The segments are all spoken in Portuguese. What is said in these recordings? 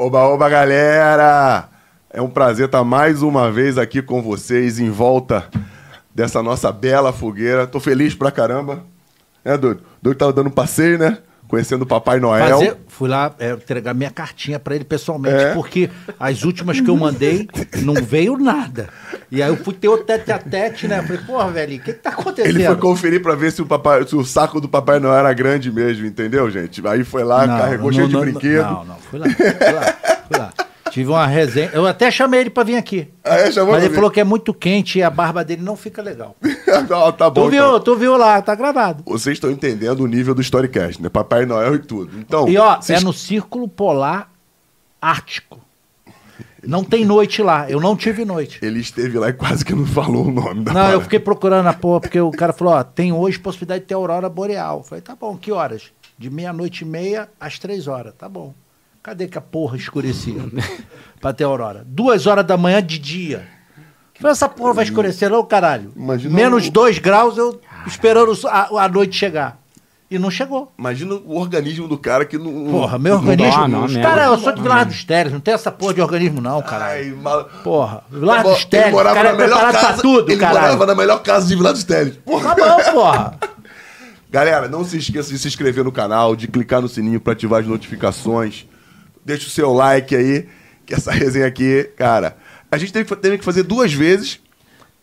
Oba, oba, galera! É um prazer estar mais uma vez aqui com vocês em volta dessa nossa bela fogueira. Tô feliz pra caramba. É, doido? Doido tava dando passeio, né? Conhecendo o Papai Noel. Fazer- fui lá é, entregar minha cartinha pra ele pessoalmente, É. porque as últimas que eu mandei não veio nada. E aí eu fui ter o tete a tete, né? Eu Falei, porra, velho, o que, que tá acontecendo? Ele foi conferir pra ver se o, papai, se o saco do Papai Noel era grande mesmo, entendeu, gente? Aí foi lá, Não, carregou não, cheio de não, brinquedo. Não, não, fui lá, fui lá, fui lá. Tive uma resenha. Eu até chamei ele pra vir aqui. Ah, é? Chamou Mas ele vir? falou que é muito quente e a barba dele não fica legal. Não, tá bom. Tu viu, então. tu viu lá, tá gravado. Vocês estão entendendo o nível do Storycast, né? Papai Noel e tudo. Então, E ó, vocês- é no Círculo Polar Ártico. Não tem noite lá. Eu não tive noite. ele esteve lá e quase que não falou o nome da Não, eu parada. fiquei procurando a porra, porque o cara falou, ó, tem hoje possibilidade de ter aurora boreal. Eu falei, tá bom, que horas? De meia-noite e meia às três horas, tá bom. Cadê que a porra escurecia pra ter aurora? Duas horas da manhã de dia. Essa porra vai escurecer não, caralho? Imagina Menos o- dois graus, eu esperando a, a noite chegar. E não chegou. Imagina o organismo do cara que não. Porra, meu não- organismo. dá, não, merda. cara, eu sou de Vilar dos Teles, não tem essa porra de organismo, não, caralho. Ai, mal... Porra, dos Teles, o morava cara é na melhor preparado casa. pra tudo, ele caralho. morava na melhor casa de dos Teles. Porra. Tá bom, porra. Galera, não se esqueça de se inscrever no canal, de clicar no sininho pra ativar as notificações. Deixa o seu like aí, que essa resenha aqui, cara, a gente teve, que- teve que fazer duas vezes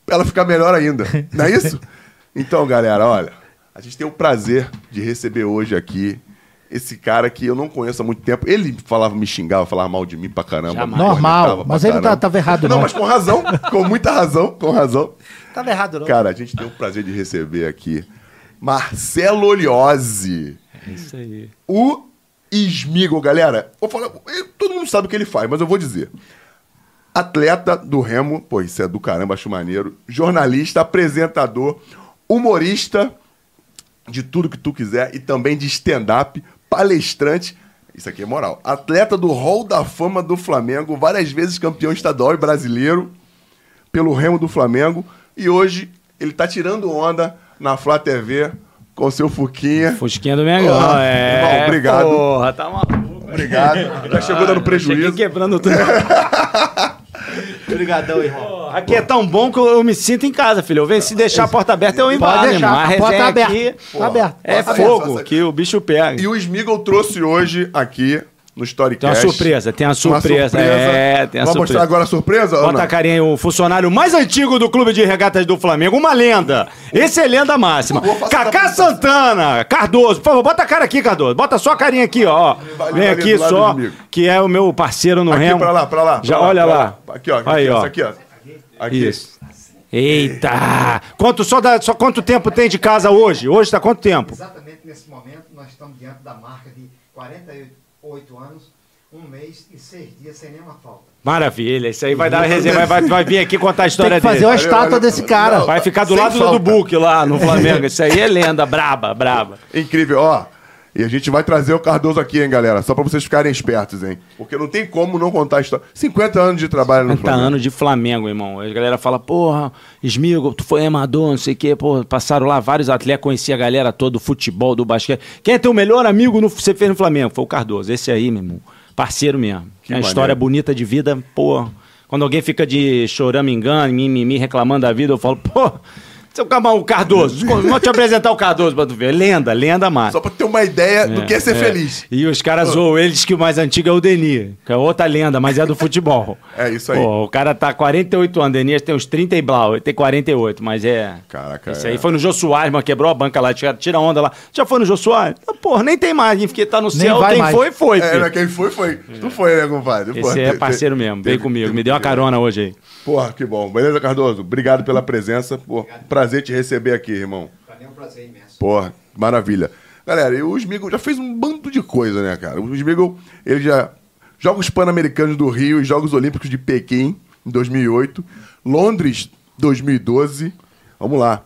pra ela ficar melhor ainda. Não é isso? Então, galera, olha, a gente tem o prazer de receber hoje aqui esse cara que eu não conheço há muito tempo. Ele falava, me xingava, falava mal de mim pra caramba. Jamais. Normal, pra mas ele não caramba. tava errado, Não, não. mas com razão, com muita razão, com razão. Tava errado, não. Cara, a gente tem o prazer de receber aqui Marcelo Oliose, É Isso aí. o Smigol, galera. Vou falar, todo mundo sabe o que ele faz, mas eu vou dizer. Atleta do Remo, pô, isso é do caramba, acho maneiro. Jornalista, apresentador, humorista, de tudo que tu quiser e também de stand-up, palestrante. Isso aqui é moral. Atleta do Hall da Fama do Flamengo, várias vezes campeão estadual e brasileiro pelo Remo do Flamengo. E hoje ele tá tirando onda na Flá TV com seu Fuquinha. Fusquinha do Mengão, Porra, é. irmão, obrigado. Porra, tá maluco. Obrigado. Já chegou dando Cheguei prejuízo. quebrando tudo. Obrigadão, irmão. Aqui é tão bom que eu, eu me sinto em casa, filho. Eu venho se deixar a porta aberta, eu invado, Pode deixar. A a porta tá aberta. aqui Tá aberta. é Tá fogo, que o bicho pega. E o Smigol trouxe hoje aqui no Storycast. Tem uma surpresa, tem uma surpresa. É, tem a Vamos surpresa. mostrar agora a surpresa? Bota a carinha aí, o funcionário mais antigo do Clube de Regatas do Flamengo, uma lenda. Esse é lenda máxima. Cacá. Santana, Cardoso, por favor, bota a cara aqui, Cardoso. Bota só a carinha aqui, ó. Vai, Vem vai aqui só, que é o meu parceiro no Aqui, Remo. pra lá, pra lá. Já, pra olha pra lá. Aqui, ó. Aqui, Aí, ó. aqui, ó. Aqui. Isso. Eita! Quanto, só, dá, só quanto tempo tem de casa hoje? Hoje tá quanto tempo? Exatamente nesse momento, nós estamos diante da marca de 48 anos, um mês e seis dias sem nenhuma falta. Maravilha, isso aí vai dar resenha, vai, vai, vai vir aqui contar a Tem história que fazer dele. uma estátua desse cara. Não. Vai ficar do Sem lado falta. do Book lá no Flamengo. Isso aí é lenda, braba, braba. Incrível, ó. E a gente vai trazer o Cardoso aqui, hein, galera? Só pra vocês ficarem espertos, hein? Porque não tem como não contar a história. 50 anos de trabalho no 50 Flamengo. anos de Flamengo, irmão. A galera fala, porra, Esmigo, tu foi amador, não sei o quê. Pô, passaram lá vários atletas, conhecia a galera toda do futebol, do basquete. Quem é teu melhor amigo no, você fez no Flamengo? Foi o Cardoso. Esse aí, meu irmão. Parceiro mesmo. Que é uma maneiro. história bonita de vida, pô. Quando alguém fica de chorando, engano, mimimi, reclamando da vida, eu falo, pô, seu Camão, o Cardoso. Vou te apresentar o Cardoso pra tu ver. Lenda, lenda, mano. Só pra ter uma ideia do que é ser feliz. E os caras zoam eles que o mais antigo é o Denis, que é outra lenda, mas é do futebol. É isso aí. Pô, o cara tá 48 anos, Denis tem uns 30 e blau, ele tem 48, mas é. Caraca, Isso é. aí foi no Jô Soares, mano, quebrou a banca lá, tira, onda lá. Já foi no Jô Soares? Ah, Porra, nem tem mais, porque tá no céu, quem mais. foi, foi. É, filho. mas quem foi, foi. Tu foi, né, compadre? Pô, Esse é parceiro mesmo, veio comigo, teve me deu uma carona hoje aí. Porra, que bom. Beleza, Cardoso? Obrigado pela presença. Pô, prazer te receber aqui, irmão. Para mim é um prazer imenso. Porra, maravilha. Galera, o Smigol já fez um bando de coisa, né, cara? O Smigol, ele já... Jogos Pan-Americanos do Rio e Jogos Olímpicos de Pequim, em 2008. Londres, 2012. Vamos lá.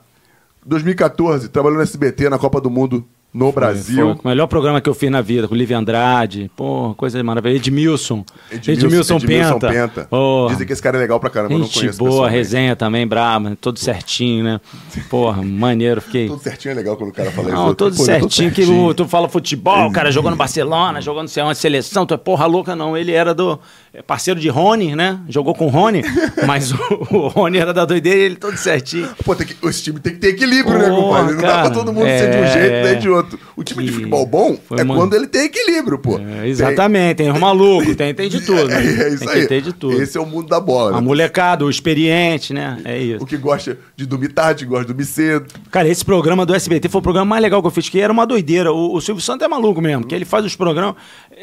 2014, trabalhou no SBT na Copa do Mundo no Brasil. Foi o melhor programa que eu fiz na vida, com o Livio Andrade. Pô, coisa maravilhosa. Edmilson. Edmilson, Edmilson, Penta. Penta. Pô, Dizem que esse cara é legal pra caramba, eu não gente conheço boa, resenha também, braba, tudo certinho, né? Porra, maneiro, fiquei... Tudo certinho é legal quando o cara fala Não, isso. tudo Pô, é tudo certinho, que o- tu fala futebol, o cara jogou no Barcelona, jogou no sei onde, seleção, tu é porra louca, não. Ele era do é parceiro de Rony, né? Jogou com o Rony, mas o, o Rony era da doideira e ele todo certinho. Pô, tem que- esse time tem que ter equilíbrio, né, Porra, compadre? Não dá cara, pra todo mundo ser de um é, jeito nem de outro. O time de futebol bom é quando ele tem equilíbrio, pô. É, exatamente, tem os malucos, tem, tem de tudo. É, é isso tem aí. ter de tudo. Esse é o mundo da bola. A né? molecada, o experiente, né? É isso. O que gosta de dormir tarde, gosta de dormir cedo. Cara, esse programa do SBT foi o programa mais legal que eu fiz, que era uma doideira. O, o Silvio Santos é maluco mesmo, que ele faz os programas.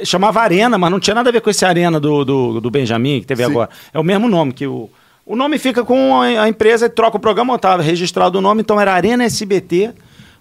Chamava Arena, mas não tinha nada a ver com esse Arena do, do, do Benjamin, que teve Sim. agora. É o mesmo nome, que o. O nome fica com a, a empresa, troca o programa, estava registrado o nome, então era Arena SBT.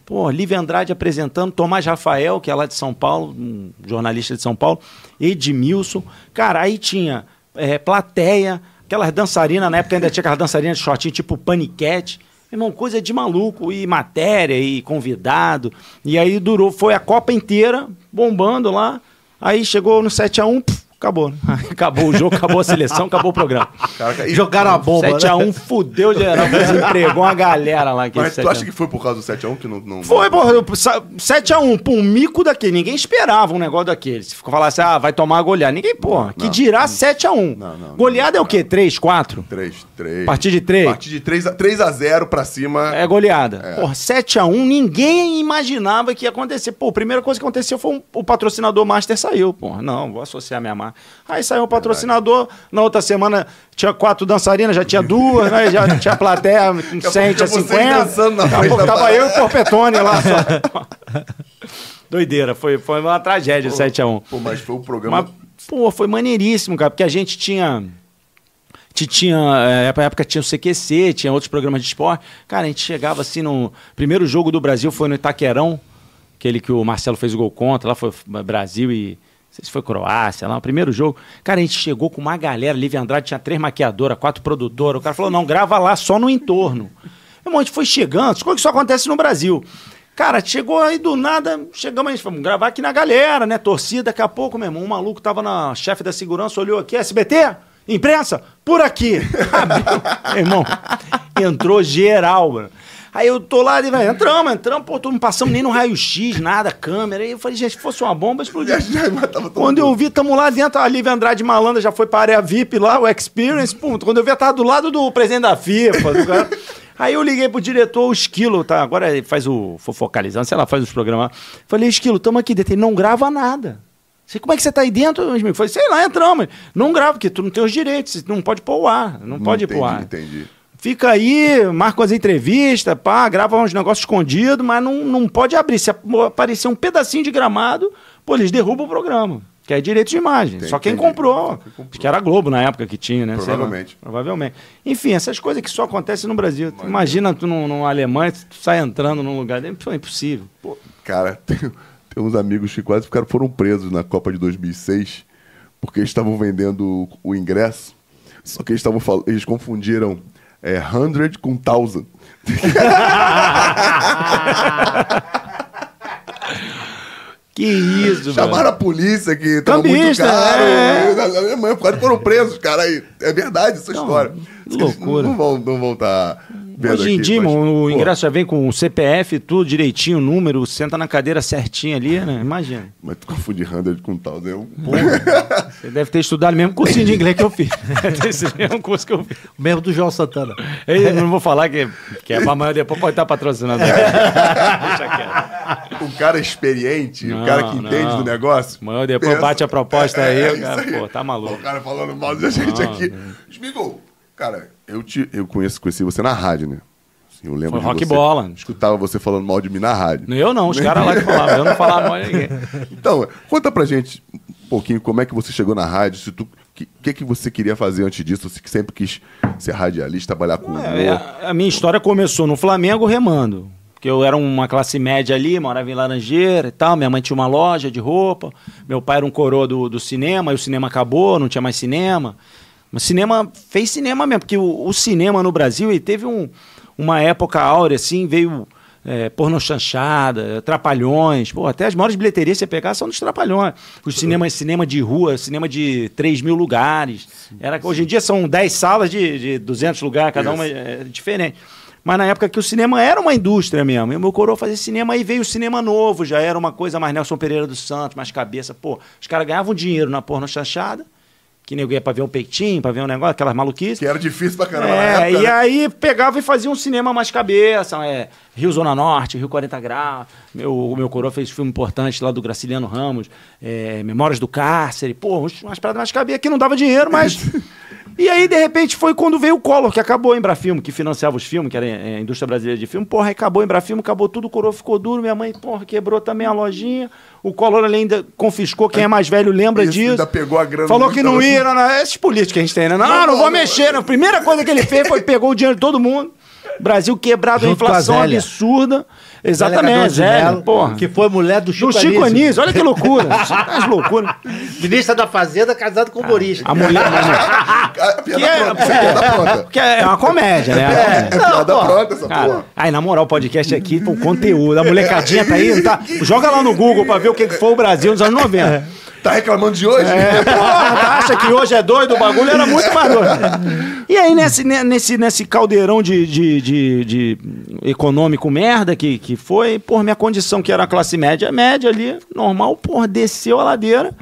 Pô, Lívia Andrade apresentando, Tomás Rafael, que é lá de São Paulo, um jornalista de São Paulo, Edmilson. Cara, aí tinha eh, plateia, aquelas dançarinas, na época ainda tinha aquelas dançarinas de shortinho, tipo paniquete. Irmão, coisa de maluco, e matéria, e convidado. E aí durou, foi a Copa inteira, bombando lá. Aí chegou no 7x1, pff, acabou. Acabou o jogo, acabou a seleção, acabou o programa. Caraca, e- Jogaram a bomba. né? 7x1 fudeu geral, desempregou uma galera lá. aquele Mas tu 7 a 1. acha que foi por causa do 7x1 que não. não Foi, porra, eu- sa- 7x1, pô, um mico daquele. Ninguém esperava um negócio daquele. Se falasse, ah, vai tomar a goleada. Ninguém, porra, que Não. dirá 7x1. Não, não, Goleada é o quê? 3, 4? 3, 3. A partir de 3? A partir de 3 a, 3 a 0 pra cima. É goleada. É. Porra, 7x1, ninguém imaginava que ia acontecer. Pô, a primeira coisa que aconteceu foi um- o patrocinador Master saiu. Porra, não, vou associar minha marca. Aí saiu o patrocinador, na outra semana tinha quatro dançarinas, já tinha duas, né? Já tinha plateia, um a 100, pouco tinha vocês 50. dançando na Daqui a pouco tava eu e o Porpetone lá só. Doideira, foi, foi uma tragédia o 7x1. Pô, mas foi o programa. Mas, pô, foi maneiríssimo, cara, porque a gente tinha. ti- Tinha, na época tinha o CQC, tinha outros programas de esporte. Cara, a gente chegava assim no. Primeiro jogo do Brasil foi no Itaquerão, aquele que o Marcelo fez o gol contra, lá foi Brasil e. Sei se foi Croácia, lá, o primeiro jogo. Cara, a gente chegou com uma galera. Lívia Andrade tinha três maquiadoras, quatro produtoras. O cara falou: não, grava lá só no entorno. Irmão, a gente foi chegando, coisas que só acontece no Brasil. Cara, chegou aí do nada, chegamos, a gente vamos gravar aqui na galera, né? Torcida, daqui a pouco, meu irmão, um maluco tava na chefe da segurança, olhou aqui, SBT? Imprensa? Por aqui. Abriu. Irmão, entrou geral, mano. Aí eu tô lá, ele vai, entramos, entramos, pô, não passamos nem no raio-x, nada, câmera. Aí eu falei, gente, se fosse uma bomba, explodia. Quando eu vi, tamo lá dentro, a Lívia Andrade Malandra já foi pra área VIP lá, o Experience, pum. Quando eu vi, ela tava do lado do presidente da FIFA. do cara. Aí eu liguei pro diretor, o Esquilo, tá? Agora ele faz o fofocalizando, sei lá, faz os programas. Falei, Esquilo, tamo aqui dentro. Ele não grava nada. Falei, como é que você tá aí dentro, meu amigo? Falei, sei lá, entramos. Não grava, porque tu não tem os direitos, não pode pôr o ar. Não pode ir pro entendi, ar. Entendi. Fica aí, marca umas entrevistas, pá, grava uns negócios escondidos, mas não, não pode abrir. Se aparecer um pedacinho de gramado, pô, eles derrubam o programa. Que é direito de imagem. Entendi, Só quem comprou. Quem comprou. Acho que era a Globo na época que tinha, né? Provavelmente. provavelmente. Enfim, essas coisas que só acontecem no Brasil. Tu Imagina tu num, num Alemanha, tu sai entrando num lugar. É impossível. Pô, cara, tem, tem uns amigos que quase ficaram, foram presos na Copa de 2006 porque eles estavam vendendo o, o ingresso. Só que eles estavam fal- eles confundiram é, 100 com 1000. Que isso, Chamaram velho. a polícia que tava muito caro. é. Na Alemanha quase foram presos, cara. aí. É verdade essa história. Que loucura. Não vão não vão estar vendo Hoje em aqui, dia, mas, o pô, ingresso já vem com o CPF, tudo direitinho, o número, senta na cadeira certinho ali, né? Imagina. Mas tu confunde 100 com 1000. É um... Você deve ter estudado o mesmo cursinho de inglês que eu fiz. Esse mesmo curso que eu fiz. Mesmo do João Santana. Eu não vou falar que, que é pra amanhã depois pode estar patrocinando. Deixa quieto. um cara experiente, um cara que Não, entende não. do negócio. Amanhã depois pensa- bate a proposta aí, é o isso cara, aí. pô, tá maluco. O cara falando mal da gente Não, aqui. Smigol, cara, eu, te, eu conheço, conheci você na rádio, né? Assim, eu lembro Foi de rock você. bola. Escutava você falando mal de mim na rádio. Eu não, os caras lá que falavam, eu não falava mal de ninguém. Então, conta pra gente um pouquinho como é que você chegou na rádio, se tu, o que, que que você queria fazer antes disso, você sempre quis ser radialista, trabalhar com humor. É, a, a minha história começou no Flamengo remando. Porque eu era uma classe média ali, morava em Laranjeira e tal. Minha mãe tinha uma loja de roupa. Meu pai era um coroa do, do cinema, e o cinema acabou, não tinha mais cinema. Mas cinema fez cinema mesmo, porque o, o cinema no Brasil ele teve um, uma época áurea, assim, veio. é, porno chanchada, trapalhões. Pô, até as maiores bilheterias que você pegar são dos trapalhões. Os cinemas, cinema de rua, cinema de 3 mil lugares. Era, hoje em dia são 10 salas de, de 200 lugares, cada uma é diferente. Mas na época que o cinema era uma indústria mesmo. E o meu coroa fazia cinema, aí veio o cinema novo, já era uma coisa mais Nelson Pereira dos Santos, mais cabeça. Pô, os caras ganhavam dinheiro na porno chanchada, que nego ia pra ver um peitinho, pra ver um negócio, aquelas maluquices. Que era difícil pra caramba É, época, e né? aí pegava e fazia um cinema mais cabeça, é, Rio Zona Norte, Rio 40 Graus. Meu, o meu coroa fez filme importante lá do Graciliano Ramos, é, Memórias do Cárcere. Pô, umas paradas mais cabeça que não dava dinheiro, mas. e aí, de repente, foi quando veio o Collor, que acabou a Embrafilme, que financiava os filmes, que era é, a indústria brasileira de filme. Porra, aí acabou a Embrafilme, acabou tudo, o coroa ficou duro. Minha mãe, porra, quebrou também a lojinha. O Collor ali ainda confiscou, quem é mais velho lembra Isso, disso. ainda pegou a grana Falou que não assim. ia, não, não, esses políticos que a gente tem, né? Não, não, não, vou não. mexer. A primeira coisa que ele fez foi pegou o dinheiro de todo mundo. Brasil quebrado, a Junto inflação absurda. Exatamente, Zélia, Mello, porra. Que foi mulher do Chico, Do Chico Anísio. Anísio, olha que loucura. As loucuras. Ministra da Fazenda, casado com o humorista. A mulher. A piada Que é- pronta, isso é piada pronta. Que é uma comédia, né? É piada pô. pronta essa Cara, porra. aí, na moral, o podcast aqui, o conteúdo. A molecadinha tá aí, não tá? Joga lá no Google pra ver o que que foi o Brasil nos anos 90. Tá reclamando de hoje? É, porra, tá, acha que hoje é doido? O bagulho era muito mais doido. E aí, nesse, ne- nesse, nesse caldeirão de, de, de, de econômico merda que, que foi, por minha condição, que era classe média, média ali, normal, porra, desceu a ladeira.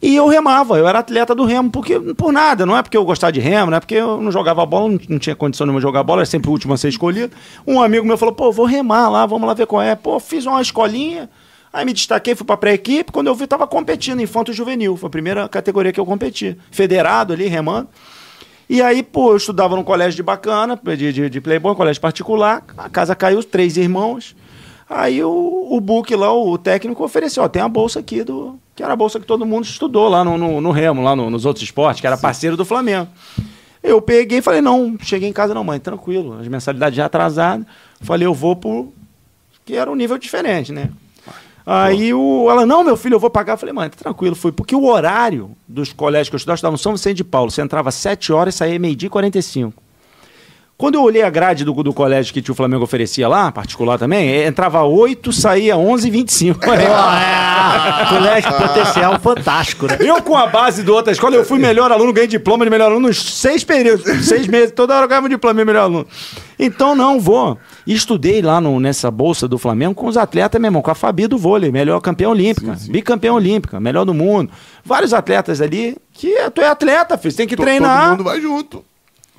E eu remava, eu era atleta do remo, porque por nada, não é porque eu gostava de remo, não é porque eu não jogava bola, não, não tinha condição nenhuma de jogar bola, era sempre o último a ser escolhido. Um amigo meu falou, pô, vou remar lá, vamos lá ver qual é. Pô, fiz uma escolinha, aí me destaquei, fui pra pré-equipe, quando eu vi, tava competindo, infanto juvenil, foi a primeira categoria que eu competi. Federado ali, remando. E aí, pô, eu estudava num colégio de bacana, de, de, de playboy, um colégio particular, a casa caiu, três irmãos. Aí o, o book lá, o técnico ofereceu, ó, tem a bolsa aqui do. Que era a bolsa que todo mundo estudou lá no, no, no Remo, lá no- nos outros esportes, que era parceiro do Flamengo. Eu peguei e falei, não, cheguei em casa, não, mãe, tranquilo, as mensalidades já atrasadas. Falei, eu vou pro. Que era um nível diferente, né? Aí o, ela, não, meu filho, eu vou pagar. Eu falei, mãe, tá tranquilo, fui. Porque o horário dos colégios que eu estudava, eu estudava no São Vicente de Paulo. Você entrava às 7 horas e saía meio-dia e 45. Quando eu olhei a grade do, do colégio que tio Flamengo oferecia lá, particular também, eh, entrava 8, saía 11 e 25. Falei, Ah, colégio potencial fantástico, né? eu com a base do outra escola, eu fui melhor aluno, ganhei diploma de melhor aluno nos seis períodos, seis meses, toda hora eu ganhava um diploma de melhor aluno. Então não vou. Estudei lá no- nessa bolsa do Flamengo com os atletas, meu irmão, com a Fabi do vôlei, melhor campeã olímpica, bicampeã olímpica, melhor do mundo. Vários atletas ali que tu é atleta, filho, você tem que treinar. Todo mundo vai junto.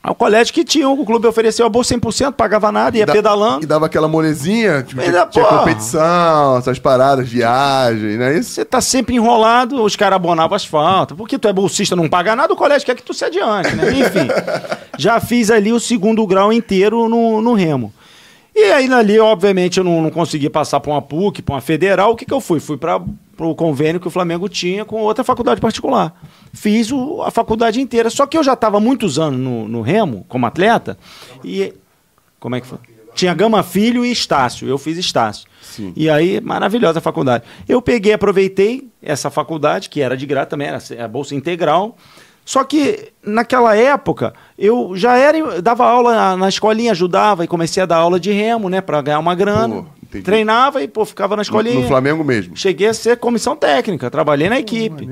Ao colégio que tinha, o clube ofereceu a bolsa 100%, pagava nada, ia Dá- pedalando. E dava aquela molezinha, tipo, tinha, tinha porra. competição, essas paradas, viagem, não é isso? Você tá sempre enrolado, os caras abonavam as faltas. Porque tu é bolsista, não paga nada, o colégio quer que tu se adiante, né? Enfim, já fiz ali o segundo grau inteiro no, no remo. E aí ali, obviamente, eu não, não consegui passar para uma PUC, para uma federal. O que, que eu fui? Fui para o convênio que o Flamengo tinha com outra faculdade particular. Fiz o- a faculdade inteira. Só que eu já estava muitos anos no, no remo, como atleta, e. Como é que foi? Tinha Gama Filho e Estácio. Eu fiz Estácio. Sim. E aí, maravilhosa a faculdade. Eu peguei, aproveitei essa faculdade, que era de graça também, era a bolsa integral. Só que naquela época eu já era, dava aula na, escolinha, ajudava e comecei a dar aula de remo, né, para ganhar uma grana. Pô. Treinava e pô, ficava na No, escolinha. no Flamengo mesmo. Cheguei a ser comissão técnica, trabalhei na equipe.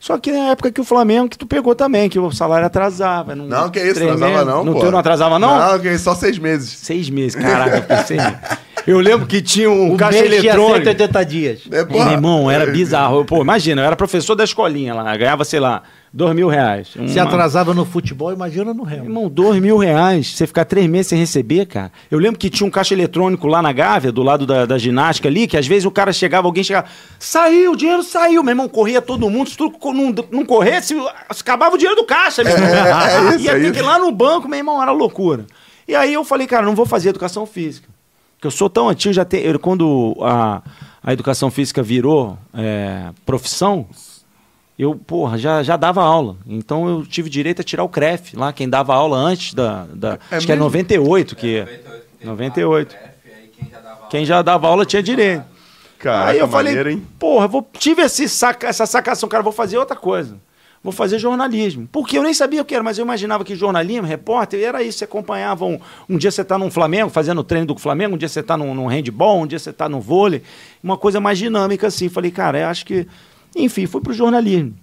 Só que na época que o Flamengo, que tu pegou também, que o salário atrasava. Não, Não, que isso, tremendo. atrasava não, No pô. teu não atrasava não? Não, que isso, só seis meses. Seis meses, caraca, eu meses. Eu lembro que tinha um O caixa eletrônico. 180 dias. É, Meu porra. irmão, era bizarro. Eu, Pô, imagina, eu era professor da escolinha lá, ganhava, sei lá, dois mil reais. Se Uma- atrasava no futebol, imagina no remo. Irmão, dois mil reais, você ficar três meses sem receber, cara. Eu lembro que tinha um caixa eletrônico lá na Gávea, do lado da, da ginástica ali, que às vezes o cara chegava, alguém chegava, saiu, o dinheiro saiu. Meu irmão, corria todo mundo, se tu não, não corresse, acabava o dinheiro do caixa, meu irmão. é isso, Ia é ter isso. que ir lá no banco, meu irmão, era loucura. E aí eu falei, cara, não vou fazer educação física. Porque eu sou tão antigo, já tem, eu- quando a, a educação física virou é, profissão, eu, porra, já, já dava aula. Então eu tive direito a tirar o CREF lá, quem dava aula antes da. da É acho que é mesmo? 98 que. 98. Quem já dava aula tinha direito. Caraca, Aí eu falei, maneiro, hein? porra, vou, tive esse saca, essa sacação, cara, vou fazer outra coisa. Vou fazer jornalismo. Porque eu nem sabia o que era, mas eu imaginava que jornalismo, repórter, era isso. Você acompanhava um, um dia você está num Flamengo, fazendo treino do Flamengo, um dia você está num, num handball, um dia você está no vôlei. Uma coisa mais dinâmica assim. Falei, cara, eu acho que. Enfim, fui pro jornalismo.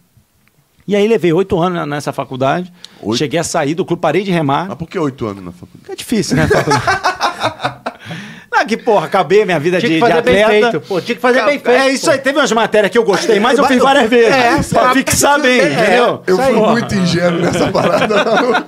E aí levei oito anos nessa faculdade. Oito? Cheguei a sair do clube, parei de remar. Mas por que oito anos na faculdade? É difícil, né? Não, que porra, acabei minha vida Tinha de, que fazer de bem atleta. feito. Pô, tinha que fazer bem feito. É isso pô. aí, teve umas matérias que eu gostei, mas eu fiz várias vezes. É, pra é. fixar bem, entendeu? Eu Isso fui muito ingênuo nessa parada.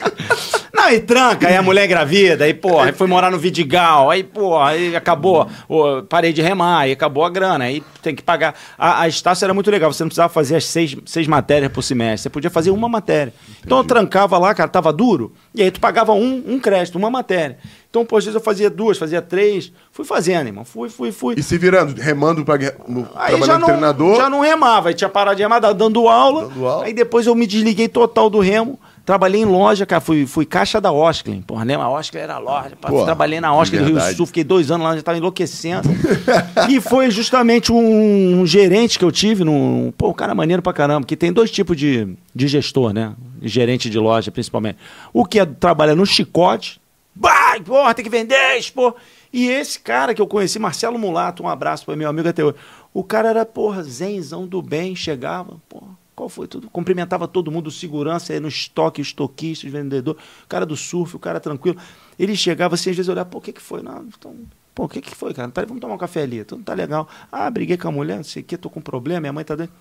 Não, e tranca, aí a mulher engravida, aí, porra, aí fui morar no Vidigal, aí, porra, aí acabou, ô, parei de remar, aí acabou a grana, aí tem que pagar. A, a Estácio era muito legal, você não precisava fazer as seis, seis matérias por semestre, você podia fazer uma matéria. Então eu trancava lá, cara, tava duro, e aí tu pagava um, um crédito, uma matéria. Então, pô, às vezes eu fazia duas, fazia três, fui fazendo, irmão, fui, fui, fui. e se virando, remando pra no- Aí trabalhando já não, treinador. já não remava, aí tinha parado de remar, dando aula. Dando aula. Aí depois eu me desliguei total do remo. Trabalhei em loja, cara, fui, fui caixa da Osklin. Porra, lembra? A Osklin era loja. Pô, trabalhei na Osklin do Rio. Sul, fiquei dois anos lá, já tava enlouquecendo. e foi justamente um, um gerente que eu tive, num, pô, um cara maneiro pra caramba, que tem dois tipos de, de gestor, né? Gerente de loja, principalmente. O que é, trabalha no chicote, Vai, porra, tem que vender, expor. E esse cara que eu conheci, Marcelo Mulato, um abraço para meu amigo até hoje. O cara era, porra, zenzão do bem, chegava, porra, qual foi tudo? Cumprimentava todo mundo, segurança, no estoque, estoquista, vendedor, o cara do surf, o cara tranquilo. Ele chegava assim, às vezes olhava, pô, o que que foi? Não, então, pô, o que que foi, cara? Tá, vamos tomar um café ali, tudo tá legal. Ah, briguei com a mulher, não sei o que, tô com problema, minha mãe tá doente.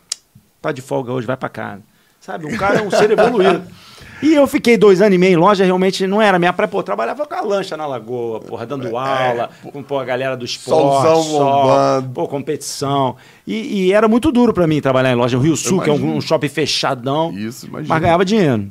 Tá de folga hoje, vai pra casa. Sabe, um cara é um ser evoluído. E eu fiquei dois anos e meio em loja, realmente não era minha praia. Pô, trabalhava com a lancha na lagoa, porra, dando aula, com pô, a galera do esporte, Solzão sol, bombando. pô, competição. E, e era muito duro pra mim trabalhar em loja. O Rio Sul, que é um, um shopping fechadão, Isso, imagina. mas ganhava dinheiro.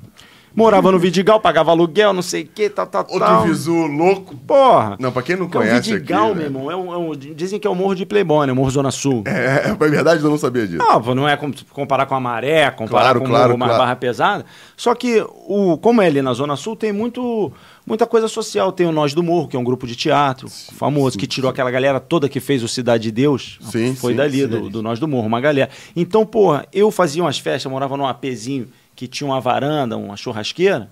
Morava no Vidigal, pagava aluguel, não sei o que, tal, tal, Outro tal. visu louco. Porra. Não, pra quem não Porque o conhece Vidigal, aqui, meu né? irmão, é um, é um- dizem que é o Morro de Playboy, né? Morro Zona Sul. É, é verdade, eu não sabia disso. Não, pô, não é comparar com a maré, comparar Claro, com claro, uma claro. barra pesada. Só que, o, como é ali na Zona Sul, tem muito, muita coisa social. Tem o Nós do Morro, que é um grupo de teatro famoso, que tirou aquela galera toda que fez o Cidade de Deus. Sim, Foi sim, dali, sim, do, é do Nós do Morro, uma galera. Então, porra, eu fazia umas festas, morava num apezinho que tinha uma varanda, uma churrasqueira.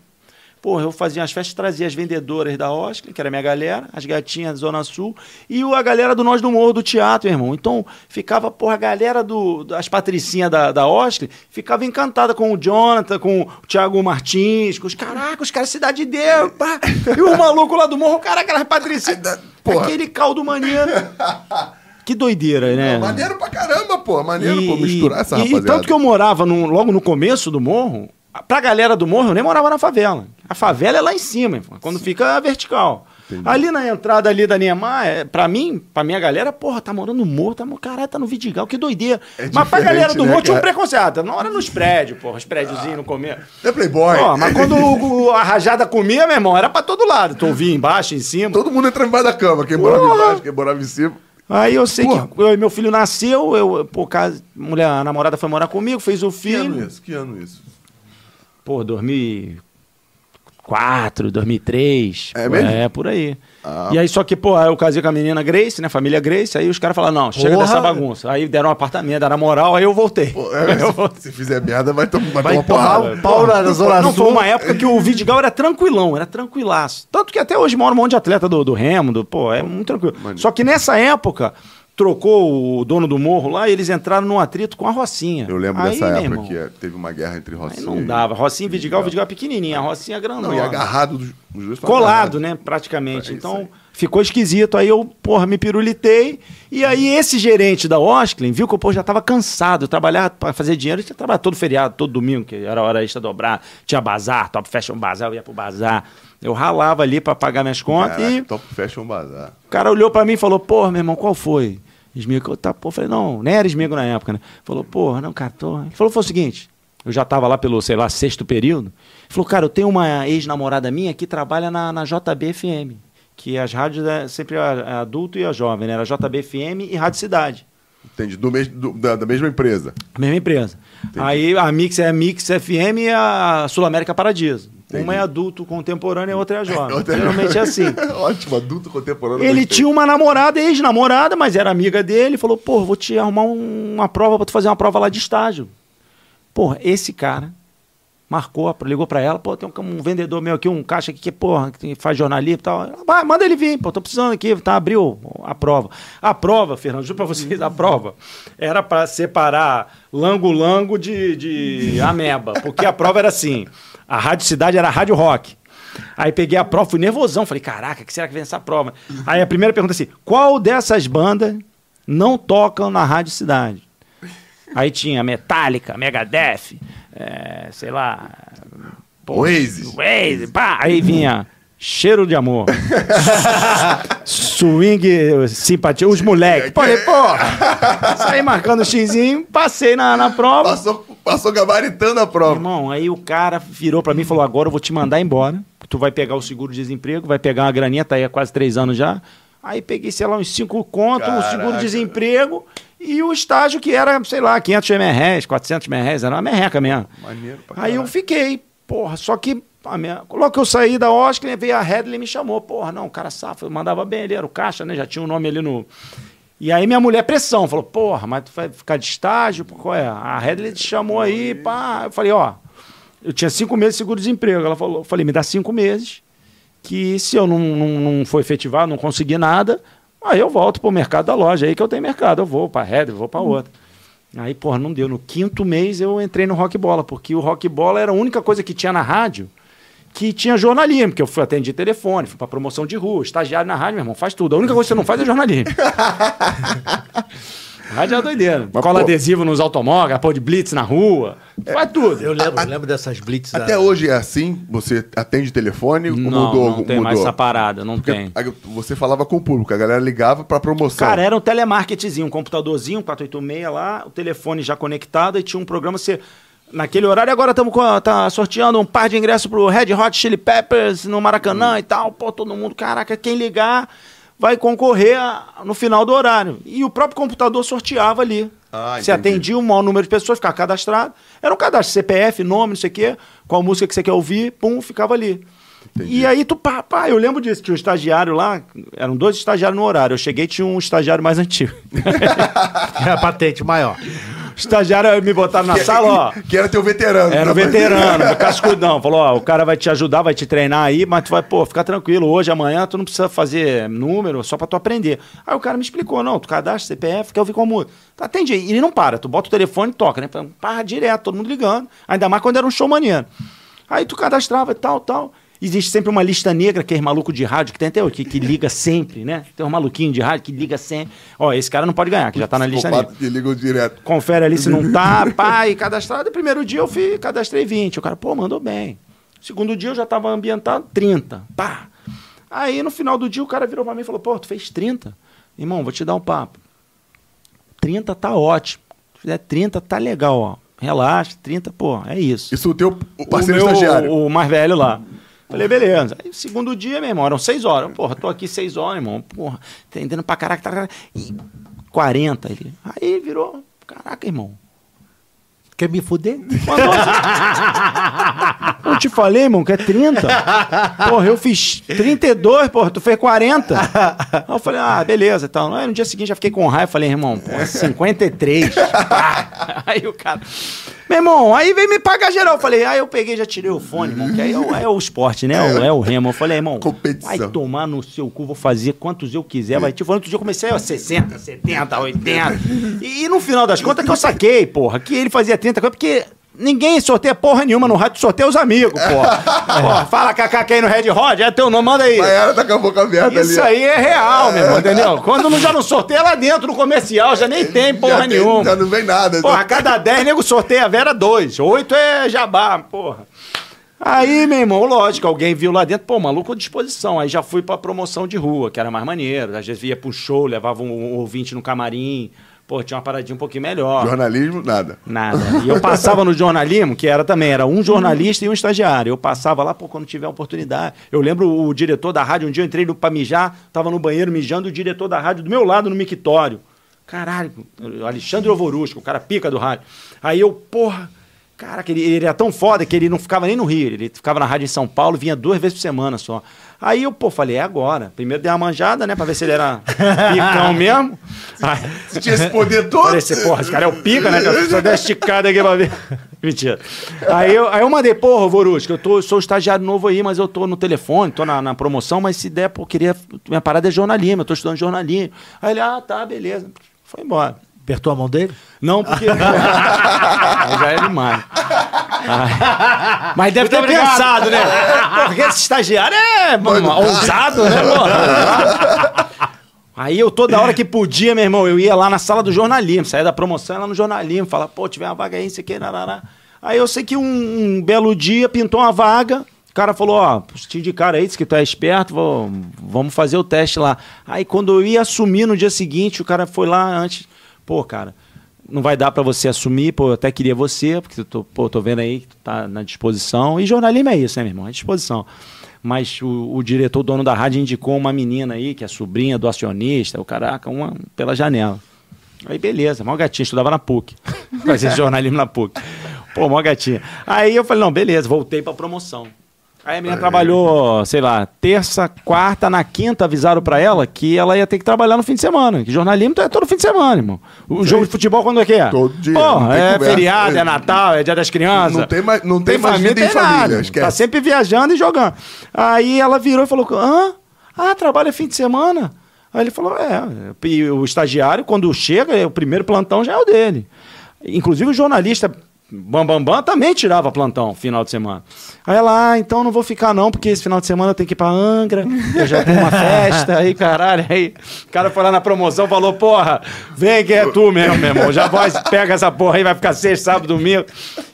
Porra, eu fazia as festas, trazia as vendedoras da Oscar, que era minha galera, as gatinhas da Zona Sul, e o- a galera do Nós do Morro do teatro, irmão. Então, ficava, porra, a galera do, das patricinhas da, da Oscar, ficava encantada com o Jonathan, com o Thiago Martins, com os caraca, os caras Cidade de Deus, pá. E o maluco lá do morro, caraca, aquelas patricinhas. Aquele caldo maneiro. Que doideira, né? Maneiro pra caramba, pô. Maneiro, E- pô, misturar essa e, rapaziada. E tanto que eu morava no- logo no começo do morro, pra galera do morro, eu nem morava na favela. A favela é lá em cima, quando fica vertical. Ali na entrada ali da Niemeyer, é, pra mim, pra minha galera, porra, tá morando no morro, tá, caralho, tá no Vidigal, que doideira. É mas pra galera do né, morro tinha um cara? preconceito. Não era nos prédios, porra, os prédiozinhos no começo. É Playboy. Ó, mas quando o- a rajada comia, meu irmão, era pra todo lado. Tu ouvia embaixo, em cima. Todo mundo entra embaixo da cama. Quem morava Porra. embaixo, quem morava em cima. Aí eu sei Porra. que eu- meu filho nasceu, eu, pô, casa, mulher, a namorada foi morar comigo, fez o Que ano filho. isso? Que ano isso? Pô, 2004, 2003. É mesmo? É, por aí. Ah. E aí, só que, pô, aí eu casei com a menina Grace, né? Família Grace. Aí os caras falaram, não, chega Porra. dessa bagunça. Aí deram um apartamento, deram moral, aí eu voltei. Pô, é, eu se, voltei. se fizer merda, vai, tom vai, Vai tomar tomar pau na Zona Não, foi uma época que o Vidigal era tranquilão, era tranquilaço. Tanto que até hoje mora um monte de atleta do, do Remo, do, pô, é muito tranquilo. Maneiro. Só que nessa época, trocou o dono do morro lá e eles entraram num atrito com a Rocinha. Eu lembro Aí, dessa época irmão, que é, teve uma guerra entre Aí Rocinha não e- dava. Rocinha e Vidigal, Vidigal é pequenininha, a Rocinha é grandona. Não, e agarrado dos, os dois Colado, agarrados. né, praticamente. É então, aí. ficou esquisito. Aí eu, porra, me pirulitei. E aí esse gerente da Osklin viu que eu, pô, já tava cansado. Eu trabalhava pra fazer dinheiro. Eu tinha trabalhado todo feriado, todo domingo, que era hora extra dobrar. Tinha bazar, top fashion bazar, eu ia pro bazar. Eu ralava ali pra pagar minhas contas Caraca, e Top Fashion Bazar. o cara olhou pra mim e falou, pô, meu irmão, qual foi? Esmigo, eu tá, pô, falei, não, nem era esmigo na época, né? Falou, pô, não, cara, tô... Ele falou, foi o seguinte, eu já tava lá pelo, sei lá, sexto período. Ele falou, cara, eu tenho uma ex-namorada minha que trabalha na, na JBFM, que as rádios é sempre a, a adulto e a jovem, né? Era JBFM e Rádio Cidade. Entendi. Do mes, do- da, da mesma empresa. Mesma empresa. Aí a Mix é a Mix FM e a Sul América Paradiso. Entendi. Uma é adulto contemporâneo e a outra é jovem. Outra- Geralmente é assim. Ótimo, adulto contemporâneo. Ele tinha uma namorada, ex-namorada, mas era amiga dele. Falou, pô, vou te arrumar um- uma prova pra tu fazer uma prova lá de estágio. Porra, esse cara Marcou, ligou pra ela, pô, tem um, um vendedor meu aqui, um caixa aqui que, porra, que faz jornalismo e tal. Ela, Vai, manda ele vir, pô, tô precisando aqui, tá, abriu a prova. A prova, Fernando, juro pra vocês, a prova era pra separar lango-lango de, de ameba, porque a prova era assim, a Rádio Cidade era a Rádio Rock. Aí peguei a prova, fui nervosão, falei, caraca, o que será que vem essa prova? Aí a primeira pergunta é assim, qual dessas bandas não tocam na Rádio Cidade? Aí tinha Metallica, Megadeth, é, sei lá. Oasis. Oasis, pá. Aí vinha Cheiro de Amor. Swing, simpatia, os moleques. Falei, porra. Saí marcando o xizinho, passei na, na prova. Passou, passou gabaritando a prova. Irmão, aí o cara virou pra mim e falou: agora eu vou te mandar embora. Tu vai pegar o seguro-desemprego, vai pegar uma graninha, tá aí há quase três anos já. Aí peguei, sei lá, uns cinco contos, o seguro-desemprego e o estágio que era, sei lá, 500 merréis, 400 merréis, era uma merreca mesmo. Maneiro pra Aí eu caralho. fiquei, porra, só que a minha... logo que eu saí da Oscar, veio a Headley e me chamou. Porra, não, o cara safo, eu mandava bem, ele era o caixa, né? Já tinha o nome ali no. E aí minha mulher pressão, falou, porra, mas tu vai ficar de estágio? Qual é? A Headley te chamou aí, pá. Eu falei, ó, eu tinha cinco meses de seguro-desemprego. Ela falou, eu falei, me dá cinco meses, que se eu não, não, não for efetivar, não conseguir nada, aí eu volto pro mercado da loja, aí que eu tenho mercado, eu vou pra Headley, vou pra outra. Aí, porra, não deu. No quinto mês eu entrei no Rock Bola, porque o Rock Bola era a única coisa que tinha na rádio que tinha jornalismo, que eu fui atender telefone, fui pra promoção de rua, estagiário na rádio, meu irmão, faz tudo. A única coisa que você não faz é jornalismo. rádio é doideira. Mas, Cola pô- adesivo nos automóveis, pôr de blitz na rua, faz tudo. Eu lembro, eu lembro dessas blitz. da- Até hoje é assim? Você atende telefone? ou Não, mudou? não tem mudou? mais essa parada, não Porque tem. você falava com o público, a galera ligava pra promoção. Cara, era um telemarketingzinho, um computadorzinho, 486 lá, o telefone já conectado e tinha um programa você naquele horário agora estamos tá sorteando um par de ingressos pro Red Hot Chili Peppers no Maracanã e tal. Pô, todo mundo, caraca, quem ligar vai concorrer a- no final do horário. E o próprio computador sorteava ali. Ah, você atendia um maior número de pessoas, ficava cadastrado. Era um cadastro, CPF, nome, não sei o quê, qual música que você quer ouvir, pum, ficava ali. Entendi. E aí tu, pá, pá, eu lembro disso, tinha um estagiário lá, eram dois estagiários no horário. Eu cheguei e tinha um estagiário mais antigo. Era a patente maior. Estagiário me botaram na que, sala, ó. Que era teu veterano. Era o veterano, cascudão. Falou, ó, o cara vai te ajudar, vai te treinar aí, mas tu vai, pô, fica tranquilo. Hoje, amanhã, tu não precisa fazer número, só pra tu aprender. Aí o cara me explicou, não, tu cadastra CPF, quer ouvir como... Tá, atende aí. E ele não para, tu bota o telefone e toca, né? Para direto, todo mundo ligando. Ainda mais quando era um show maneiro. Aí tu cadastrava e tal, tal. Existe sempre uma lista negra, que é maluco de rádio, que tem até hoje, que, que liga sempre, né? Tem um maluquinho de rádio que liga sempre. Ó, esse cara não pode ganhar, que já tá na lista negra que ligam direto. confere ali se não tá, e cadastrado. Primeiro dia eu fui, cadastrei 20. O cara, pô, mandou bem. Segundo dia eu já tava ambientado, 30. Pá. Aí no final do dia o cara virou pra mim e falou, pô, tu fez 30? Irmão, vou te dar um papo. 30 tá ótimo. Se fizer 30, tá legal, ó. Relaxa, 30, pô, é isso. Isso o teu o parceiro o meu, estagiário. O mais velho lá. Falei, beleza. Aí, segundo dia, meu irmão, eram seis horas. Porra, tô aqui seis horas, irmão. Porra, entendendo pra caraca. Tá... E 40. Ele. Aí virou. Caraca, irmão. Quer me fuder? Eu te falei, irmão, que é 30. Porra, eu fiz 32, porra, tu fez 40. Aí eu falei, ah, beleza. Então, aí no dia seguinte já fiquei com raiva. Falei, irmão, porra, 53. Pá. Aí o cara. Meu irmão, aí veio me pagar geral. Eu falei, aí eu peguei já tirei o fone, irmão, que aí é o, é o esporte, né? É o, é o remo. Eu falei, irmão, Competição. vai tomar no seu cu, vou fazer quantos eu quiser. Vai, tipo, outro dia eu comecei, ó, 60, 70, 80. E, e no final das contas que eu saquei, porra, que ele fazia 30 coisas, porque ninguém sorteia porra nenhuma no rádio, sorteia os amigos, porra. porra fala KKK aí no Red Hot, é teu nome, manda aí. Tá com a boca aberta Isso ali. aí é real, meu irmão, entendeu? Quando não, já não sorteia lá dentro no comercial, já nem tem porra já tem- nenhuma. já não vem nada. Porra, a cada 10 nego sorteia a Vera 2. 8 é jabá, porra. Aí, meu irmão, lógico, alguém viu lá dentro, pô, maluco à disposição. Aí já fui pra promoção de rua, que era mais maneiro. Às vezes ia pro show, levava um, um ouvinte no camarim. Pô, tinha uma paradinha um pouquinho melhor. Jornalismo, nada. Nada. E eu passava no jornalismo, que era também, era um jornalista e um estagiário. Eu passava lá, pô, quando tiver oportunidade. Eu lembro o diretor da rádio, um dia eu entrei no, pra mijar, tava no banheiro mijando, o diretor da rádio do meu lado no mictório. Caralho, Alexandre Ovorusco, o cara pica do rádio. Aí eu, porra, caraca, ele, ele era tão foda que ele não ficava nem no Rio, ele ficava na rádio em São Paulo, vinha duas vezes por semana só. Aí eu, pô, falei, é agora. Primeiro dei uma manjada, né, pra ver se ele era picão mesmo. Aí, Você tinha esse poder todo. Falei assim, porra, esse cara é o pica, né? Só dei uma esticada aqui pra ver. Mentira. Aí eu, aí eu mandei, porra, Vorusca, eu tô, sou estagiário novo aí, mas eu tô no telefone, tô na, na promoção, mas se der, pô, queria. Minha parada é jornalismo, eu tô estudando jornalismo. Aí ele, ah, tá, beleza. Foi embora. Apertou a mão dele? Não, porque. Aí já é demais. Ai. Mas deve ter pensado, né? Porque esse estagiário é mano, ousado, né, porra? Aí eu, toda hora que podia, meu irmão, eu ia lá na sala do jornalismo, saía da promoção lá no jornalismo, falava, pô, tiver uma vaga aí, aqui, narará. Aí eu sei que um, um belo dia pintou uma vaga, o cara falou, ó, te indicaram aí, disse que tu é esperto, vou, vamos fazer o teste lá. Aí quando eu ia assumir no dia seguinte, o cara foi lá antes, pô, cara, não vai dar para você assumir, pô, eu até queria você, porque eu tô, pô, tô vendo aí que tu tá na disposição. E jornalismo é isso, né, meu irmão? É disposição. Mas o, o diretor, o dono da rádio, indicou uma menina aí, que é sobrinha do acionista, o caraca, uma pela janela. Aí beleza, mó gatinha, estudava na PUC. Fazia jornalismo na PUC. Pô, mó gatinha. Aí eu falei, não, beleza, voltei pra promoção. Aí a menina trabalhou, sei lá, terça, quarta, na quinta avisaram pra ela que ela ia ter que trabalhar no fim de semana. Que jornalismo é todo fim de semana, irmão. O jogo de futebol quando é que é? Todo dia, tem é conversa. feriado, é Natal, é dia das crianças. Não tem mais- não tem mais vida em tem família, nada. esquece. Tá sempre viajando e jogando. Aí ela virou e falou: hã? Ah, trabalha fim de semana? Aí ele falou: é. E o estagiário, quando chega, o primeiro plantão já é o dele. Inclusive o jornalista Bambambam Bam, Bam, também tirava plantão final de semana. Aí ela, ah, então não vou ficar não, porque esse final de semana eu tenho que ir pra Angra, eu já tenho uma festa, aí caralho, aí o cara foi lá na promoção falou, porra, vem que é tu mesmo, meu irmão, já vai, pega essa porra aí, vai ficar sexta, sábado, domingo,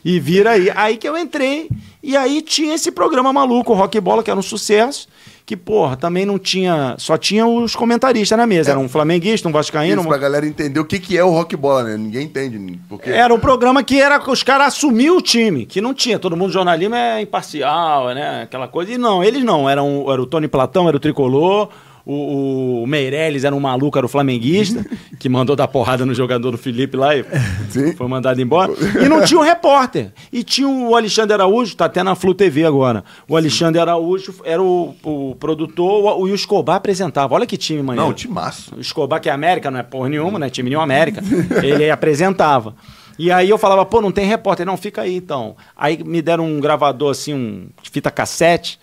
e vira aí. Aí que eu entrei, e aí tinha esse programa maluco, o Rock Bola, que era um sucesso, que, porra, também não tinha, só tinha os comentaristas na mesa, era um flamenguista, um vascaíno, Isso um pra galera entender o que, que é o rock bola, né? Ninguém entende. Porque... era um programa que era os caras assumiam o time, que não tinha. Todo mundo jornalismo é imparcial, né? Aquela coisa. E não, eles não. Era, um, era o Tony Platão, era o Tricolor. O, o Meirelles era um maluco, era o flamenguista, que mandou dar porrada no jogador do Felipe lá e Sim. foi mandado embora. E não tinha o repórter. E tinha o Alexandre Araújo, tá até na Flu TV agora. O Alexandre Araújo era o, o produtor, o, o Escobar apresentava. Olha que time, maneiro. Não, timaço. O Escobar, que é América, não é porra nenhuma, né? Time nenhum América. Ele apresentava. E aí eu falava, pô, não tem repórter. Não, fica aí então. Aí me deram um gravador assim, um fita cassete.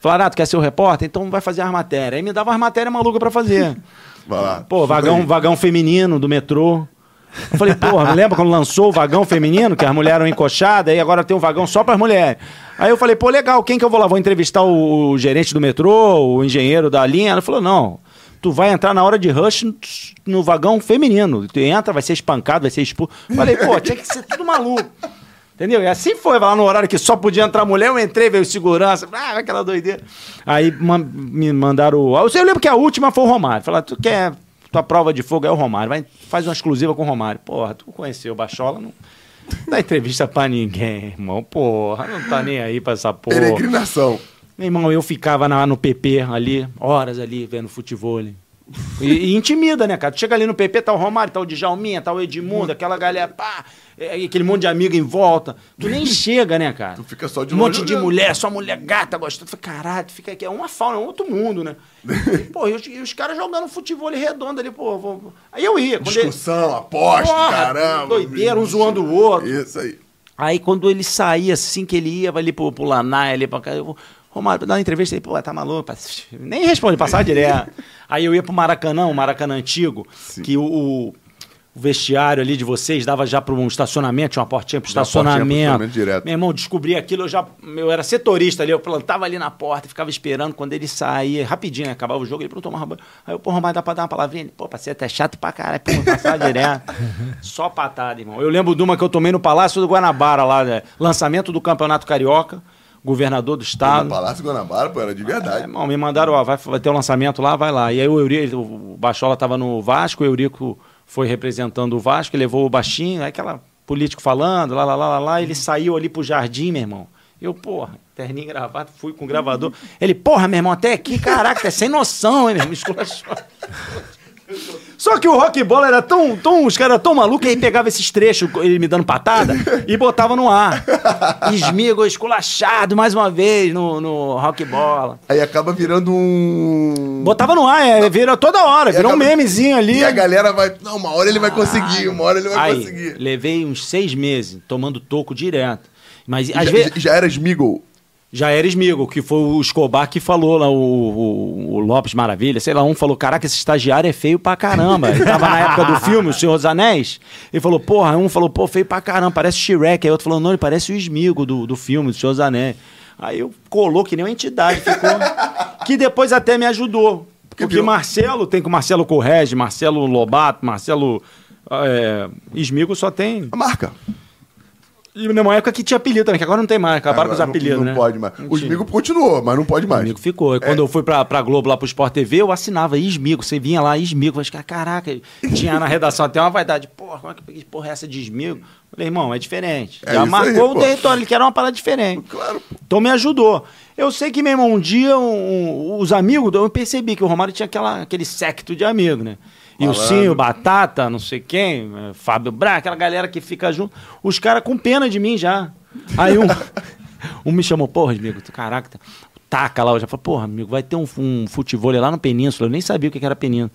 Falaram, ah, tu quer ser o repórter? Então vai fazer as matérias. Aí me dava as matérias malucas pra fazer. Vai lá. Pô, vagão, vagão feminino do metrô. Eu falei, porra, lembra quando lançou o vagão feminino, que as mulheres eram encoxadas, e agora tem um vagão só para as mulheres. Aí eu falei, pô, legal, quem que eu vou lá? Vou entrevistar o, gerente do metrô, o engenheiro da linha? Ela falou, não, tu vai entrar na hora de rush no, no vagão feminino. Tu entra, vai ser espancado, vai ser expulso. Falei, pô, tinha que ser tudo maluco. Entendeu? E assim foi, lá no horário que só podia entrar mulher, eu entrei, veio segurança, ah, aquela doideira. Aí me mandaram. Eu lembro que a última foi o Romário. Falaram, tu quer tua prova de fogo é o Romário, vai, faz uma exclusiva com o Romário. Porra, tu conheceu o Bachola, não dá entrevista pra ninguém, irmão. Porra, não tá nem aí pra essa porra. Peregrinação. Meu irmão, eu ficava na- no PP ali, horas ali, vendo futebol. E, e intimida, né, cara? Tu chega ali no PP, tá o Romário, tá o Djalminha, tá o Edmundo, aquela galera, pá, é, aquele monte de amigo em volta. Tu nem chega, né, cara? Tu fica só de Um monte de olhando. mulher, só mulher gata gostando. Tu fala, Caralho, tu fica aqui, é uma fauna, é um outro mundo, né? E, pô, e os, e os caras jogando futebol ali redondo ali, pô. vou- Aí eu ia. Quando ele- Discussão, aposta, Porra, caramba. doideira, um zoando o outro. Isso aí. Aí quando ele saía, assim que ele ia, vai ali pro, pro Lanai, ali pra cá, eu vou, Romário, dá uma entrevista aí, pô, tá maluco? Nem responde, passar direto. aí eu ia pro Maracanã, o Maracanã antigo, que o, o- vestiário ali de vocês dava já para um estacionamento, tinha uma portinha pro Uma portinha pro estacionamento. estacionamento direto. Meu irmão, descobri aquilo, eu já. Eu era setorista ali, eu plantava ali na porta, ficava esperando quando ele saía, rapidinho, né, acabava o jogo, ele perguntou uma Aí eu, pô, Romário, dá pra dar uma palavrinha? Ele, pô, parceiro, até chato pra caralho, pô, passar direto. Só patada, irmão. Eu lembro de uma que eu tomei no Palácio do Guanabara lá, né? lançamento do Campeonato Carioca, governador do No estado. Palácio Guanabara, pô, era de É, verdade. irmão, me mandaram, ó, vai, vai ter o lançamento lá, vai lá. E aí o Eurico, o Bachola tava no Vasco, o Eurico foi representando o Vasco, levou o baixinho, aí aquela político falando, lá, lá, lá, lá, lá, ele saiu ali pro jardim, meu irmão. Eu, porra, terninho gravado, fui com o gravador. Ele, porra, meu irmão, até aqui, caraca, é sem noção, hein, meu irmão, esculachou. Só que o rock bola era tão, tão os caras tão malucos, aí pegava esses trechos, ele me dando patada, e botava no ar. Esmigo esculachado mais uma vez no, no rock bola. Aí acaba virando um. Botava no ar, é, vira toda hora, virou um acaba- memezinho ali. E a galera vai. Não, uma hora ele vai conseguir, uma hora ele vai Aí, conseguir. levei uns seis meses tomando toco direto. Mas às já, vezes. já era Smiggle. Já era Smigo, que foi o Escobar que falou lá, o, o- o Lopes Maravilha, sei lá, um falou, caraca, esse estagiário é feio pra caramba. Ele tava na época do filme, O Senhor dos Anéis, ele falou, porra, um falou, pô, feio pra caramba, parece o Shrek, aí outro falou, não, ele parece o Smigo do, do filme, do Senhor dos Anéis. Aí eu colou que nem uma entidade, ficou, que depois até me ajudou. Porque virou- Marcelo, tem com Marcelo Correge, Marcelo Lobato, Marcelo é, Smigo só tem... A marca. E numa época que tinha apelido também, que agora não tem mais, acabaram com os não- apelidos, não, né? pode mais. Não O. Smiggle continuou, mas não pode mais. Esmigo ficou. E quando eu fui pra, pra Globo lá pro Sport TV, eu assinava Esmigo. Você vinha lá, Esmigo. Eu falei, caraca, tinha na redação até uma vaidade. Porra, como é que porra é essa de Esmigo? Falei, irmão, é diferente. É Já marcou aí, o pô. território, ele quer uma parada diferente. Claro, pô. Então me ajudou. Eu sei que, meu irmão, um dia um- os amigos, eu percebi que o Romário tinha aquela, aquele secto de amigos, né? E o Malandro. Cinho, Batata, não sei quem, eh, Fábio Bra, aquela galera que fica junto. Os caras com pena de mim já. Aí um, um me chamou, porra, amigo, tu, caraca, taca lá. Eu já falei, porra, amigo, vai ter um, um futebol lá no Península. Eu nem sabia o que que era Península.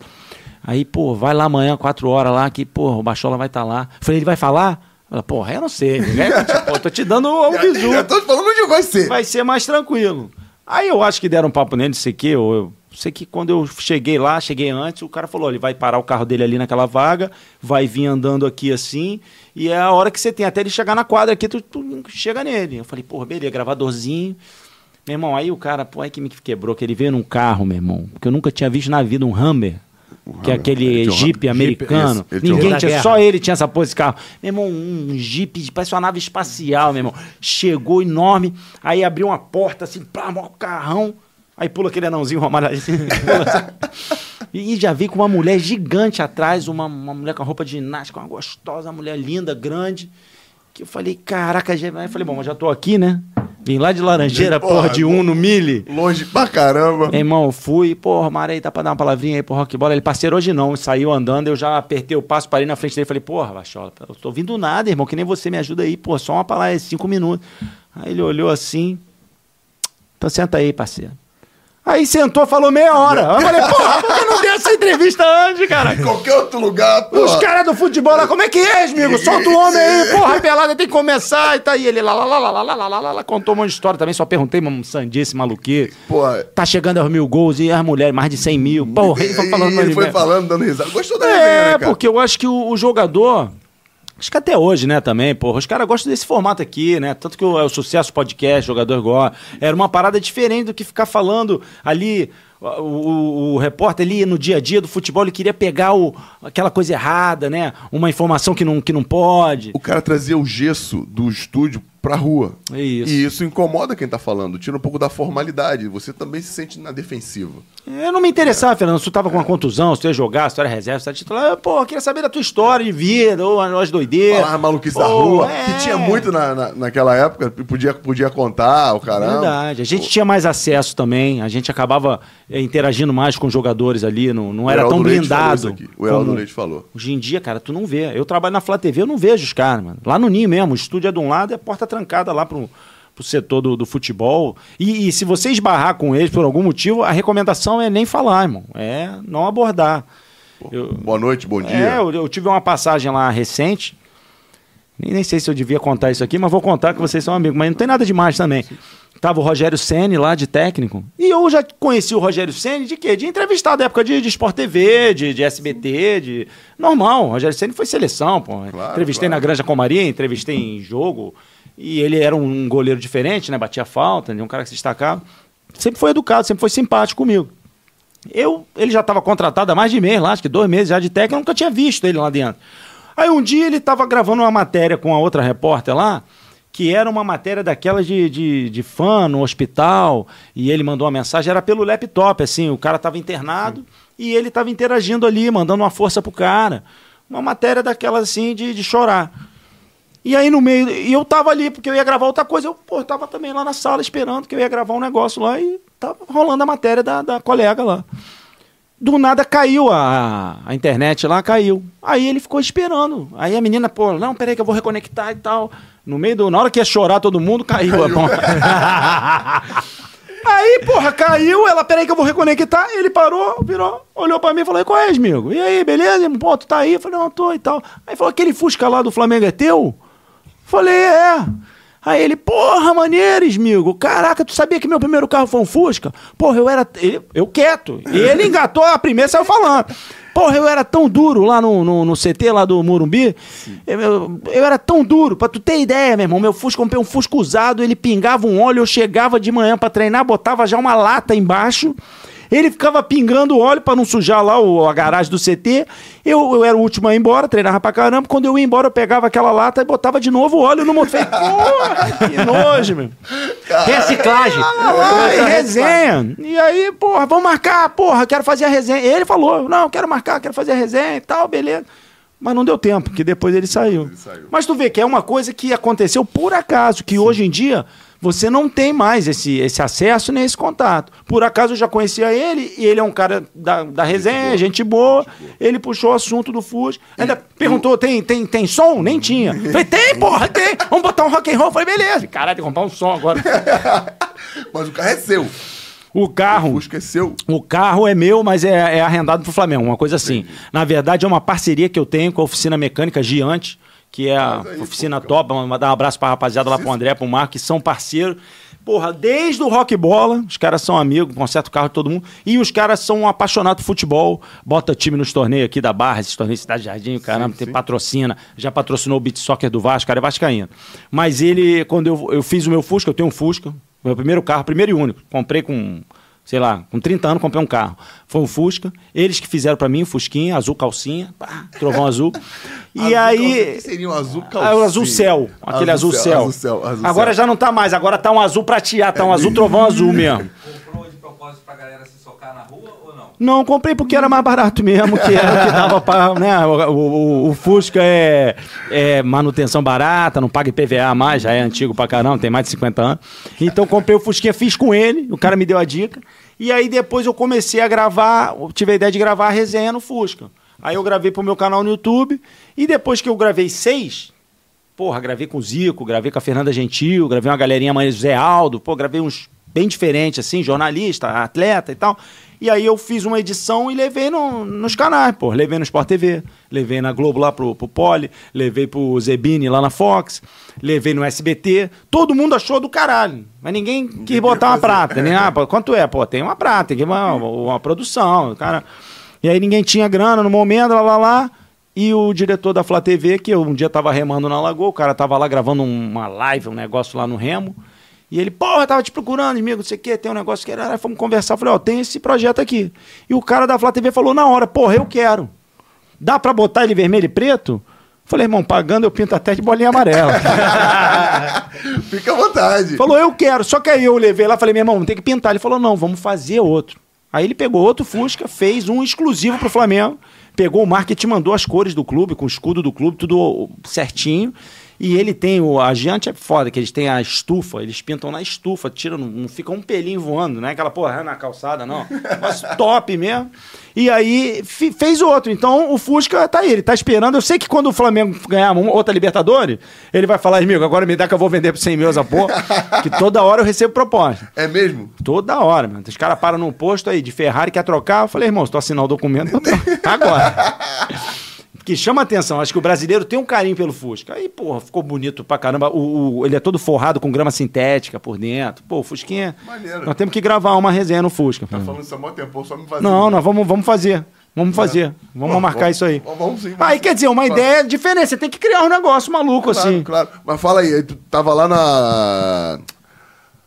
Aí, pô, vai lá amanhã, quatro horas lá, que, porra, o Bachola vai estar lá. Eu falei, ele vai falar? Ela, porra, eu não sei. É, tipo, eu tô te dando um bisu já tô te falando onde vai ser. vai ser mais tranquilo. Aí eu acho que deram um papo nele, não sei o quê. Eu, eu sei que quando eu cheguei lá, cheguei antes, o cara falou: ele vai parar o carro dele ali naquela vaga, vai vir andando aqui assim, e é a hora que você tem, até ele chegar na quadra aqui, tu, tu chega nele. Eu falei, porra, beleza, gravadorzinho. Meu irmão, aí o cara, pô, aí que me quebrou, que ele veio num carro, meu irmão, que eu nunca tinha visto na vida um Hummer. Que é aquele um Jeep Hummer. americano. Jeep, um Ninguém tinha, só ele tinha essa porra desse carro. Meu irmão, um Jeep, parece uma nave espacial, meu irmão. Chegou enorme, aí abriu uma porta assim, pá, mó carrão. Aí pula aquele anãozinho, pula assim. E já veio com uma mulher gigante atrás, uma, uma mulher com a roupa de ginástica, uma gostosa, uma mulher linda, grande. Que eu falei, caraca, já... aí eu falei, bom, mas já tô aqui, né? Vim lá de Laranjeira, Porra, porra, de um no Mille. Longe pra caramba. Meu irmão, fui, porra, Marei, dá pra dar uma palavrinha aí pro Rock Bola? Ele, parceiro, hoje não. Saiu andando, eu já apertei o passo, parei na frente dele falei, porra, Bachola, eu tô vindo nada, irmão, que nem você me ajuda aí, pô, só uma palavra, cinco minutos. Aí ele olhou assim, então senta aí, parceiro. Aí sentou, falou meia hora. Eu falei, porra, por que não deu essa entrevista antes, cara? Em qualquer outro lugar, pô. Os caras do futebol lá, como é que é, amigo? Solta o homem aí, porra, a pelada tem que começar. E tá aí, ele lá, lá, lá, lá, lá, lá, lá, lá, contou uma história também, só perguntei, um sandice, maluquice. Pô, Tá chegando aos mil gols e as mulheres, mais de 100 mil. Porra, ele foi falando. ele foi falando, dando risada. Gostou da resenha, É, né, cara? porque eu acho que o, o jogador. Acho que até hoje, né, também, porra. Os caras gostam desse formato aqui, né? Tanto que o, é o sucesso podcast, jogador gosta. Era uma parada diferente do que ficar falando ali. O, o- o repórter ali no dia a dia do futebol, ele queria pegar o, aquela coisa errada, né? Uma informação que não, que não pode. O cara trazia o gesso do estúdio pra rua. É isso. E isso incomoda quem tá falando, tira um pouco da formalidade. Você também se sente na defensiva. Eu não me interessava, Fernando, se tu tava com uma contusão, se tu ia jogar, se tu era reserva, se tu era titular. Pô, eu queria saber da tua história de vida, ou as doideiras. Falar maluquice da Pô, rua, é. que tinha muito na, na- naquela época, podia, podia contar, o caramba. Verdade. A gente tinha mais acesso também, a gente acabava eh, interagindo mais com os jogadores ali, não, não era tão blindado. O Heraldo Leite falou. Hoje em dia, cara, tu não vê. Eu trabalho na Flá TV, eu não vejo os caras, mano. Lá no Ninho mesmo, o estúdio é de um lado e a porta trancada lá pro, pro setor do, do futebol. E, e se você esbarrar com eles por algum motivo, a recomendação é nem falar, irmão. É não abordar. Eu- Boa noite, bom dia. é, eu, eu tive uma passagem lá recente. Nem, nem sei se eu devia contar isso aqui, mas vou contar que vocês são amigos. Mas não tem nada demais também. Tava o Rogério Ceni lá de técnico. E eu já conheci o Rogério Ceni de quê? De entrevistado da época de, de Sport TV, de, de SBT, de. Normal. O Rogério Ceni foi seleção, pô. Claro, entrevistei claro. na Granja Comaria, entrevistei em jogo. E ele era um goleiro diferente, né? Batia falta, né? um cara que se destacava. Sempre foi educado, sempre foi simpático comigo. Eu, ele já estava contratado há mais de mês lá, acho que dois meses já de técnico, eu nunca tinha visto ele lá dentro. Aí um dia ele estava gravando uma matéria com a outra repórter lá, que era uma matéria daquelas de, de, de fã no hospital, e ele mandou uma mensagem, era pelo laptop, assim, o cara estava internado e ele estava interagindo ali, mandando uma força pro cara. Uma matéria daquelas assim de, de chorar. E aí no meio, e eu tava ali porque eu ia gravar outra coisa, eu pô, tava também lá na sala esperando que eu ia gravar um negócio lá e tava rolando a matéria da, da colega lá. do nada caiu a, a internet lá, caiu. Aí ele ficou esperando. Aí a menina, pô, não, peraí que eu vou reconectar e tal. No meio do. Na hora que ia chorar todo mundo, caiu, a bomba. Aí, porra, caiu, ela, peraí que eu vou reconectar. Ele parou, virou, olhou pra mim e falou: "E qual é, amigo? E aí, beleza? Pô, tu tá aí? Eu falei, não, tô e tal. Aí falou: aquele Fusca lá do Flamengo é teu? Falei, é. Aí ele, porra, maneiro, amigo. Caraca, tu sabia que meu primeiro carro foi um Fusca? Porra, eu era. ele- Eu quieto. E ele engatou a primeira e saiu falando. Porra, eu era tão duro lá no, no, no CT lá do Morumbi. Eu, eu, eu era tão duro, pra tu ter ideia, meu irmão. Meu Fusca, comprei um Fusca usado, ele pingava um óleo, eu chegava de manhã pra treinar, botava já uma lata embaixo. Ele ficava pingando óleo pra não sujar lá o, a garagem do CT. Eu, eu era o último a ir embora, treinava pra caramba. Quando eu ia embora, eu pegava aquela lata e botava de novo o óleo no motor. Falei, porra, que nojo, meu. Reciclagem. Ai, resenha. E aí, porra, vamos marcar, porra, quero fazer a resenha. Ele falou, não, quero marcar, quero fazer a resenha e tal, beleza. Mas não deu tempo, que depois ele saiu. saiu. Mas tu vê que é uma coisa que aconteceu por acaso, que hoje em dia você não tem mais esse, esse acesso nem esse contato. Por acaso eu já conhecia ele, e ele é um cara da, da resenha, gente boa. Ele puxou o assunto do Fusca. Ainda perguntou: tem, tem, tem som? Nem tinha. Falei, tem, porra, tem. Vamos botar um rock and roll. Falei, beleza. Caralho, tem que comprar um som agora. Mas o carro é seu. O O carro. Fusca é seu. O carro é meu, mas é, é arrendado pro Flamengo, uma coisa assim. Na verdade, é uma parceria que eu tenho com a oficina mecânica Giante, que é a aí, oficina pô, top. Mandar um abraço pra rapaziada lá pro André, pro Marco, que são parceiros. Porra, desde o rock bola, os caras são amigos, consertam o carro de todo mundo. E os caras são apaixonados por futebol, bota time nos torneios aqui da Barra, esses torneios de Cidade Jardim, caramba, tem patrocina, já patrocinou o Beat Soccer do Vasco, cara é vascaíno. Mas ele, quando eu, eu fiz o meu Fusca, eu tenho um Fusca, meu primeiro carro, primeiro e único, comprei com sei lá, com 30 anos comprei um carro. Foi um Fusca. Eles que fizeram pra mim o Fusquinha, azul calcinha, pá, trovão azul. E Azul calcinha. O aí. que seria um azul Ah, calcinha? o azul céu, aquele azul, céu. Azul céu, azul agora céu. já não tá mais, agora tá um azul prateado, tá um azul trovão azul mesmo. Comprou de propósito pra galera se socar na rua não? Comprei porque era mais barato mesmo, que era que dava pra. Né, o, o- o Fusca é, é manutenção barata, não paga IPVA mais, já é antigo pra caramba, tem mais de 50 anos. Então comprei o Fusquinha, fiz com ele, o cara me deu a dica. E aí depois eu comecei a gravar, tive a ideia de gravar a resenha no Fusca. Aí eu gravei pro meu canal no YouTube, e depois que eu gravei seis, Porra, gravei com o Zico, gravei com a Fernanda Gentil, gravei uma galerinha mais Zé Aldo, pô, gravei uns bem diferentes, assim, jornalista, atleta e tal. E aí eu fiz uma edição e levei no- nos canais, pô. Levei no Sport TV, levei na Globo lá pro, pro Poli, levei pro Zebini lá na Fox, levei no SBT. Todo mundo achou do caralho. Mas ninguém quis botar uma prata, né? Ah, pô, quanto é? Pô, tem uma prata, tem uma, uma produção, cara. E aí ninguém tinha grana no momento, lá, lá, lá. E o diretor da Flá TV, que eu um dia tava remando na lagoa, o cara tava lá gravando um- uma live, um negócio lá no Remo. E ele, porra, eu tava te procurando, amigo, não sei o quê, tem um negócio que era. Aí Fomos conversar. Eu falei, ó, tem esse projeto aqui. E o cara da Flá TV falou na hora, porra, eu quero. Dá pra botar ele vermelho e preto? Falei, irmão, pagando eu pinto até de bolinha amarela. Fica à vontade. Falou, eu quero. Só que aí eu levei lá falei, meu irmão, tem que pintar. Ele falou, não, vamos fazer outro. Aí ele pegou outro Fusca, fez um exclusivo pro Flamengo, pegou o marketing, mandou as cores do clube, com o escudo do clube, tudo certinho. E ele tem o. A Giante é foda, que eles têm a estufa, eles pintam na estufa, tiram, não, fica um pelinho voando, não é aquela porra na calçada, não. Mas top mesmo. E aí fi- fez outro. Então o Fusca tá aí, ele tá esperando. Eu sei que quando o Flamengo ganhar uma, outra Libertadores, ele vai falar, amigo, agora me dá que eu vou vender por 100 mil essa porra. que toda hora eu recebo proposta. É mesmo? Toda hora, mano. Os caras param num posto aí de Ferrari, quer trocar. Eu falei, irmão, se tu assinar o documento, troco. agora. Que chama atenção. Acho que o brasileiro tem um carinho pelo Fusca. Aí, porra, ficou bonito pra caramba. O, o- ele é todo forrado com grama sintética por dentro. Pô, o Fusquinha. Maneiro. Nós temos que gravar uma resenha no Fusca. Tá falando isso há mó tempo, só me vazio. Não, nós vamos, vamos fazer. Vamos fazer. Vamos Vamos, marcar vamos, isso aí. vamos sim, vamos aí, sim. quer dizer, uma Vamos. ideia diferente. Você tem que criar um negócio maluco Claro, assim. claro. Mas fala aí, aí tu tava lá na.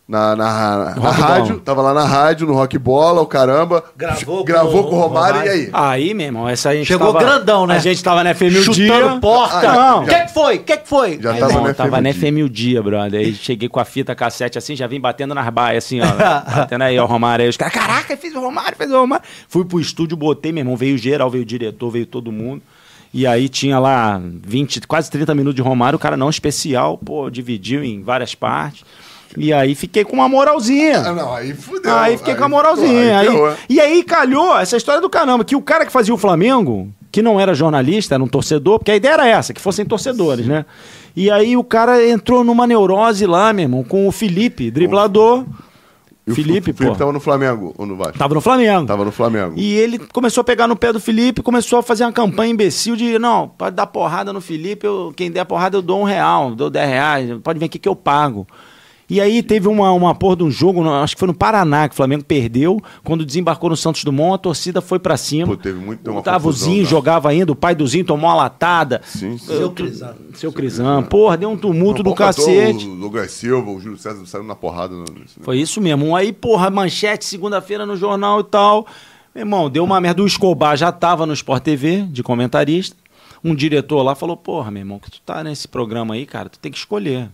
Na, na, na rádio, tava lá na rádio, no Rock Bola, o caramba. Gravou Gravou com com o o Romário, Romário. e aí? Aí, meu irmão, essa aí a gente Chegou tava- grandão, né? A gente tava na FM o Chutando dia. porta. Ah, Não. O que, que foi? O que, que foi? Já Aí, tava irmão, na tava FM na o dia. FM o dia, brother. Aí cheguei com a fita cassete assim, já vim batendo nas baias, assim, ó. batendo aí, ó, o Romário. Aí os caras, caraca, fez o Romário, fez o Romário. Fui pro estúdio, botei, meu irmão, veio geral, veio o diretor, veio todo mundo. E aí tinha lá 20, quase 30 minutos de Romário, o cara não especial, pô, dividiu em várias partes. E aí fiquei com uma moralzinha. Ah, não, aí fudeu. Aí fiquei com a moralzinha. Aí, Aí- e aí calhou essa história do caramba, que o cara que fazia o Flamengo, que não era jornalista, era um torcedor, porque a ideia era essa, que fossem torcedores, né? E aí o cara entrou numa neurose lá, meu irmão, com o Felipe, driblador. E o Felipe, o Felipe pô. tava no Flamengo ou no Vasco? Tava no Flamengo. Tava no Flamengo. E ele começou a pegar no pé do Felipe, começou a fazer uma campanha imbecil de não, pode dar porrada no Felipe, eu- quem der porrada eu dou um real, dou dez reais, pode vir aqui que eu pago. E aí teve uma, uma porra de um jogo, no- acho que foi no Paraná, que o Flamengo perdeu. Quando desembarcou no Santos Dumont, a torcida foi pra cima. Pô, teve muito- deu uma o confusão, né? jogava ainda, o pai do Zinho tomou uma latada. Sim, sim. Seu Crisão. Seu Crisão. Porra, deu um tumulto do cacete. O Douglas Silva, o Júlio César saiu na porrada. No, Foi isso mesmo. Aí, porra, manchete segunda-feira no jornal e tal. Meu irmão, deu uma merda. O Escobar já tava no Sport TV, de comentarista. Um diretor lá falou: Porra, meu irmão, que tu tá nesse programa aí, cara, tu tem que escolher.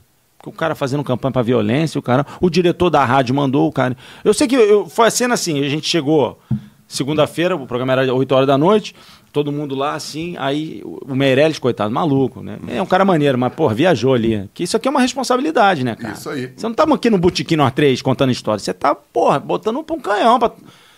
O cara fazendo campanha pra violência, o cara. O diretor da rádio mandou o cara. Eu sei que eu, foi a cena assim: a gente chegou segunda-feira, o programa era 8 horas da noite. Todo mundo lá, assim, aí o Meirelles, coitado, maluco, né? É um cara maneiro, mas, porra, viajou ali. Que isso aqui é uma responsabilidade, né, cara? Isso aí. Você não tá aqui no Botequim no 3 contando história. Você tá, porra, botando pra um canhão. Pra...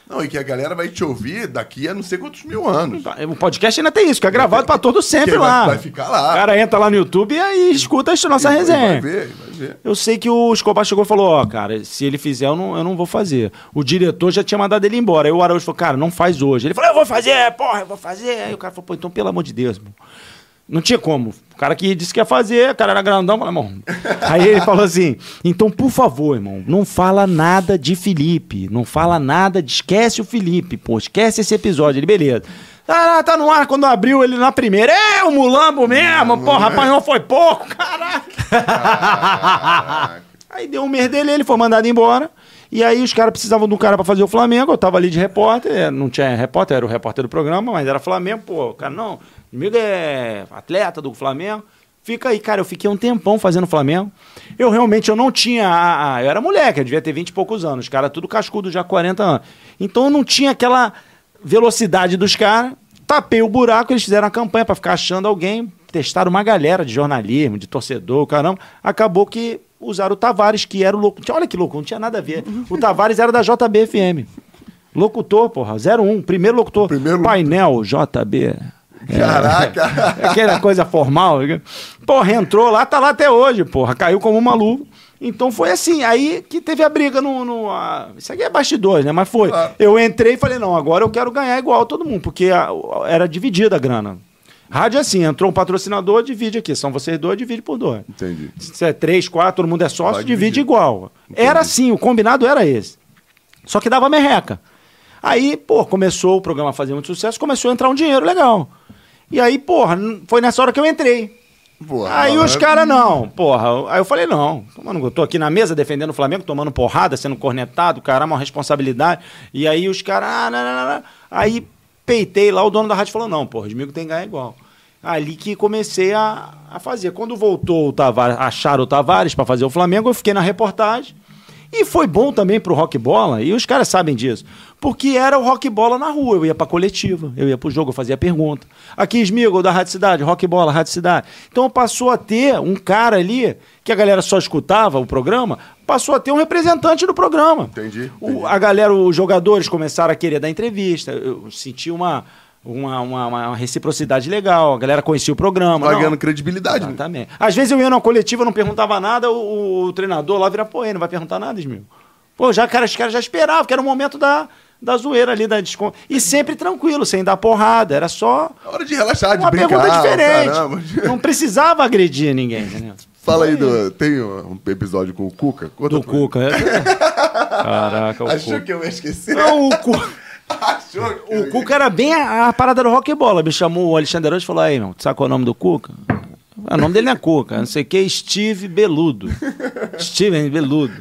Não, e que a galera vai te ouvir daqui a não sei quantos mil anos. O podcast ainda tem isso, que é gravado pra todo sempre vai- lá. vai ficar lá. O cara entra lá no YouTube e aí escuta a nossa E resenha. Vai ver, vai ver. Eu sei que o Escobar chegou e falou: Ó, cara, se ele fizer, eu não, eu não vou fazer. O diretor já tinha mandado ele embora. Aí o Araújo falou: Cara, não faz hoje. Ele falou: Eu vou fazer, porra, eu vou fazer. Aí o cara falou: Pô, então pelo amor de Deus, meu. Não tinha como. O cara que disse que ia fazer, o cara era grandão, falou, irmão. Aí ele falou assim: então, por favor, irmão, não fala nada de Felipe. Não fala nada de. Esquece o Felipe, pô, esquece esse episódio. Ele, beleza. Ah, tá no ar quando abriu ele na primeira. É, o Mulambo mesmo, porra, apanhou foi pouco, caraca. Aí deu um mês dele, ele foi mandado embora. E aí os caras precisavam de um cara pra fazer o Flamengo. Eu tava ali de repórter, eh, não tinha repórter, era o repórter do programa, mas era Flamengo. Pô, o cara, não, amigo é atleta do Flamengo. Fica aí, cara, eu fiquei um tempão fazendo Flamengo. Eu realmente eu não tinha. a- a- eu era moleque, eu devia ter 20 e poucos anos. Os caras tudo cascudo já 40 anos. Então eu não tinha aquela velocidade dos caras. Tapei o buraco, eles fizeram a campanha pra ficar achando alguém. Testaram uma galera de jornalismo, de torcedor, caramba. Acabou que usaram o Tavares, que era o louco. Olha que louco, não tinha nada a ver. O Tavares era da JBFM. Locutor, porra, 01, primeiro locutor. Primeiro- Painel JB. Caraca! Aquela coisa formal. Porra, entrou lá, tá lá até hoje, porra. Caiu como uma luva. Então foi assim. Aí que teve a briga no. no a- Isso aqui é bastidores, né? Mas foi. Claro. Eu entrei e falei, não, agora eu quero ganhar igual todo mundo, porque a- era dividida a grana. Rádio é assim, entrou um patrocinador, divide aqui. São vocês dois, divide por dois. Entendi. Se é três, quatro, todo mundo é sócio, divide igual. Era assim, o combinado era esse. Só que dava merreca. Aí, pô, começou o programa a fazer muito sucesso, começou a entrar um dinheiro legal. E aí, porra, foi nessa hora que eu entrei. Porra, aí os é- caras, não, porra. Aí eu falei, não, mano, eu tô aqui na mesa defendendo o Flamengo, tomando porrada, sendo cornetado, caramba, uma responsabilidade. E aí os caras, ah, não, não, não. Aí peitei lá, o dono da rádio falou, não, porra, os amigos tem que ganhar igual. Ali que comecei a, a fazer. Quando voltou o Tavares, acharam o Tavares para fazer o Flamengo, eu fiquei na reportagem. E foi bom também pro rock bola, e os caras sabem disso. Porque era o rock bola na rua. Eu ia pra coletiva, eu ia pro jogo, eu fazia pergunta. Aqui, Smigol, da Rádio Cidade, rock bola, Rádio Cidade. Então passou a ter um cara ali, que a galera só escutava o programa, passou a ter um representante do programa. Entendi, O- entendi. a galera, os jogadores começaram a querer dar entrevista. Eu senti uma, uma, uma, uma reciprocidade legal. A galera conhecia o programa. Vai ganhando credibilidade. né? Exatamente. Às vezes eu ia numa coletiva, não perguntava nada, o, o treinador lá vira, pô, ele não vai perguntar nada, Esmil. Pô, já, cara, os caras já esperavam, que era o momento da, da zoeira ali, da descon... E sempre tranquilo, sem dar porrada. Era só É hora de relaxar, de uma brincar. pergunta diferente. caramba. Não precisava agredir ninguém, entendeu? Fala aí, do, tem um episódio com o Cuca? Conta Do. Cuca. Caraca, o Achou Cuca. que eu ia esquecer? Não, o Cuca. Eu O Cuca era bem a, a parada do rock e bola. Me chamou o Alexandre Arantes e falou: aí, meu, qual é o nome do Cuca? Ah, O nome dele não é Cuca, não sei o que, Steve Beludo. Steven Beludo.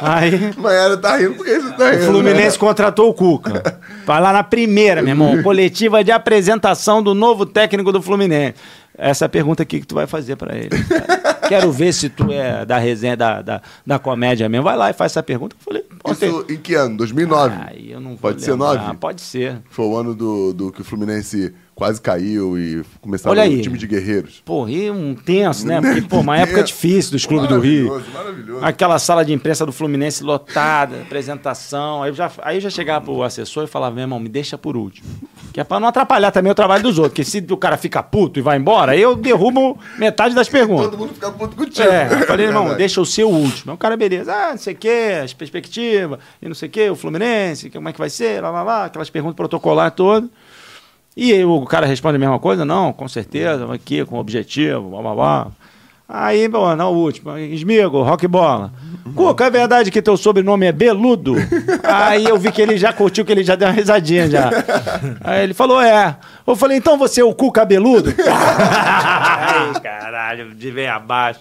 Aí Mas ela tá rindo porque você tá o rindo. Fluminense né? contratou o Cuca. Vai lá na primeira, meu irmão. Coletiva de apresentação do novo técnico do Fluminense. Essa é pergunta aqui que tu vai fazer pra ele. Quero ver se tu é da resenha, da, da, da comédia mesmo. Vai lá e faz essa pergunta. Eu falei, Isso em que ano? 2009? Aí eu não vou Pode ser lembrar. nove? Pode ser. Foi o ano do, do que o Fluminense quase caiu e começaram Olha um aí. time de guerreiros. Pô, e um tenso, né? Porque, pô, uma época difícil dos clubes do Rio. Maravilhoso, Maravilhoso. Aquela sala de imprensa do Fluminense lotada, apresentação. Aí eu já, aí eu já chegava pro assessor e falava, meu irmão, me deixa por último. Que é pra não atrapalhar também o trabalho dos outros. Porque se o cara fica puto e vai embora, eu derrubo metade das perguntas. Todo mundo fica puto contigo. É, eu falei, irmão, deixa o seu último. Aí o cara, beleza, ah, não sei o quê, as perspectivas, e não sei o quê, o Fluminense, como é que vai ser, lá, lá, lá, aquelas perguntas protocolares todas. E aí o cara responde a mesma coisa? Não, com certeza, aqui, com objetivo, blá, blá, blá. Aí, bom, na última, Esmigo, rock bola. Cuca, é verdade que teu sobrenome é Beludo? Aí eu vi que ele já curtiu, que ele já deu uma risadinha já. Aí ele falou, é. Eu falei, então você é o cu cabeludo? Ai, caralho, de bem abaixo.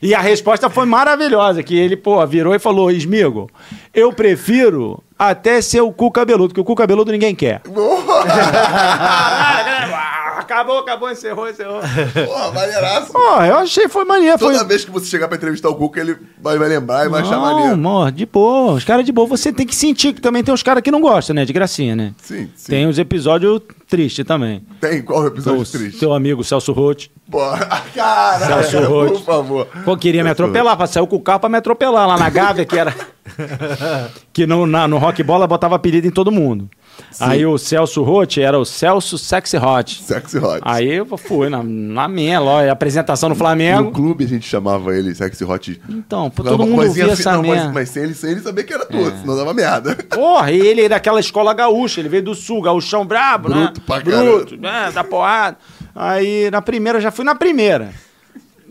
E a resposta foi maravilhosa, que ele, pô, virou e falou, Esmigo, eu prefiro até ser o cu cabeludo, porque o cu cabeludo ninguém quer. Acabou, acabou, encerrou, encerrou. Porra, maneiraço. Pô, eu achei, foi maneiro. Foi... Toda vez que você chegar pra entrevistar o Cuca, ele vai, vai lembrar e vai achar Não, maneiro. amor, de boa. Os caras de boa, você tem que sentir que também tem os caras que não gostam, né? De gracinha, né? Sim, sim. Tem os episódios tristes também. Tem qual episódio O triste? seu amigo Celso Roth. Porra, caralho, Celso por Roth. favor. Pô, queria me Celso atropelar, pra saiu com o carro pra me atropelar lá na Gávea, que era. que no, na- no rock bola botava apelido em todo mundo. Aí o Celso Roth era o Celso Sexy Hot. Sexy Hot. Aí eu fui na, na minha, lá, apresentação no No Flamengo. clube a gente chamava ele Sexy Hot. Então, pô, todo mundo ouvia assim, essa não, mas, merda. É. mas sem, ele, sem ele saber que era tu, senão dava merda. Porra, e ele é daquela escola gaúcha, ele veio do sul, gaúchão brabo, Bruto né? pra Bruto, né? Da porrada. Aí na primeira, já fui na primeira.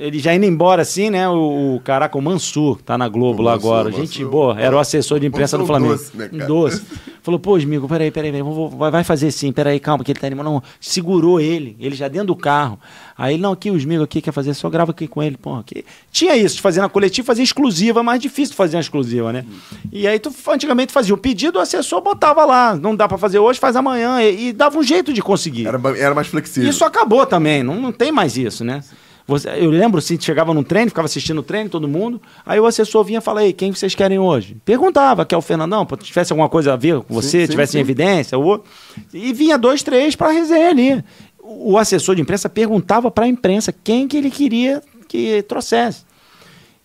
Ele já indo embora assim, né? O, o caraca, o Mansur, tá na Globo O lá Mansur, agora. Mansur. Gente boa, era o assessor de imprensa do Flamengo. doce, né, cara? Doce. Falou, pô, amigo, peraí, peraí, peraí, vou- vai, vai fazer sim, peraí, calma, que ele tá animando. Não, segurou ele, ele já dentro do carro. Aí, não, aqui, os amigos aqui quer fazer, só grava aqui com ele, pô. Aqui. Tinha isso, de fazer na coletiva, fazer exclusiva, mais difícil fazer uma exclusiva, né? E aí, tu antigamente fazia o pedido, o assessor botava lá, não dá pra fazer hoje, faz amanhã, e, e dava um jeito de conseguir. Era, era mais flexível. Isso acabou também, não, não tem mais isso, né? Você- eu lembro assim, chegava num treino, ficava assistindo o treino, todo mundo, aí o assessor vinha e falava, ei, quem vocês querem hoje? Perguntava, quer o Fernandão, pô, tivesse alguma coisa a ver com você, sim, tivesse sim. em evidência, o outro. E vinha dois, três pra resenha ali. O assessor de imprensa perguntava pra imprensa quem que ele queria que trouxesse.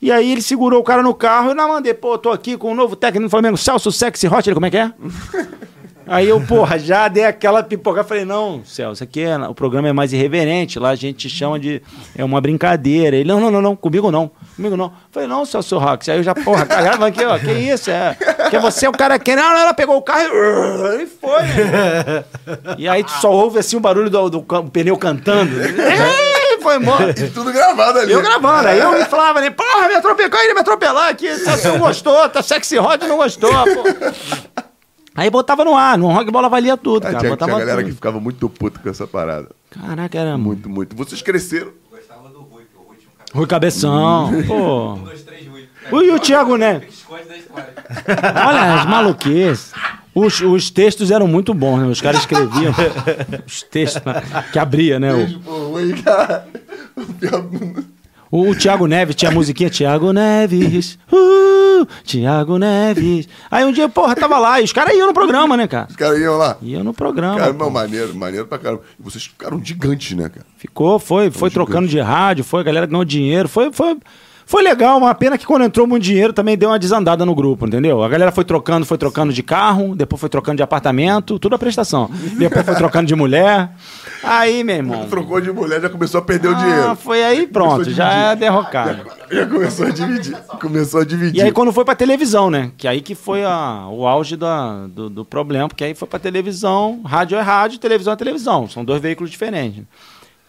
E aí ele segurou o cara no carro e eu não mandei, pô, tô aqui com o novo técnico do Flamengo, Celso Sexy Hot, ele, como é que é? Aí eu, porra, já dei aquela pipoca. Falei, não, Celso, aqui é, o programa é mais irreverente. Lá a gente te chama de. É uma brincadeira. Ele, não, não, não, não, comigo não. Comigo não. Falei, não, Celso Rox. Aí eu já, porra, gravando aqui, ó. Que isso? É. Porque você é o cara que. Não, não, ela pegou o carro e. E foi. né? E aí tu só ouve assim o barulho do, do cam- pneu cantando. E foi embora. E tudo gravado ali. Eu gravando, aí eu me falava, né? Porra, me atropelou, ele me atropelar aqui. Celso não gostou, tá sexy hot, não gostou, pô. Aí botava no ar, no rock bola valia tudo, Ah, cara. tinha, botava tinha galera tudo. que ficava muito puta com essa parada. Caraca, era muito. Muito. Vocês cresceram. Gostava do Rui, que o Rui tinha um cabelo. Rui Cabeção, pô. Um, dois, três, Rui. E o Thiago história. Olha as maluquices. Os, os textos eram muito bons, né? Os caras escreviam os textos né? que abria, né? O- O O, Thiago Neves tinha a musiquinha Thiago Neves, uh, Thiago Neves. Aí um dia, porra, tava lá e os caras iam no programa, né, cara? Os caras iam lá. Iam no programa. Cara, não, maneiro, maneiro pra caramba. E vocês ficaram gigantes, né, cara? Ficou, foi, foi trocando de rádio, foi, a galera ganhou dinheiro, foi, foi, foi legal, uma pena que quando entrou muito dinheiro também deu uma desandada no grupo, entendeu? A galera foi trocando, foi trocando de carro, depois foi trocando de apartamento, tudo a prestação. Depois foi trocando de mulher. Aí, meu irmão. Trocou de mulher, já começou a perder o ah, dinheiro. foi aí pronto, já é derrocado. Já começou a dividir. Começou a dividir. E aí quando foi pra televisão, né? Que aí que foi a- o auge da- do, do problema, porque aí foi pra televisão, rádio é rádio, televisão é televisão, são dois veículos diferentes.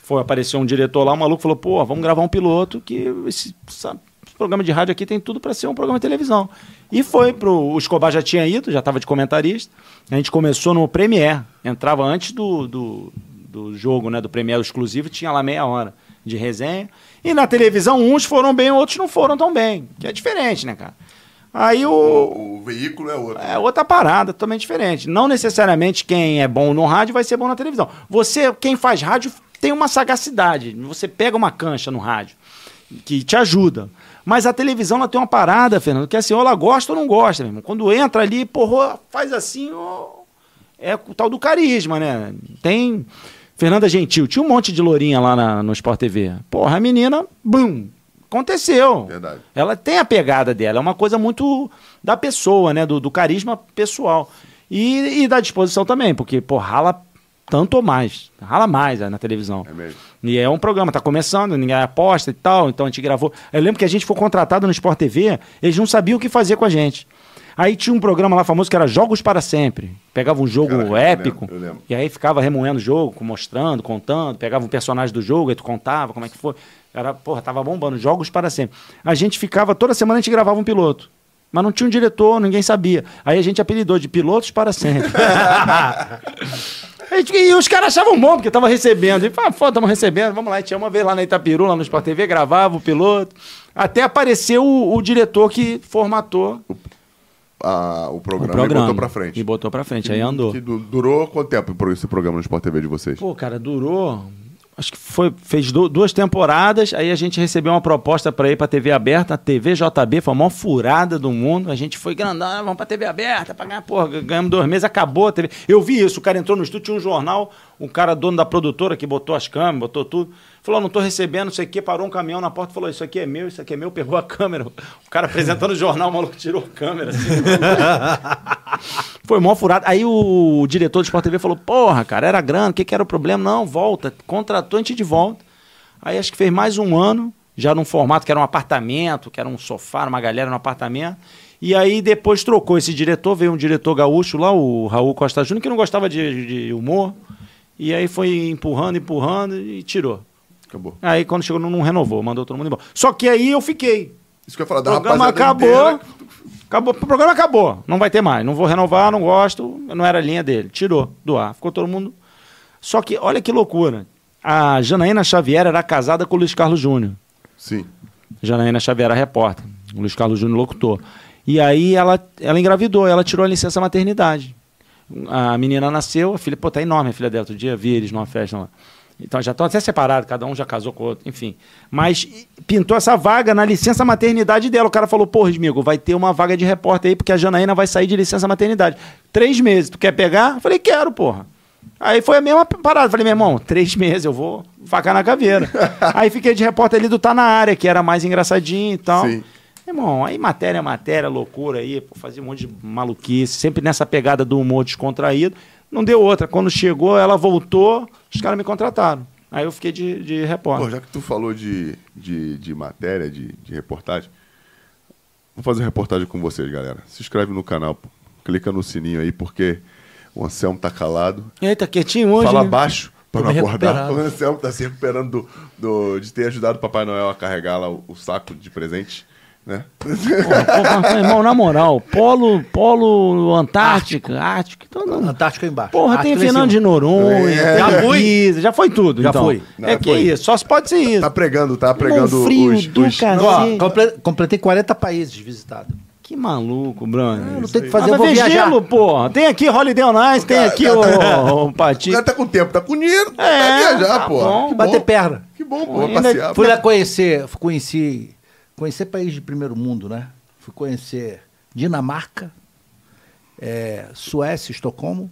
Foi, apareceu um diretor lá, um maluco falou, pô, vamos gravar um piloto que esse, essa- esse programa de rádio aqui tem tudo pra ser um programa de televisão. E foi pro, o Escobar já tinha ido, já tava de comentarista, a gente começou no Premiere, entrava antes do, do, do jogo, né, do Premiere exclusivo, tinha lá meia hora de resenha, e na televisão uns foram bem, outros não foram tão bem, que é diferente, né, cara? Aí o, O, o veículo é outro. é outra parada, totalmente diferente. Não necessariamente quem é bom no rádio vai ser bom na televisão. Você, quem faz rádio, tem uma sagacidade. Você pega uma cancha no rádio que te ajuda. Mas a televisão ela tem uma parada, Fernando, que é assim, ou ela gosta ou não gosta, meu irmão. Quando entra ali, porra, faz assim, ó, é o tal do carisma, né? Tem Fernanda Gentil, tinha um monte de lourinha lá na- no Sport TV. Porra, a menina, bum, aconteceu. Verdade. Ela tem a pegada dela, é uma coisa muito da pessoa, né? Do, do carisma pessoal. E, e da disposição também, porque, pô, rala tanto ou mais. Rala mais né, na televisão. É mesmo. E é um programa, tá começando, ninguém aposta e tal, então a gente gravou. Eu lembro que a gente foi contratado no Sport TV, eles não sabiam o que fazer com a gente. Aí tinha um programa lá famoso que era Jogos para Sempre. Pegava um jogo Caraca, eu épico, lembro, eu lembro. e aí ficava remoendo o jogo, mostrando, contando, pegava um personagem do jogo, aí tu contava como é que foi. Era, porra, tava bombando, Jogos para Sempre. A gente ficava, toda semana a gente gravava um piloto. Mas não tinha um diretor, ninguém sabia. Aí a gente apelidou de Pilotos para Sempre. A E os caras achavam bom, porque tava recebendo. E falaram, foda, estamos recebendo, vamos lá. E tinha uma vez lá na Itapiru, lá no Sport TV, gravava o piloto. Até apareceu o, o diretor que formatou Ah, o o programa, programa. e botou pra frente. E botou pra frente, aí andou. Que du- durou quanto tempo esse programa no Sport TV de vocês? Pô, cara, durou. Acho que foi, fez du- duas temporadas, aí a gente recebeu uma proposta pra ir pra TV aberta, a TV JB, foi a maior furada do mundo. A gente foi grandão, ah, vamos pra TV aberta, pra ganhar, porra, ganhamos dois meses, acabou a TV. Eu vi isso, o cara entrou no estúdio, tinha um jornal, um cara dono da produtora que botou as câmeras, botou tudo. Falou, não tô recebendo, não sei o quê, parou um caminhão na porta, falou, isso aqui é meu, isso aqui é meu, pegou a câmera. O cara apresentando o jornal, o maluco tirou a câmera. Assim. Foi mó furado. Aí o diretor do Sport TV falou: Porra, cara, era grana, o que, que era o problema? Não, volta. Contratou a gente de volta. Aí acho que fez mais um ano, já num formato que era um apartamento, que era um sofá, uma galera no apartamento. E aí depois trocou esse diretor, veio um diretor gaúcho lá, o Raul Costa Júnior, que não gostava de, de humor. E aí foi empurrando, empurrando e tirou. Acabou. Aí quando chegou, não, não renovou, mandou todo mundo embora. Só que aí eu fiquei. Isso que eu ia falar O da programa rapaziada acabou, inteira. acabou. O programa acabou. Não vai ter mais. Não vou renovar, não gosto. Não era a linha dele. Tirou do ar. Ficou todo mundo. Só que, olha que loucura. A Janaína Xavier era casada com o Luiz Carlos Júnior. Sim. Janaína Xavier era repórter. O Luiz Carlos Júnior locutor. E aí ela, ela engravidou, ela tirou a licença maternidade. A menina nasceu, a filha, pô, tá enorme a filha dela. Outro dia vi eles numa festa lá. Então já estão até separados, cada um já casou com o outro, enfim. Mas pintou essa vaga na licença maternidade dela. O cara falou, porra, amigo, vai ter uma vaga de repórter aí, porque a Janaína vai sair de licença maternidade. Três meses, tu quer pegar? Eu falei, quero, porra. Aí foi a mesma parada. Falei, meu irmão, três meses eu vou facar na caveira. aí fiquei de repórter ali do Tá Na Área, que era mais engraçadinho e tal. Sim. Irmão, aí matéria, matéria, loucura aí, pô, fazia um monte de maluquice, sempre nessa pegada do humor descontraído. Não deu outra. Quando chegou, ela voltou, os caras me contrataram. Aí eu fiquei de, de repórter. já que tu falou de, de, de matéria, de, de reportagem, vou fazer reportagem com vocês, galera. Se inscreve no canal, pô. clica no sininho aí, porque o Anselmo tá calado. Eita, quietinho hoje. Fala né? baixo pra Tô não acordar. O Anselmo tá se recuperando do, do- de ter ajudado o Papai Noel a carregar lá o, o saco de presente. Né? Porra, porra, irmão, na moral, polo, polo Antártica, Ártico. Então, não- Antártico aí embaixo. Porra, tem Ártico lá em Fernando de. Noronha, É. tem Já fui. Pisa, já foi tudo. Já então. fui. Não, É que foi. isso, só se pode ser isso. Tá pregando, tá pregando frio os, do os-. Ó, comple- completei 40 países visitados. Que maluco, Bruno. Eu não tenho que fazer, Mas eu vou viajar. gelo, porra. Tem aqui Holiday on Ice, tem cara- aqui cara- o, o O Pati. cara tá com tempo, tá com dinheiro, É, vai viajar, tá pô. bom. Que Bater bom. perna. Que bom, pô, passear. Fui lá conhecer, conheci, conhecer país de primeiro mundo, né? Fui conhecer Dinamarca, é, Suécia, Estocolmo,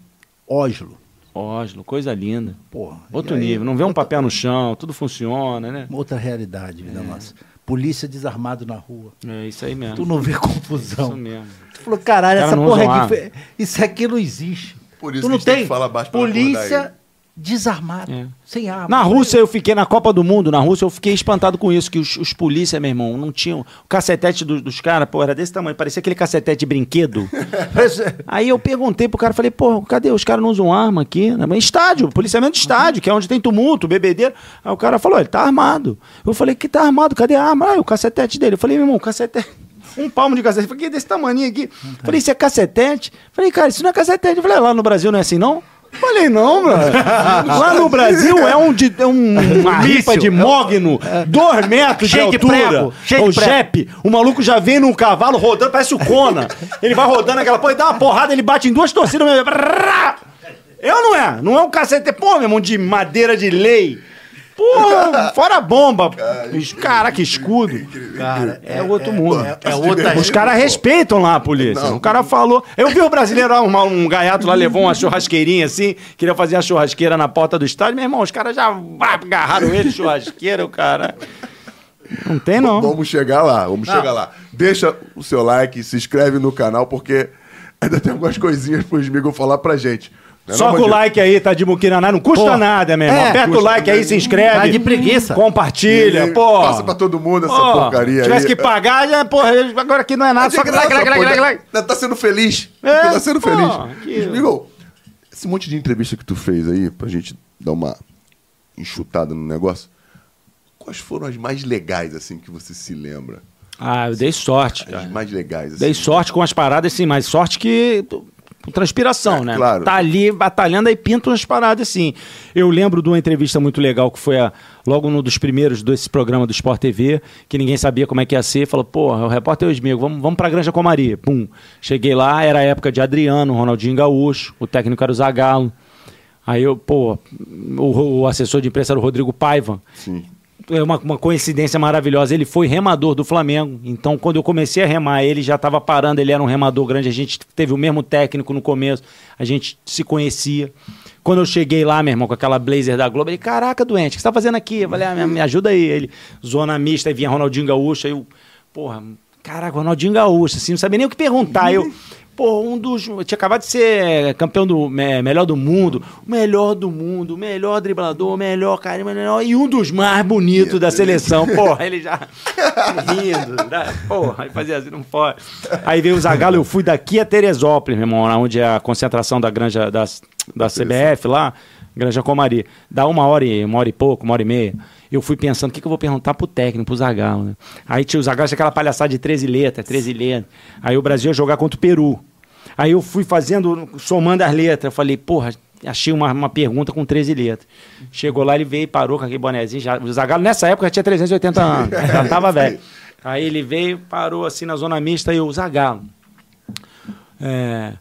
Oslo. Oslo, coisa linda. Porra. Outro aí, nível. Não vê um outra- papel no chão, tudo funciona, né? Outra realidade, vida nossa. Polícia desarmado na rua. É isso aí mesmo. Tu não vê Isso confusão. mesmo. Tu falou, caralho, Cara, essa não porra aqui, fe- isso aqui não existe. Por isso tu que não a gente tem tem que falar baixo pra não acordar polícia ele. desarmada, É. sem arma. Na Rússia eu fiquei, na Copa do Mundo, na Rússia eu fiquei espantado com isso, que os, os polícia, meu irmão, não tinham. O cacetete do- dos caras, pô, era desse tamanho, parecia aquele cacetete de brinquedo. Aí eu perguntei pro cara, falei, pô, cadê? Os caras não usam arma aqui? né? Estádio, policiamento de estádio, que é onde tem tumulto, bebedeiro. Aí o cara falou, ele tá armado. Eu falei, que tá armado? Cadê a arma? Ah, o cacetete dele. Eu falei, meu irmão, cacetete. Um palmo de cacetete. Eu falei, que é desse tamanho aqui? Falei, isso é cacetete? Falei, cara, isso não é cacetete. Eu falei, lá no Brasil não é assim, não? Falei, não, brother. Lá no Brasil é um, de, é um uma ripa de mogno, dois metros Cheio de de altura. prego, cheio o de prego. Jeep, o maluco já vem num cavalo rodando, parece o Kona. Ele vai rodando aquela porra, ele dá uma porrada, ele bate em duas torcidas. Eu não é? Não é um cacete, pô, meu irmão, de madeira de lei. Porra, fora a bomba. Caraca, escudo. Cara, É outro mundo. é- é outra- Os caras respeitam lá a polícia. Não. O cara falou. Eu vi o brasileiro, lá, uma- um gaiato lá levou uma churrasqueirinha assim, queria fazer a churrasqueira na porta do estádio. Meu irmão, os caras já agarraram ele, churrasqueira, o cara. Não tem, não. Vamos chegar lá, vamos chegar lá. Deixa o seu like, se inscreve no canal, porque ainda tem algumas coisinhas pro Smigo falar pra gente. Não é Só não, com o like aí, tá de muquiraná, não custa Pô, nada, meu irmão. é, Aperta o like aí, nada. se inscreve. Tá de preguiça. Compartilha, E pô. Passa pra todo mundo essa Pô, porcaria Tivesse aí. que pagar, já, porra, agora aqui não é nada. É Só graça, like, like, like, like, Tá sendo feliz. É, tá sendo pô, feliz. que- esse monte de entrevista que tu fez aí, pra gente dar uma enxutada no negócio, quais foram as mais legais, assim, que você se lembra? Ah, eu dei sorte, As cara. mais legais, assim. Dei sorte com as paradas, sim, mas sorte que. Com transpiração, É, né? claro. Tá ali batalhando aí pinta umas paradas assim. Eu lembro de uma entrevista muito legal que foi a, logo no dos primeiros desse programa do Sport TV, que ninguém sabia como é que ia ser. Falou, porra, o repórter é o Esmigo, vamos, vamos pra Granja Comaria. Pum. Cheguei lá, era a época de Adriano, Ronaldinho Gaúcho, o técnico era o Zagallo. Aí eu, pô, o, o assessor de imprensa era o Rodrigo Paiva Sim. É uma, uma coincidência maravilhosa. Ele foi remador do Flamengo. Então, quando eu comecei a remar, ele já estava parando, ele era um remador grande. A gente teve o mesmo técnico no começo, a gente se conhecia. Quando eu cheguei lá, meu irmão, com aquela blazer da Globo, ele, caraca, doente, o que você tá fazendo aqui? Eu falei, ah, me, ajuda aí. Ele, zona mista, aí vinha Ronaldinho Gaúcho, aí eu, porra, caraca, Ronaldinho Gaúcho, assim, não sabia nem o que perguntar. Eu, pô, um dos. Tinha acabado de ser campeão do me- melhor do mundo, o melhor do mundo, o melhor driblador, o melhor cara, o melhor, e um dos mais bonitos da seleção. Porra, ele já rindo, né? porra, aí fazia assim, não pode. Aí veio o Zagallo, eu fui daqui a Teresópolis, meu irmão, onde é a concentração da granja da, da CBF lá, Granja Comari. Dá uma hora e uma hora e pouco, uma hora e meia. Eu fui pensando, o que, que eu vou perguntar pro técnico, pro Zagallo, né? Aí tinha o Zagallo, tinha aquela palhaçada de 13 letras, 13 letras. Aí o Brasil ia jogar contra o Peru. Aí eu fui fazendo, somando as letras. Eu falei, porra, achei uma, uma pergunta com 13 letras. Chegou lá, ele veio e parou com aquele bonezinho. Já, o Zagallo, nessa época, já tinha 380 anos. Já tava velho. Aí ele veio, parou assim na zona mista e eu, Zagallo. É,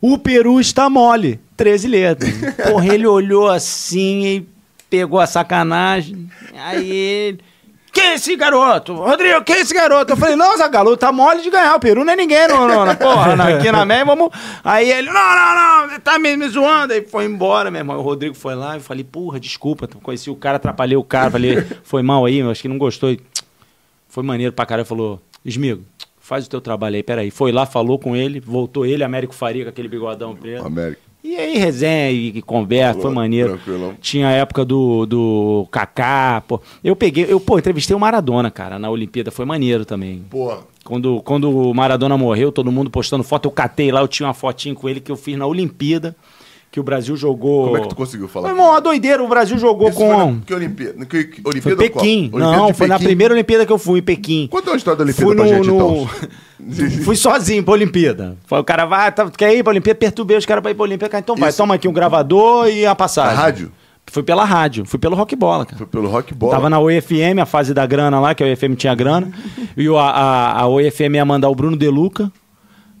o Peru está mole. 13 letras. Porra, ele olhou assim e pegou a sacanagem. Aí ele. Quem é esse garoto? Rodrigo, quem é esse garoto? Eu falei, não, Zagallo, tá mole de ganhar. O Peru não é ninguém, não, não, não. Porra, na- aqui na MEI, vamos. Aí ele, não, não, não, tá me, me zoando. Aí foi embora, meu irmão. O Rodrigo foi lá e falei, porra, desculpa, conheci o cara, atrapalhei o cara. Falei, foi mal aí, acho que não gostou. Foi maneiro pra caralho. Falou, Esmigo, faz o teu trabalho aí, peraí. Foi lá, falou com ele, voltou ele, Américo Faria, com aquele bigodão preto. América. E aí, resenha e, conversa, foi maneiro. tranquilão. Tinha a época do, do Kaká, pô. Eu peguei, eu, pô, entrevistei o Maradona, cara, na Olimpíada, foi maneiro também. Pô, Quando, quando o Maradona morreu, todo mundo postando foto, eu catei lá, eu tinha uma fotinho com ele que eu fiz na Olimpíada, que o Brasil jogou. como é que tu conseguiu falar? Meu irmão, uma doideira, o Brasil jogou Isso foi com. na- que Olimpíada? Que, que, Foi Olimpíada Pequim. qual? Olimpíada Não, foi na Pequim? primeira Olimpíada que eu fui, em Pequim. Conta uma história da Olimpíada Fui pra no- gente, no- então. Fui sozinho pra Olimpíada. Foi, o cara vai, tá, quer ir pra Olimpíada? Perturbei os caras pra ir pra Olimpíada. Então vai, Isso. toma aqui um gravador e a A passagem. rádio? Fui pela rádio, fui pelo rock bola, cara. Foi pelo Rock Bola. Tava na OFM, a fase da grana lá, que a OFM tinha grana. e o- a, a, a OFM ia mandar o Bruno De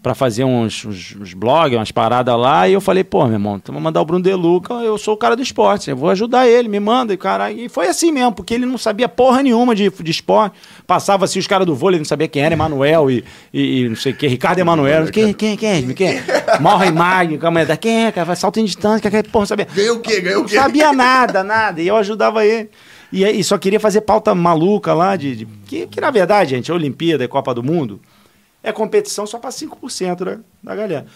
Pra fazer uns, uns, uns blogs, umas paradas lá. E eu falei, pô, meu irmão, então vou mandar o Bruno De Luca, eu sou o cara do esporte, eu vou ajudar ele, me manda. E, caralho, e foi assim mesmo, porque ele não sabia porra nenhuma de, de esporte. Passava assim os caras do vôlei, ele não sabia quem era, Emanuel e, e, e não sei o que, Ricardo Emanuel. Quem, quem, quem, quem? Morre Magno, calma quem é, cara? Salto em distância, que porra, sabia? Ganhou o quê? Ganhou o Não quê? sabia nada, nada. E eu ajudava ele. E, aí só queria fazer pauta maluca lá, de, de- que, que na verdade, gente, a Olimpíada e Copa do Mundo é competição só para 5% da, da galera.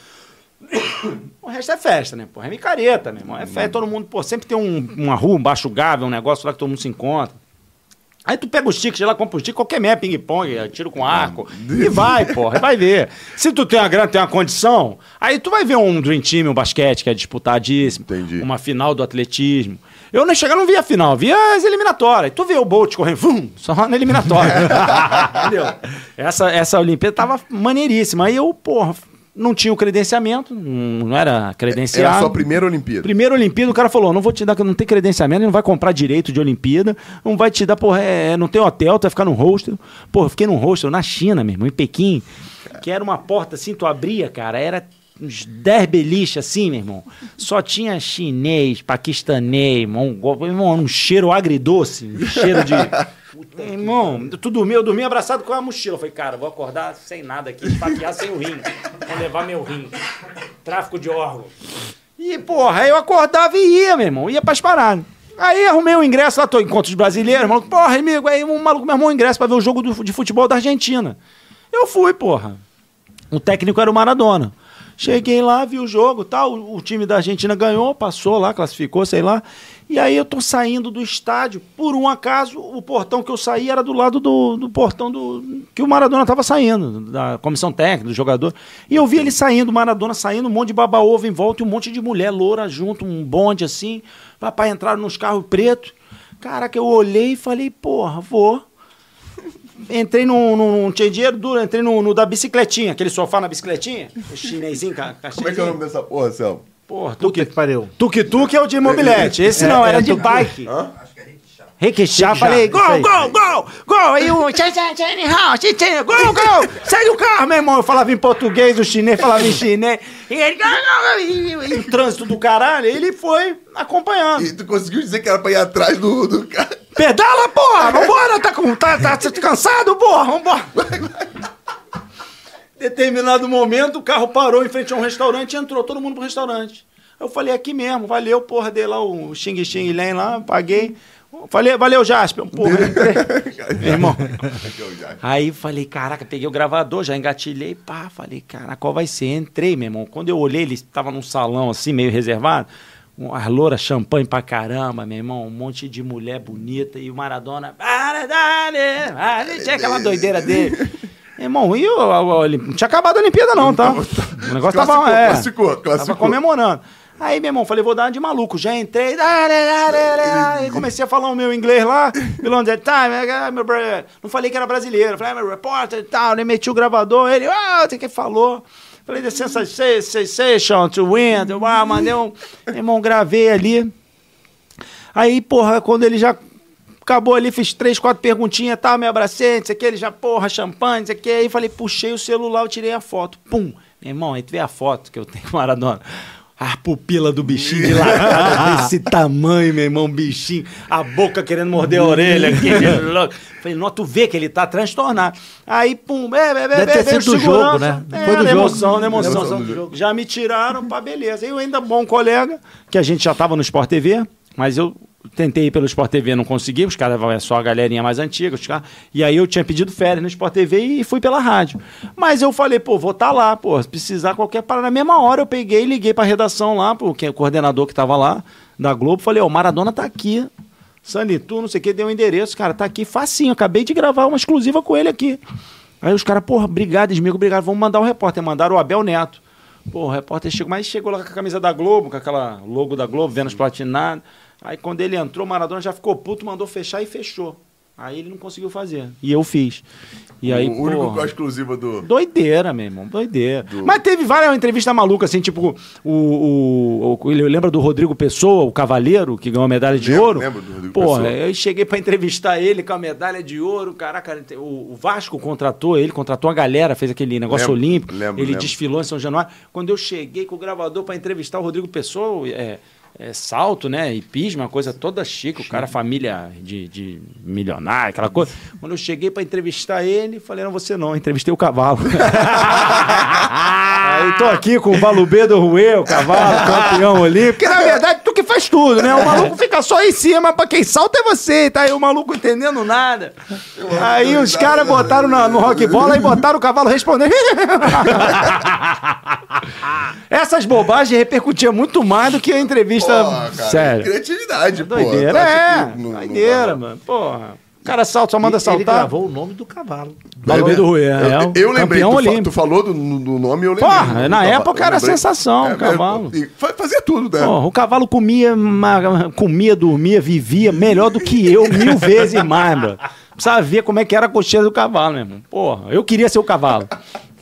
O resto é festa, né? Porra, é micareta, meu irmão. É festa, todo mundo, pô, sempre tem um, uma rua, um baixo gávea, um negócio lá que todo mundo se encontra. Aí tu pega os tickets, lá compra os tickets, qualquer merda, ping-pong, tiro com arco, e vai, porra, vai ver. Se tu tem uma grana, tem uma condição, aí tu vai ver um Dream Team, um basquete, que é disputadíssimo, Entendi. uma final do atletismo. Eu nem chegar, não via a final, via as eliminatórias. Tu vê o Bolt correndo, vum, só na eliminatória. Entendeu? Essa, essa Olimpíada tava maneiríssima. Aí eu, porra, não tinha o credenciamento, não era credenciado. Era a sua primeira Olimpíada. Primeira Olimpíada, o cara falou: não vou te dar, não tem credenciamento, não vai comprar direito de Olimpíada, não vai te dar, porra, é, não tem hotel, tu vai ficar num hostel. Porra, eu fiquei num hostel na China, meu irmão, em Pequim, que era uma porta assim, tu abria, cara, era uns 10 beliches assim, meu irmão. Só tinha chinês, paquistanês, mongol, meu irmão, um cheiro agridoce, um cheiro de. Meu irmão, tu dormiu, eu dormi abraçado com a mochila. Eu falei, cara, vou acordar sem nada aqui, esfaquear sem o rim. Vou levar meu rim. Tráfico de órgão. E, porra, aí eu acordava e ia, meu irmão, ia pras paradas. Aí arrumei um ingresso lá, tô encontros brasileiros, maluco, porra, amigo, aí um maluco me arrumou um ingresso pra ver o jogo do- de futebol da Argentina. Eu fui, porra. O técnico era o Maradona. Cheguei lá, vi o jogo tal. O, o time da Argentina ganhou, passou lá, classificou, sei lá. E aí eu tô saindo do estádio. Por um acaso, o portão que eu saí era do lado do, do portão do que o Maradona tava saindo, da comissão técnica, do jogador. E eu vi ele saindo, Maradona saindo, um monte de baba-ovo em volta e um monte de mulher loura junto, um bonde assim. Papai entraram nos carros pretos. Caraca, eu olhei e falei, porra, vou. Entrei no. no não tinha dinheiro duro, entrei no, no da bicicletinha, aquele sofá na bicicletinha. O chinesinho, ca, Como é que é o nome dessa porra, Selma? Porra, Puta tuk que pariu. tuk é o de mobilete. Esse É, não, é era de tuk-tuk. bike. Hã? Requeixar, Rickshaw, falei, gol, aí. gol, gol, gol. Aí o gol, gol. Sai do carro, meu irmão. Eu falava em português, o chinês falava em chinês. E ele, gol, gol, e, o trânsito do caralho, ele foi acompanhando. E tu conseguiu dizer que era pra ir atrás do, do cara. Pedala, porra! Vambora! Tá, com, tá, tá cansado, porra? Vambora! Determinado momento, o carro parou em frente a um restaurante e entrou todo mundo pro restaurante. Eu falei, aqui mesmo, valeu, porra, dei lá o xing xing len lá, paguei. Falei, valeu, Jasper. Porra, entrei. Meu irmão. Aí falei, caraca, peguei o gravador, já engatilhei, pá, falei, cara, qual vai ser? Entrei, meu irmão. Quando eu olhei, ele estava num salão assim, meio reservado, as louras, champanhe pra caramba, meu irmão, um monte de mulher bonita e o Maradona, tinha aquela doideira dele. Meu irmão, e eu, eu- eu- não tinha acabado a Olimpíada não, tá? O negócio tava, Classificou, é, classificou, tava classificou. comemorando. Aí, meu irmão, falei, vou dar uma de maluco. Já entrei, e comecei a falar o meu inglês lá. Time, I got meu bra- não falei que era brasileiro. Falei, "I'm a repórter e tal. Ele meti o gravador, ele, ah, o que falou. Falei, the sensa- sensation to win. Ah, mandei um... Meu irmão, gravei ali. Aí, porra, quando ele já acabou ali, fiz três, quatro perguntinhas, tá, me abracei, não sei o que, ele já, porra, champanhe, não sei o que. Aí falei, puxei o celular, eu tirei a foto. Pum! Meu irmão, aí tu vê a foto que eu tenho com o Maradona. A pupila do bichinho de lá, desse tamanho, meu irmão, bichinho. A boca querendo morder a orelha. louco. Falei, não, tu vê que ele tá transtornado. Aí, pum, é, é, é, Deve ter sido do jogo, né? É, Foi do na jogo. emoção, na emoção. Emoção do jogo. Já me tiraram, pá, beleza. Eu ainda bom colega, que a gente já tava no Sport TV, mas eu tentei ir pelo Sport TV, não consegui, os caras é só a galerinha mais antiga, os caras, e aí eu tinha pedido férias no Sport TV e fui pela rádio. Mas eu falei, pô, vou estar lá, pô, se precisar qualquer parada. Na mesma hora eu peguei e liguei pra redação lá, pro que- o coordenador que tava lá, da Globo, falei, ó, o Maradona tá aqui. Sandy, tu não sei o que, deu o endereço, cara, tá aqui facinho, acabei de gravar uma exclusiva com ele aqui. Aí os caras, porra, obrigado, Esmigo, obrigado, vamos mandar o repórter. Mandaram o Abel Neto. Pô, o repórter chegou, mas chegou lá com a camisa da Globo, com aquela logo da Globo, Vênus Platinado. Aí quando ele entrou, o Maradona já ficou puto, mandou fechar e fechou. Aí ele não conseguiu fazer. E eu fiz. E aí, o único porra, com a exclusiva do. Doideira, meu irmão, doideira. Mas teve várias entrevistas malucas, assim, tipo, o, o, o- lembra do Rodrigo Pessoa, o cavaleiro, que ganhou a medalha de Lembro, ouro? lembro do Rodrigo Porra, Pessoa. eu cheguei pra entrevistar ele com a medalha de ouro, caraca, o, o Vasco contratou ele, contratou a galera, fez aquele negócio Lembro, olímpico, lembro, ele lembro. desfilou em São Januário. Quando eu cheguei com o gravador pra entrevistar o Rodrigo Pessoa, é, é, salto, né, hipismo, uma coisa toda chique, o cara família de, de milionário, aquela coisa. Quando eu cheguei pra entrevistar ele, falei, não, você não, entrevistei o cavalo. Aí tô aqui com o Balubê do Rue, o cavalo, campeão olímpico. Porque na verdade faz tudo, né? O maluco fica só em cima, pra quem salta é você, tá aí o maluco entendendo nada. Aí os caras botaram na- no rock bola e botaram o cavalo respondendo. Essas bobagens repercutiam muito mais do que a entrevista. Porra, cara, sério. Criatividade, pô. Doideira, é. Doideira, vai? mano. Porra. O cara salta, só manda Ele saltar. gravou o nome do cavalo. Balubê do Rui, é. Eu, é o eu lembrei, campeão tu, fa- tu falou do, do nome, eu lembrei. Porra, Eu na época eu era lembrei. sensação, É, cavalo. é, e fa- fazia tudo, né? Porra, o cavalo comia, comia, dormia, vivia melhor do que eu, mil vezes mais, mano. Precisava ver como é que era a cocheira do cavalo, meu irmão. Porra, eu queria ser o cavalo.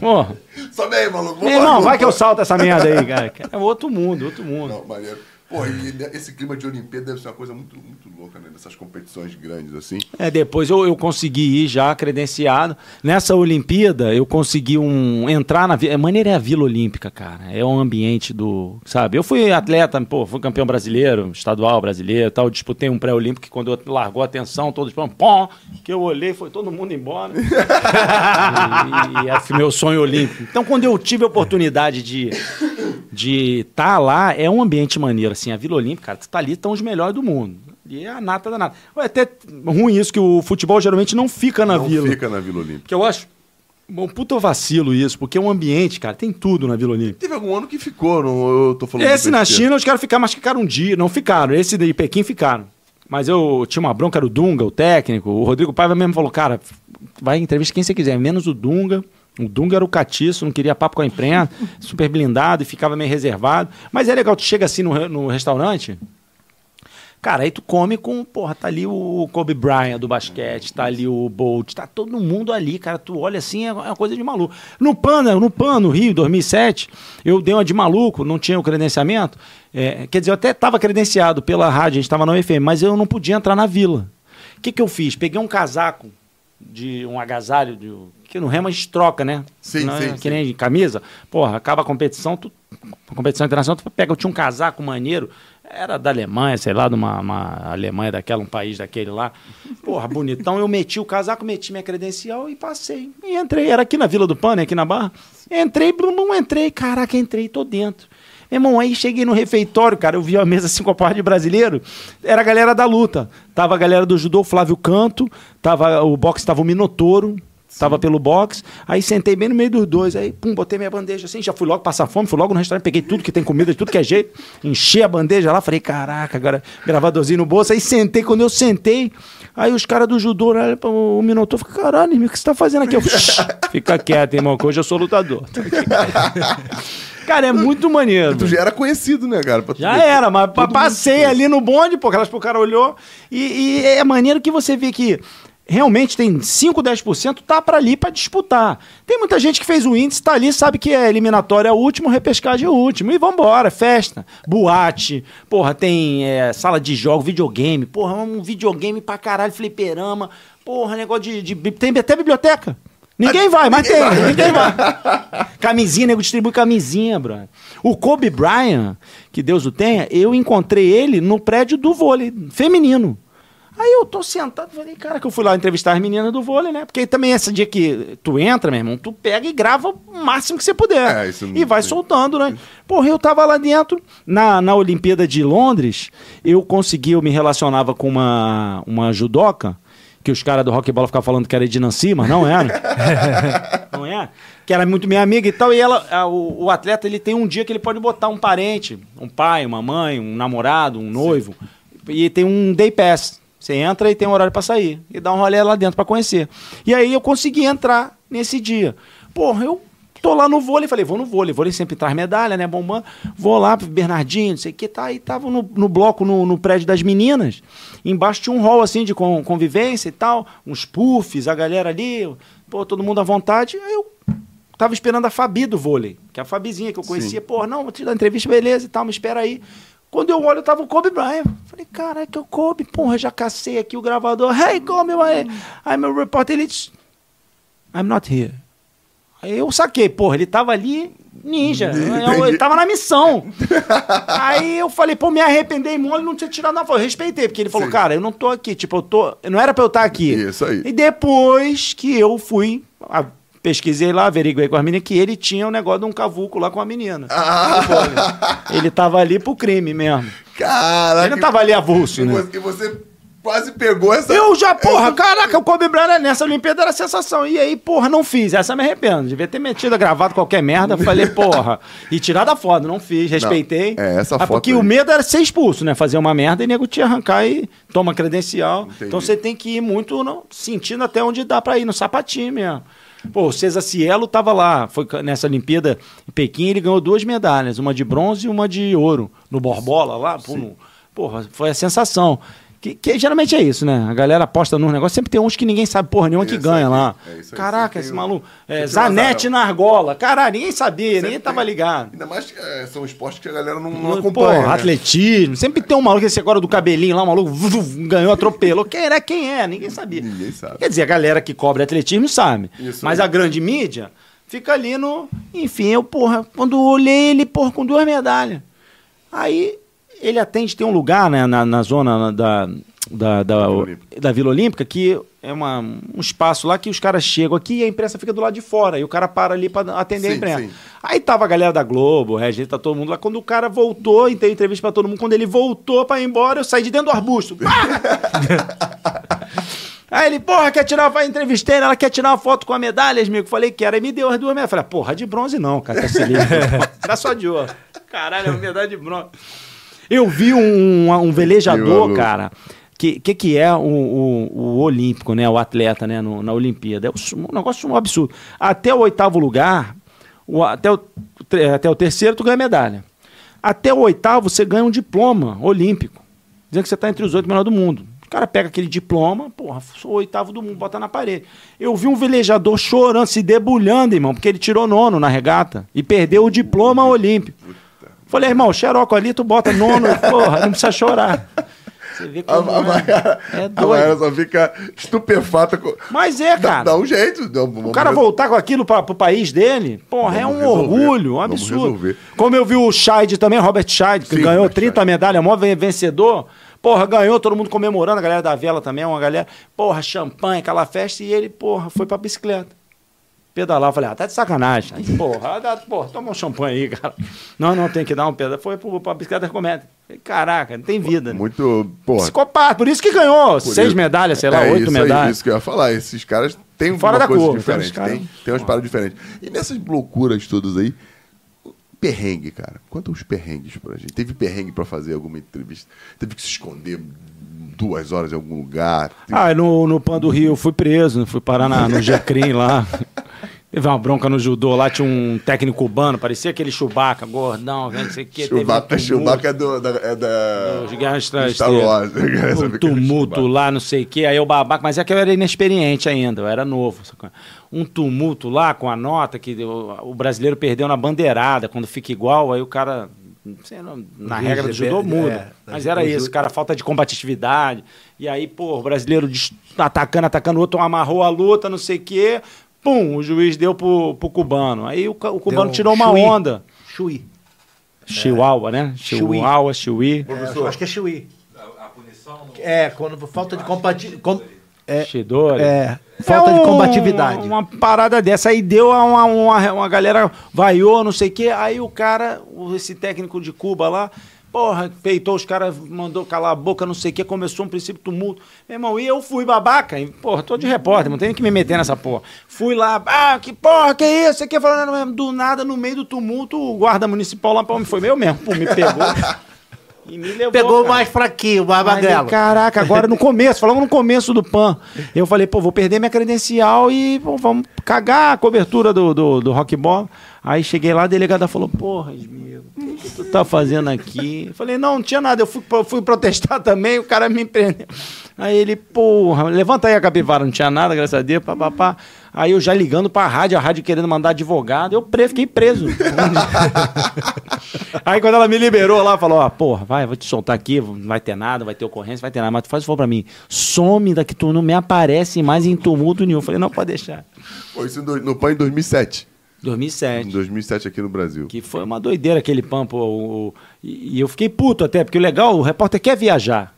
Porra. Sobe aí, maluco. Meu irmão, vai que eu salto essa merda aí, cara. É outro mundo, outro mundo. Não, maneiro. Pô, e esse clima de Olimpíada deve ser uma coisa muito, muito louca, né? Nessas competições grandes, assim. É, depois eu, eu consegui ir já credenciado. Nessa Olimpíada, eu consegui um entrar na Vila. Maneira é a Vila Olímpica, cara. É um ambiente do. Sabe? Eu fui atleta, pô, fui campeão brasileiro, estadual brasileiro tal. Disputei um pré-olímpico que quando eu largou a atenção, todos pom, pom, que eu olhei, foi todo mundo embora. e, e é meu sonho olímpico. Então, quando eu tive a oportunidade de de estar lá, é um ambiente maneiro. Assim, a Vila Olímpica, cara, tu tá ali, estão os melhores do mundo. E é a nata da nata. É até ruim isso, que o futebol geralmente não fica na Não Vila. fica na Vila Olímpica. Que eu acho um puta vacilo isso, porque é um ambiente, cara, tem tudo na Vila Olímpica. Teve algum ano que ficou, não, eu tô falando Esse na. China, os caras ficaram, mas ficaram um dia. Não ficaram. Esse de Pequim ficaram. Mas eu tinha uma bronca, era o Dunga, o técnico. O Rodrigo Paiva mesmo falou, cara, vai em entrevista quem você quiser, menos o Dunga. O Dunga era o catiço, não queria papo com a imprensa, super blindado e ficava meio reservado. Mas é legal, tu chega assim no, no restaurante, Cara, aí tu come com, porra, tá ali o Kobe Bryant do basquete, tá ali o Bolt, tá todo mundo ali, cara. Tu olha assim, é uma coisa de maluco. No PAN, né, no PAN, no Rio, 2007, eu dei uma de maluco, não tinha o credenciamento. É, quer dizer, eu até tava credenciado pela rádio, a gente tava na UFM, mas eu não podia entrar na vila. O que que eu fiz? Peguei um casaco de um agasalho, de, que no remo a gente troca, né? Sim, Não é sim, Que sim. nem camisa. Porra, acaba a competição, tu, a competição internacional, tu pega, eu tinha um casaco maneiro, era da Alemanha, sei lá, de uma, uma Alemanha daquela, um país daquele lá. Porra, bonitão. Eu meti o casaco, meti minha credencial e passei. E entrei, era aqui na Vila do Pan, né, aqui na Barra. Entrei, blum, blum, entrei, caraca, entrei, tô dentro. Meu irmão, aí cheguei no refeitório, cara, eu vi a mesa assim com a parte de brasileiro, era a galera da luta. Tava a galera do judô, Flávio Canto, tava o boxe, tava o Minotouro, tava pelo boxe. Aí sentei bem no meio dos dois, aí pum, botei minha bandeja assim, já fui logo passar fome, fui logo no restaurante, peguei tudo que tem comida, de tudo que é jeito, enchi a bandeja lá, falei, caraca, agora gravadorzinho no bolso, aí sentei, quando eu sentei, aí os caras do judô, olharam pra- o Minotouro, falou, caralho, o que você tá fazendo aqui? Eu, Fica quieto, irmão, que hoje eu sou lutador. Cara, é muito maneiro. Tu já era conhecido, né, cara? Já era, mas Todo passei ali no bonde, pô, aquelas pro cara olhou. E, e é maneiro que você vê que realmente tem 5, 10% tá pra ali pra disputar. Tem muita gente que fez o índice, tá ali, sabe que é eliminatória é o último, repescagem é o último. E vambora, festa, boate, porra, tem é, sala de jogo, videogame, porra, um videogame pra caralho, fliperama, porra, negócio de. de tem até biblioteca. Ninguém vai, mas tem, ninguém vai. Camisinha, nego distribui camisinha, brother. O Kobe Bryant, que Deus o tenha, eu encontrei ele no prédio do vôlei feminino. Aí eu tô sentado, falei, cara, que eu fui lá entrevistar as meninas do vôlei, né? Porque também esse dia que tu entra, meu irmão, tu pega e grava o máximo que você puder. É, e vai tem. soltando, né? Porra, eu tava lá dentro, na, na Olimpíada de Londres, eu consegui, eu me relacionava com uma, uma judoca, que os caras do rock bola ficavam falando que era de Nancy, mas não era. não é? Que era muito minha amiga e tal. E ela, a- o, o atleta, ele tem um dia que ele pode botar um parente, um pai, uma mãe, um namorado, um noivo. E tem um day pass. Você entra e tem um horário pra sair. E dá um rolê lá dentro pra conhecer. E aí eu consegui entrar nesse dia. Porra, eu tô lá no vôlei. Falei, vou no vôlei. Vôlei sempre traz medalha, né? Bombando. Vou lá pro Bernardinho, não sei o que. Tá, aí tava no, no bloco, no, no prédio das meninas. Embaixo tinha um hall, assim, de con- convivência e tal. Uns puffs, a galera ali. Pô, todo mundo à vontade. Aí eu tava esperando a Fabi do vôlei, que é a Fabizinha que eu conhecia. Pô, não, vou te dar entrevista, beleza e tal, me espera aí. Quando eu olho, tava o Kobe Bryant. Falei, caraca, o Kobe, porra, já cacei aqui o gravador. Hey, Kobe, my- I'm a reporter. Ele disse, I'm not here. Aí eu saquei, porra, ele tava ali ninja. Eu- ele tava na missão. Aí eu falei, pô, me arrependei mole não tinha tirado na foto. Eu respeitei, porque ele falou, Sim. cara, eu não tô aqui. Tipo, eu tô. Não era pra eu estar aqui. Isso aí. E depois que eu fui. a- pesquisei lá, averiguei com as meninas que ele tinha um negócio de um cavuco lá com a menina. Ah, Ele tava ali pro crime mesmo. caraca. Ele não tava ali avulso, E né? e você quase pegou essa. Eu já, porra, essa- caraca, o Kobe Bryant nessa Olimpíada era sensação. E aí, porra, não fiz. Essa me arrependo. Devia ter metido, gravado qualquer merda. Falei, porra. E tirado a foto, não fiz, respeitei. é, essa Ah, foto Porque aí. o medo era ser expulso, né? Fazer uma merda e nego te arrancar e toma credencial. Entendi. Então você tem que ir muito não, sentindo até onde dá pra ir, no sapatinho mesmo. Pô, o César Cielo tava lá, foi nessa Olimpíada em Pequim, ele ganhou duas medalhas, uma de bronze e uma de ouro, no Borbola lá, pô, no- porra, foi a sensação. Que, que geralmente é isso, né? A galera aposta num negócio, sempre tem uns que ninguém sabe porra nenhuma que Isso ganha aí, lá. é isso aí, Caraca, esse maluco. É, Zanetti na argola. Caralho, ninguém sabia, ninguém Sempre tava tem. ligado. Ainda mais que é, são esportes que a galera não, não Porra, acompanha. né? atletismo. Sempre tem um maluco, esse agora do cabelinho lá, um maluco ganhou, atropelou. Quem era, quem é? Ninguém sabia. Ninguém sabe. Quer dizer, a galera que cobre atletismo sabe. Isso Mas aí. a grande mídia fica ali no. Enfim, eu, porra, quando olhei ele, porra, com duas medalhas. Aí ele atende, tem um lugar né, na, na zona da, da, da, Vila Olímpica. da Vila Olímpica que é uma, um espaço lá que os caras chegam aqui e a imprensa fica do lado de fora. E o cara para ali para atender a Sim, imprensa. sim. Aí tava a galera da Globo, o Regis, tá todo mundo lá. Quando o cara voltou, e teve entrevista pra todo mundo, quando ele voltou pra ir embora, eu saí de dentro do arbusto. Aí ele, porra, quer tirar, vai entrevistei, ela quer tirar uma foto com a medalha, amigo. Falei, quero. Aí me deu as duas medalhas. Falei, porra, de bronze não, cara, tá se liga. Dá só de ouro. Caralho, é uma medalha de bronze. Eu vi um, um velejador, cara. Que, que que é o, o, o olímpico, né? O atleta, né? no- na Olimpíada. É um, um negócio um absurdo. Até o oitavo lugar, o- até, o, até o terceiro, tu ganha medalha. Até o oitavo, você ganha um diploma olímpico. Dizendo que você está entre os oito melhores do mundo. O cara pega aquele diploma, porra, sou o oitavo do mundo, bota na parede. Eu vi um velejador chorando, se debulhando, irmão, porque ele tirou nono na regata e perdeu o diploma olímpico. Falei, irmão, xeroco ali, tu bota nono, porra, não precisa chorar. Você vê A, como a, é. Maiara, É a doido. Maiara só fica estupefata. Com... Mas é, Dá, cara. dá um jeito. dá- O vamos cara resolver. voltar com aquilo para o país dele, porra, é Vamos um resolver. orgulho, um absurdo. Como eu vi o Scheid também, Robert Scheid, que Sim, ganhou Robert 30 Scheid. medalhas, maior ven- vencedor. Porra, ganhou, todo mundo comemorando, a galera da vela também, uma galera, porra, champanhe, aquela festa, e ele, porra, foi pra bicicleta. Pedalar, falei, ah, tá de sacanagem. Aí, porra, dá, porra, toma um champanhe aí, cara. Não, não, tem que dar um pedal. Foi pro, pra bicicleta recomenda. Caraca, não tem vida. né? Muito. Porra. Psicopata, por isso que ganhou por seis isso- medalhas, sei lá, é oito isso medalhas. isso que eu ia falar. Esses caras têm Fora uma da coisa curva, diferente. os caras- Tem, tem umas paradas diferentes. E nessas loucuras todas aí, perrengue, cara. Conta uns perrengues pra gente. Teve perrengue pra fazer alguma entrevista? Teve que se esconder duas horas em algum lugar? Ah, no, no Pan do Rio eu fui preso, fui parar na, no Jecrim lá. Teve uma bronca no judô lá, tinha um técnico cubano, parecia aquele Chewbacca, gordão, não sei o que. Chewbacca, Chewbacca é, do, da, é da. Do Estrelas. Star Wars. Um tumulto lá, não sei o que, aí eu babaca, mas é que eu era inexperiente ainda, eu era novo. Um tumulto lá com a nota que o, o brasileiro perdeu na bandeirada, quando fica igual, aí o cara, não sei, não- na regra do judô é, muda. Mas era o isso, cara, falta de combatividade. E aí, pô, o brasileiro atacando, atacando o outro, amarrou a luta, não sei o quê. Pum, o juiz deu pro, pro cubano. Aí o, o cubano Deu tirou uma chui. onda. Chui. Chihuahua, né? Chui. Chihuahua, Chui. É, acho que é chui. A, a punição não. É, quando falta de compatibilidade. É, Shidori. é, falta É de um- combatividade. Uma parada dessa. Aí deu uma, uma, uma galera vaiou, não sei o quê. Aí o cara, esse técnico de Cuba lá, porra, peitou os caras, mandou calar a boca, não sei o quê. Começou um princípio tumulto. Meu irmão, e eu fui babaca. E, porra, tô de repórter, não tem que me meter nessa porra. Fui lá, ah, que porra, que isso? Aqui falando do nada, no meio do tumulto, o guarda municipal lá, pô, foi meu mesmo, pô, me pegou. E me levou. Pegou cara. mais fraquinho, o mais Aí, magrelo. Caraca, agora no começo, falamos no começo do PAN. Eu falei, pô, vou perder minha credencial e pô, vamos cagar a cobertura do, do, do. Aí cheguei lá, a delegada falou, porra, Esmigo, o que tu tá fazendo aqui? Eu falei, não, não tinha nada, eu fui, fui protestar também, o cara me prendeu. Aí ele, porra, levanta aí a capivara, não tinha nada, graças a Deus, papapá. Aí eu já ligando pra rádio, a rádio querendo mandar advogado, eu pre- fiquei preso. Aí quando ela me liberou lá, falou: Ó, porra, vai, vou te soltar aqui, não vai ter nada, vai ter ocorrência, vai ter nada, mas tu faz o favor pra mim. Some daqui, tu não me aparece mais em tumulto nenhum. Eu falei: não, pode deixar. Foi isso no, PAN em 2007. Em 2007. 2007 aqui no Brasil. Que foi uma doideira aquele pampo. O, o- e, e eu fiquei puto até, porque o legal, o repórter quer viajar.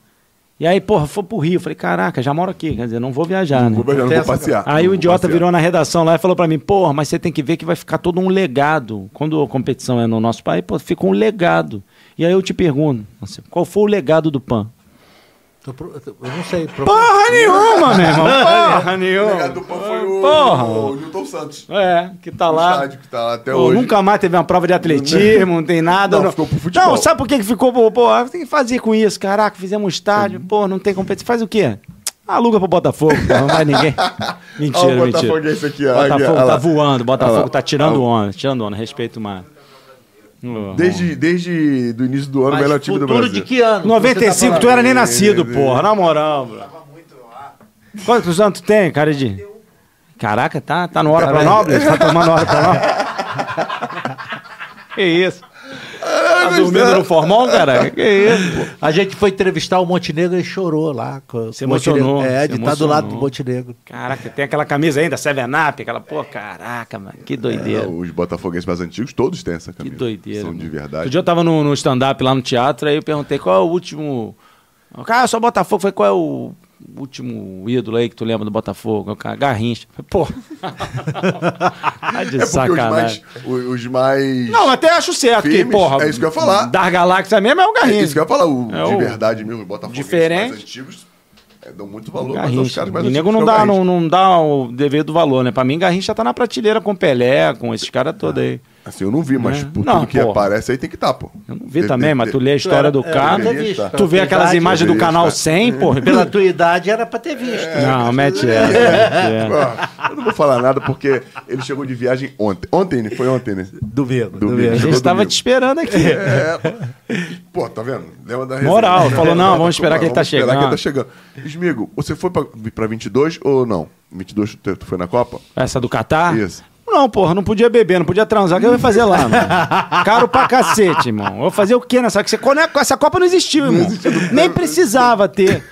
E aí, porra, foi pro Rio. Eu falei, caraca, já moro aqui, quer dizer, não vou viajar, né? Vou, não tem vou passear. Aí não o idiota passear. virou na redação lá e falou pra mim, porra, mas você tem que ver que vai ficar todo um legado. Quando a competição é no nosso país, pô, fica um legado. E aí eu te pergunto, assim, qual foi o legado do PAN? Tô pro- Eu não sei. pro- Porra nenhuma, meu irmão. Porra O nenhuma. legado do PAN foi o, Porra. o Newton Santos. É, que tá O lá. estádio que tá lá até Pô, hoje. nunca mais teve uma prova de atletismo, não tem nada. Não, ficou pro futebol. Não, sabe por que que ficou? Pô, pô, tem que fazer com isso. Caraca, fizemos um estádio, pô, não tem competição. Faz o quê? Aluga pro Botafogo, pô, não vai ninguém. Mentira, o mentira. Botafogo esse aqui, ó. Botafogo Olha tá lá. voando, Botafogo tá tirando onda, tirando onda, respeito mais. Uhum. Desde, desde do início do ano, o melhor time do futuro Brasil. de que ano? 95, Você tu tá era nem nascido, porra. Na moral, bro. Quantos anos tu tem, cara de... Caraca, tá, tá no hora pra nobre? Tá tomando hora pra nobre? que isso? Tá dormindo no formol, cara? Que isso, pô? A gente foi entrevistar o Montenegro e chorou lá. Se Montenegro. emocionou, É, de estar do lado do. Montenegro. Caraca, tem aquela camisa ainda, Seven Up, aquela, pô, caraca, mano, que É, doideira. os botafoguenses mais antigos, todos têm essa Que camisa. doideira. São mano. de Outro verdade. dia eu tava no, no stand-up lá no teatro, aí eu perguntei qual é o último. Cara, eu sou Botafogo. Foi qual é o último ídolo aí que tu lembra do Botafogo? O cara, Garrincha. Pô. tá de É porque os sacanagem. mais, os, mais... Não, até acho certo que, Firmes, porra. é isso que eu ia falar. Da galáxia mesmo é o É Garrincha. isso que eu ia falar, o, É de o verdade mesmo, os botafoguenses diferente. mais antigos é, dão muito valor, mas os caras mais O nego não que é o dá, não, não dá o devido valor, né? Pra mim, Garrincha tá na prateleira com Pelé, com esses caras todos aí. Assim, eu não vi, mas É. por Não, tudo que pô. aparece aí tem que estar, pô. Eu não vi também, mas tu lê a história do É, cara. Tu vê aquelas Idade, imagens do canal estar. 100, porra. Pela tua idade era pra ter visto. Não, mete essa. Ó, eu não vou falar nada porque ele chegou de viagem ontem. Ontem, né? Foi ontem, né? Domingo. Domingo. A gente tava domingo. te esperando aqui. É, pô, tá vendo? Lembra da resenha? Moral, falou, não, vamos esperar que ele tá Vamos esperar chegando. que ele tá chegando. Esmigo, você foi pra, pra 22 ou não? 22 tu tu foi na Copa? Essa do Catar? Isso. Não, porra, não podia beber, não podia transar. O que eu ia fazer lá, mano? Caro pra cacete, irmão. Eu vou fazer o quê nessa... Quando é- essa Copa não existiu, irmão. Nem precisava ter.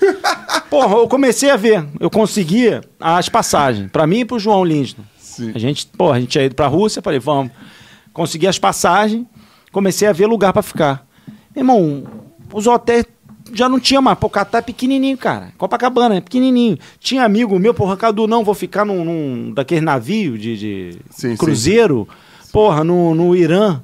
Porra, eu comecei a ver. Eu conseguia as passagens. Pra mim e pro João Lindner. Sim. A gente, porra, a gente tinha ido pra Rússia, falei, vamos. Consegui as passagens, comecei a ver lugar pra ficar. Irmão, os hotéis já não tinha mais. Pô, Catar é pequenininho, cara. Copacabana é pequenininho. Tinha amigo meu, porra, Cadu, não, vou ficar num, num daquele navio de, de Sim, sim. cruzeiro, porra, no, no Irã.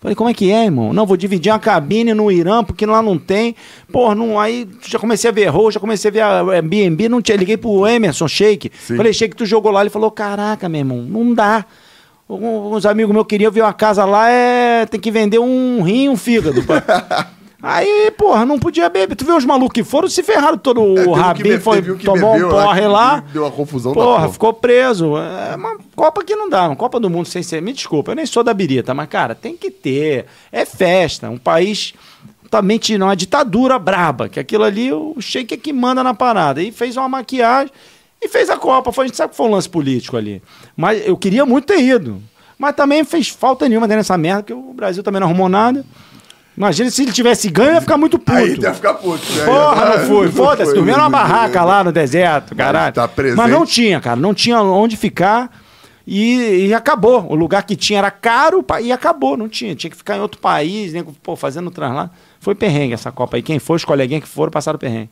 Falei, como é que é, irmão? Não, vou dividir uma cabine no Irã, porque lá não tem. Porra, não, aí já comecei a ver Rô, já comecei a ver a Airbnb, não tinha. Liguei pro Emerson Sheik. Sim. Falei, Sheik, tu jogou lá. Ele falou, caraca, meu irmão, não dá. Uns amigos meus queriam ver uma casa lá, é, tem que vender um rim e um fígado. Aí, porra, não podia beber. Tu vê os malucos que foram, se ferraram todo. É, o um que Rabin be- foi, um tomou um bebeu porre que lá. Deu uma confusão da Porra, porra. ficou preso. É uma Copa que não dá, uma Copa do Mundo sem ser. Me desculpa, eu nem sou da birita, mas, cara, tem que ter. É festa. Um país também tinha uma ditadura braba, que aquilo ali o Sheik é que manda na parada. E fez uma maquiagem e fez a Copa. Foi, a gente sabe que foi um lance político ali. Mas eu queria muito ter ido. Mas também fez falta nenhuma dentro dessa merda, porque o Brasil também não arrumou nada. Imagina se ele tivesse ganho, ia ficar muito puto. Aí ia ficar puto. né? Porra, não fui. Foda-se, foi, dormia numa não- barraca lá no deserto, caralho. tá. Mas não tinha, cara. Não tinha onde ficar. E, e acabou. O lugar que tinha era caro e acabou. Não tinha. Tinha que ficar em outro país, né, pô, fazendo translado. Foi perrengue essa Copa aí. Quem foi, os coleguinhas que foram, passaram perrengue.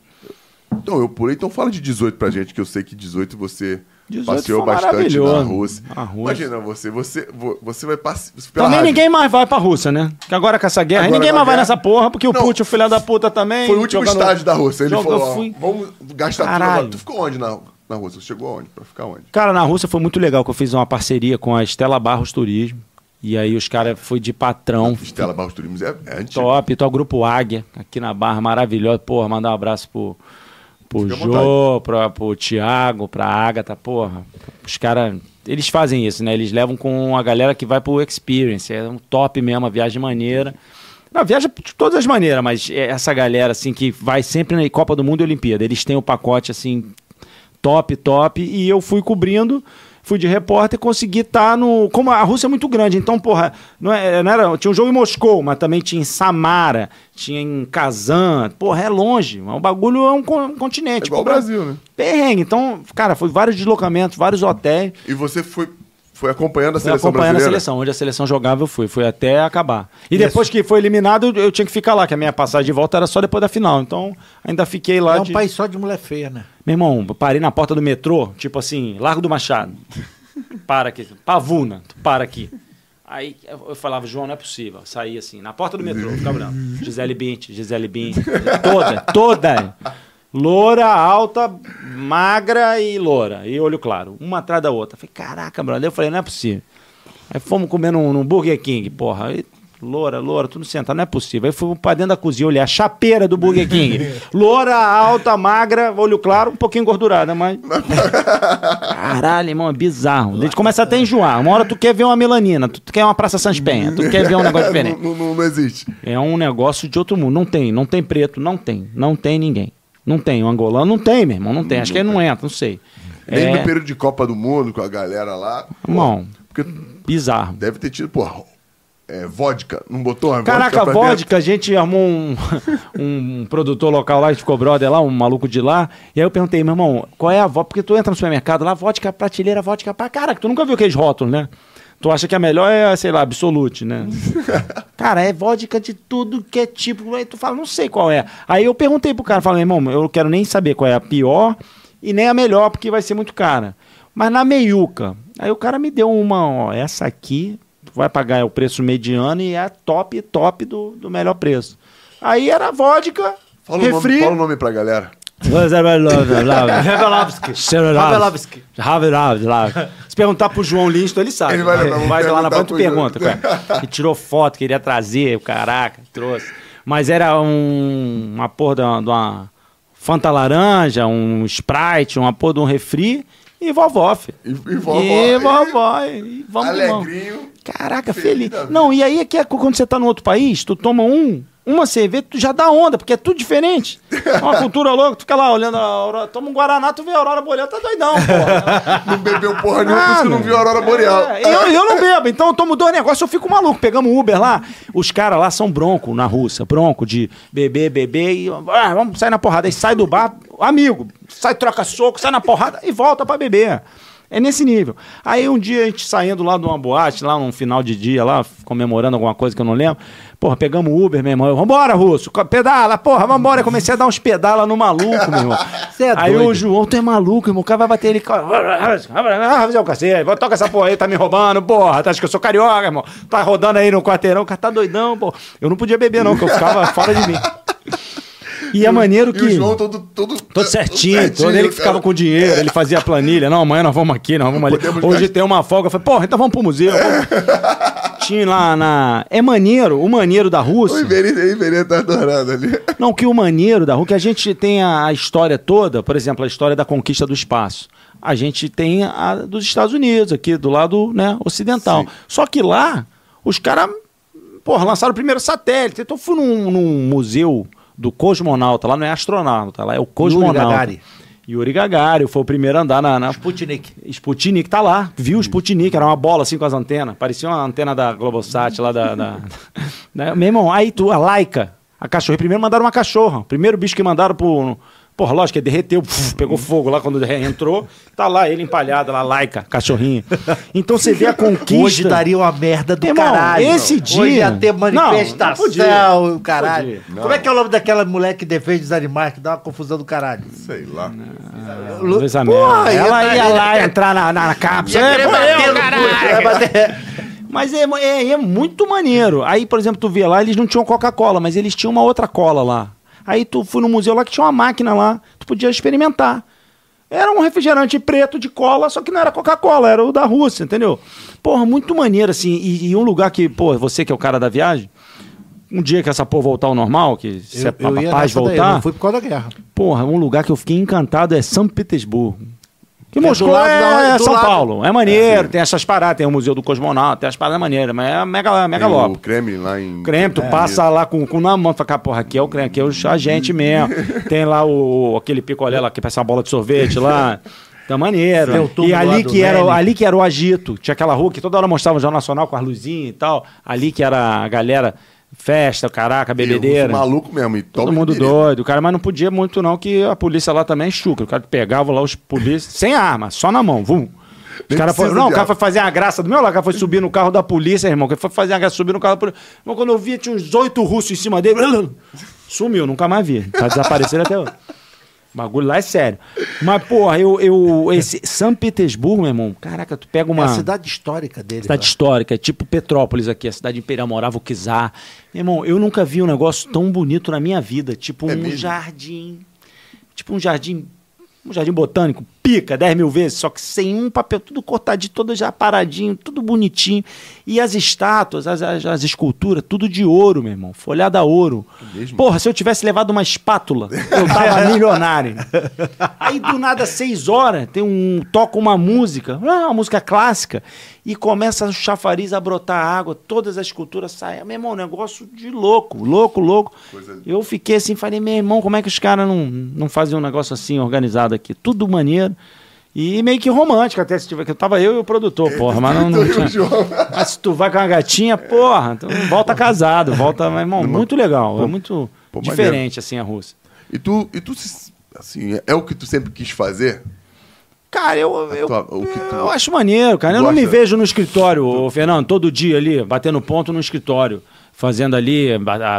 Então, eu pulei, então fala de 18 pra gente, que eu sei que 18 você 18 passeou bastante na. Rússia. A Rússia. Imagina, você, você, vo- você vai passear. Também ninguém mais vai pra Rússia, né? Que agora com essa guerra, Agora ninguém mais vai guerra- nessa porra, porque o Não, Putin, o filho da puta também. Foi o último jogando- estádio da Rússia. Ele Joga- falou: fui- vamos gastar tudo Caralho. agora. Tu ficou onde na, na Rússia? Você chegou onde? Pra ficar onde? Cara, na Rússia foi muito legal, que eu fiz uma parceria com a Estela Barros Turismo. E aí os caras foi de patrão. Estela Barros Turismo é, é antigo. Top, tô o Grupo Águia, aqui na Barra, maravilhoso. Porra, mandar um abraço pro, pro Jô, pro, pro Thiago, pra Agatha, porra. Os caras, eles fazem isso, né? Eles levam com a galera que vai pro Experience. É um top mesmo, uma viagem maneira. Não, viaja de todas as maneiras, mas é essa galera, assim, que vai sempre na Copa do Mundo e Olimpíada. Eles têm o pacote, assim, top, top. E eu fui cobrindo, fui de repórter e consegui estar no. Como a Rússia é muito grande, então, porra, não, é, não era. Tinha um jogo em Moscou, mas também tinha em Samara, tinha em Kazan. Porra, é longe. O bagulho é um, um continente. É igual o Brasil, né? Perrengue. Então, cara, foi vários deslocamentos, vários hotéis. E você foi, foi acompanhando a Fui seleção acompanhando a brasileira? seleção. Onde a seleção jogava, eu fui. Fui até acabar. E depois que foi eliminado, eu, eu tinha que ficar lá, que a minha passagem de volta era só depois da final. Então, ainda fiquei lá. É um de- país só de mulher feia, né? Meu irmão, parei na porta do metrô, tipo assim, Largo do Machado. Para aqui. Pavuna, tu para aqui. Aí eu falava, João, não é possível. Saí assim, na porta do metrô, ficava olhando. Gisele Bint, Gisele Bint. Toda, toda. Loura, alta, magra e loura. E olho claro. Uma atrás da outra. Falei, caraca, brother. Eu falei, não é possível. Aí fomos comer num, Burger King, porra. Aí, loura, loura, tudo sentado, não é possível. Aí fui pra dentro da cozinha, olhei a chapeira do Burger King. loura, alta, magra, olho claro, um pouquinho engordurada, mas. Caralho, irmão, é bizarro. A gente começa até a enjoar. Uma hora tu quer ver uma melanina, tu quer uma Praça Sans Penha, tu quer ver um negócio diferente. não, não, não existe. É um negócio de outro mundo. Não tem, não tem preto, não tem, não tem ninguém. Não tem, o angolano não tem, meu irmão, não tem. Acho que ele não entra, não sei. Nem É, no período de Copa do Mundo, com a galera lá. irmão, Porque bizarro. deve ter tido, porra, é, vodka. Não botou uma Caraca, pra vodka, a gente armou um, um produtor local lá, a gente ficou brother lá, um maluco de lá. E aí eu perguntei, meu irmão, qual é a vodka? Porque tu entra no supermercado lá, vodka prateleira, vodka pra caraca, tu nunca viu aqueles rótulos, né? Tu acha que a melhor é, sei lá, Absolute, né? cara, é vodka de tudo que é tipo. Aí tu fala, não sei qual é. Aí eu perguntei pro cara, falei, irmão, eu não quero nem saber qual é a pior e nem a melhor, porque vai ser muito cara. Mas na meiuca, aí o cara me deu uma, ó, essa aqui, vai pagar o preço mediano e é top, top do, do melhor preço. Aí era vodka, Fala o, nome, refri. fala o nome pra galera. Revelovski. Se perguntar pro João Linston, ele sabe. Ele vai vai lá na ponta e pergunta. É. Que tirou foto, queria trazer, caraca, trouxe. Mas era um, uma porra de uma, de uma Fanta laranja, um Sprite, uma porra de um refri e vovó, filho. E, e vovó. E vovó. E vamos. Alegrinho. Caraca, Feliz. Não, e aí é que é quando você tá no outro país, tu toma um, uma cerveja, tu já dá onda, porque é tudo diferente. É uma cultura louca, tu fica lá olhando a aurora, toma um Guaraná, tu vê a aurora boreal, tá doidão, porra. Não bebeu porra nenhuma, por isso que não viu a Aurora Boreal. É, eu, eu não bebo, então eu tomo dois negócios, eu fico maluco. Pegamos Uber lá, os caras lá são bronco na Rússia, bronco de beber, beber e ah, vamos sair na porrada. Aí sai do bar, amigo, sai, troca soco, sai na porrada e volta pra beber. É nesse nível. Aí um dia a gente saindo lá de uma boate, lá num final de dia, lá, comemorando alguma coisa que eu não lembro. Porra, pegamos o Uber, meu irmão. Eu, Vambora, Russo, pedala, porra, vambora. Eu comecei a dar uns pedala no maluco, meu irmão. É Aí o doido. João, tu é maluco, irmão. O cara vai bater ele. Fazer o cacete, toca essa porra aí, tá me roubando, porra. Tu acha que eu sou carioca, irmão? Tá rodando aí no quarteirão, o cara tá doidão, pô. Eu não podia beber, não, porque eu ficava fora de mim. E é maneiro E que. o João todo, todo, Todo certinho, todo ele que ficava cara. com dinheiro, ele fazia a planilha. Não, amanhã nós vamos aqui, nós vamos ali. Hoje gastar. tem uma folga. Eu falei, porra, então vamos pro museu. vamos. Lá na. É maneiro, o maneiro da O Rússia. Iberê, o Iberê tá adorando ali. Não, que o maneiro da Rússia, que a gente tem a, história toda, por exemplo, a história da conquista do espaço. A gente tem a dos Estados Unidos, aqui do lado né, ocidental. Sim. Só que lá, os caras, porra, lançaram o primeiro satélite. Então eu fui num, num museu do cosmonauta, lá não é astronauta, lá é o cosmonauta. Yuri Gagarin, foi o primeiro a andar na, na Sputnik. Sputnik tá lá, viu o Sputnik, era uma bola assim com as antenas, parecia uma antena da Globosat lá da. da, né? Meu irmão, aí tu, a Laika, a cachorra, primeiro mandaram uma cachorra, primeiro bicho que mandaram pro. Porra, lógico que derreteu, puf, pegou fogo lá quando entrou, tá lá ele empalhado, lá, Laika, cachorrinho. Então você vê a conquista. Hoje daria uma merda do Irmão, caralho. esse dia- Hoje ia ter Não, manifestação, não podia. o caralho. Podia. Como é que é o nome daquela mulher que defende os animais, que dá uma confusão do caralho? Sei lá. Lu- Porra, Mel. Ela ia- ia lá entrar na, na, na cápsula. Ia querer É, bater caralho. bater- Mas é, é, é muito maneiro. Aí, por exemplo, tu vê lá, eles não tinham Coca-Cola, mas eles tinham uma outra cola lá. Aí tu foi no museu lá que tinha uma máquina lá, tu podia experimentar. Era um refrigerante preto de cola, só que não era Coca-Cola, era o da Rússia, entendeu? Porra, muito maneiro, assim. E, e um lugar que, pô, você que é o cara da viagem, um dia que essa porra voltar ao normal, que se é pra ia paz nessa daí, voltar, não fui por causa da guerra. Porra, um lugar que eu fiquei encantado é São Petersburgo. Que é Moscou do lado é, da- do São lado- Paulo. É maneiro, tem essas paradas, tem o Museu do Cosmonauta, tem as paradas maneiras, mas é mega, Tem mega o lobo. creme lá em... Creme, tu passa lá com, com na mão, fala, porra, aqui é o creme, aqui é o agente mesmo. tem lá o, aquele picolé lá que parece uma bola de sorvete lá. Tá maneiro. Tem o E ali que, era, ali que era o agito. Tinha aquela rua que toda hora mostrava o Jornal Nacional com as luzinhas e tal. Ali que era a galera, festa, caraca, bebedeira. Maluco mesmo. E Todo mundo direito. doido, cara, mas não podia muito não, que a polícia lá também é chucra. O cara pegava lá os polícias, sem arma, só na mão, vum. Os cara foi, não, o cara foi fazer a graça do meu lado, o cara foi subir no carro da polícia, irmão. Foi fazer a graça, subir no carro da polícia. Irmão, quando eu vi, tinha uns oito russos em cima dele. Sumiu, nunca mais vi. Tá desaparecendo até hoje. O bagulho lá é sério. Mas, porra, eu. eu esse São Petersburgo, meu irmão, caraca, tu pega É uma. a cidade histórica dele. Cidade lá. histórica, é tipo Petrópolis aqui, a cidade imperial, morava o Kizar. Meu irmão, eu nunca vi um negócio tão bonito na minha vida. Tipo É um mesmo? jardim. Tipo um jardim Um jardim botânico, pica 10 mil vezes, só que sem um papel, tudo cortadinho, todo já paradinho, tudo bonitinho. E as estátuas, as, as, as esculturas, tudo de ouro, meu irmão. Folhada a ouro. mesmo? Porra, se eu tivesse levado uma espátula, eu tava milionário. Aí do nada, seis horas, tem um. toca uma música, ah, uma música clássica, e começa o chafariz a brotar água, todas as esculturas saem. Meu irmão, um negócio de louco, louco, louco. Coisa- Eu fiquei assim, falei, meu irmão, como é que os caras não, não fazem um negócio assim organizado aqui? Tudo maneiro. E meio que romântico, até se tiver. Que tava eu e o produtor, porra, mas não, não tinha. Mas se tu vai com uma gatinha, porra, então volta casado, volta, meu irmão, muito legal, é muito pô, diferente assim a Rússia. E tu, e tu assim, é o que tu sempre quis fazer? Cara, eu, eu, tua- tu- eu acho maneiro, cara. Eu não me gosta? vejo no escritório, ô, Fernando, todo dia ali, batendo ponto no escritório, fazendo ali,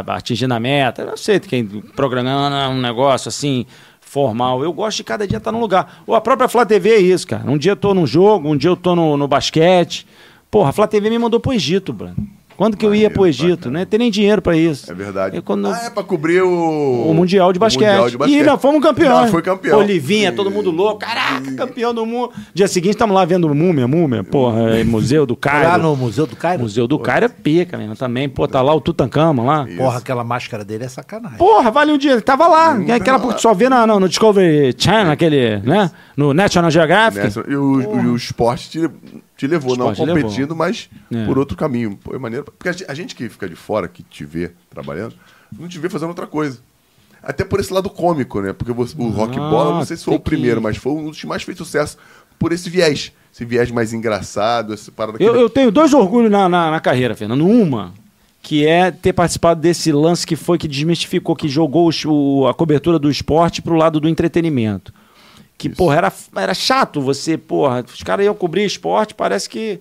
atingindo a meta. Eu não sei quem programando um negócio assim, formal. Eu gosto de cada dia estar num lugar. Ou a própria Flá TV é isso, cara. Um dia eu tô num jogo, um dia eu tô no, no basquete. Porra, a Flá TV me mandou pro Egito, Bruno. Quando que eu ia Maneiro, pro Egito, bacana. né? Tem nem dinheiro pra isso. É verdade. Eu, quando... Ah, é pra cobrir o... O Mundial de o Basquete. Mundial de Basquete. E nós fomos campeões. Não, foi campeão. Olivinha, todo mundo louco. Caraca, campeão do mundo. Dia seguinte estamos lá vendo Múmia, Múmia, porra, é Museu do Cairo. Lá no Museu do Cairo. Museu do Cairo é pica mesmo também. Pô, tá lá o Tutankhamon lá. Porra, aquela máscara dele é sacanagem. Porra, vale um dia. Tava lá. É aquela que tu só vê na, no, no Discovery Channel, aquele, né? No National Geographic. Nessa- e, o, e o esporte te, levou, O não competindo, mas É. por outro caminho. Pô, é maneiro. Porque a gente, que fica de fora, que te vê trabalhando, não te vê fazendo outra coisa. Até por esse lado cômico, né? Porque você- o rock bola, não sei se foi Ah, o primeiro, que- mas foi um dos que mais fez sucesso por esse viés. Esse viés mais engraçado, essa parada que Eu, eu tenho dois orgulhos na, na, na carreira, Fernando. Uma, que é ter participado desse lance que foi que desmistificou, que jogou o- a cobertura do esporte pro lado do entretenimento. Que, porra, era, era chato você, porra, os caras iam cobrir esporte, parece que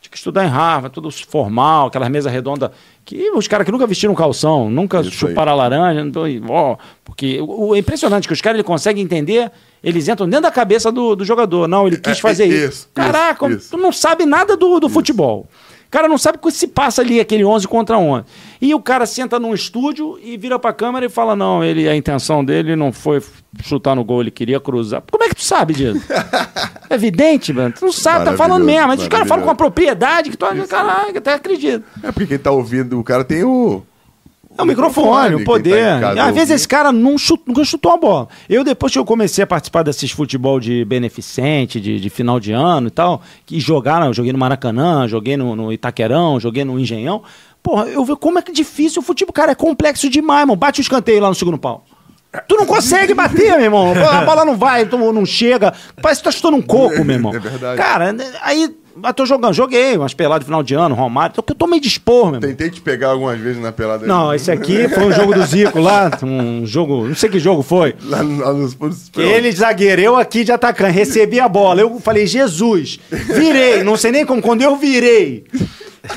tinha que estudar em Harvard, tudo formal, aquelas mesas redondas, que os caras que nunca vestiram calção, nunca Isso aí. chuparam a laranja, então, ó, porque o, o- é impressionante que os caras ele conseguem entender, eles entram dentro da cabeça do, do jogador. Não, ele quis É, fazer é, isso. isso, Caraca, isso, isso. tu não sabe nada do, do futebol. O cara não sabe o que se passa ali, aquele 11 contra 11. E o cara senta num estúdio e vira pra câmera e fala: Não, ele, a intenção dele não foi chutar no gol, ele queria cruzar. Como é que tu sabe disso? é evidente, mano. Tu não sabe, tá falando mesmo. Mas os caras falam com uma propriedade que tu acha, caralho, até acredita. É porque quem tá ouvindo, o cara tem o. É o microfone, o quem poder. tá às vezes esse cara não chut- nunca chutou a bola. Eu, depois que eu comecei a participar desses futebol de beneficente, de, de final de ano e tal, que jogaram, eu joguei no Maracanã, joguei no, no Itaquerão, joguei no Engenhão. Porra, eu vi como é que difícil o futebol. Cara, é complexo demais, irmão. Bate o escanteio lá no segundo pau. Tu não consegue bater, meu irmão. A bola não vai, tu não chega. Parece que tá chutando um coco, meu irmão. É verdade. Cara, aí. Mas tô jogando, joguei umas peladas de final de ano, Romário, eu tô meio dispor, meu irmão. Tentei te pegar algumas vezes na pelada. Não, esse aqui foi um jogo do Zico lá, um jogo, não sei que jogo foi. Lá, no- lá nos. nos- Ele zagueiro, eu aqui de atacante, recebi a bola. Eu falei, Jesus, virei, não sei nem como, quando eu virei.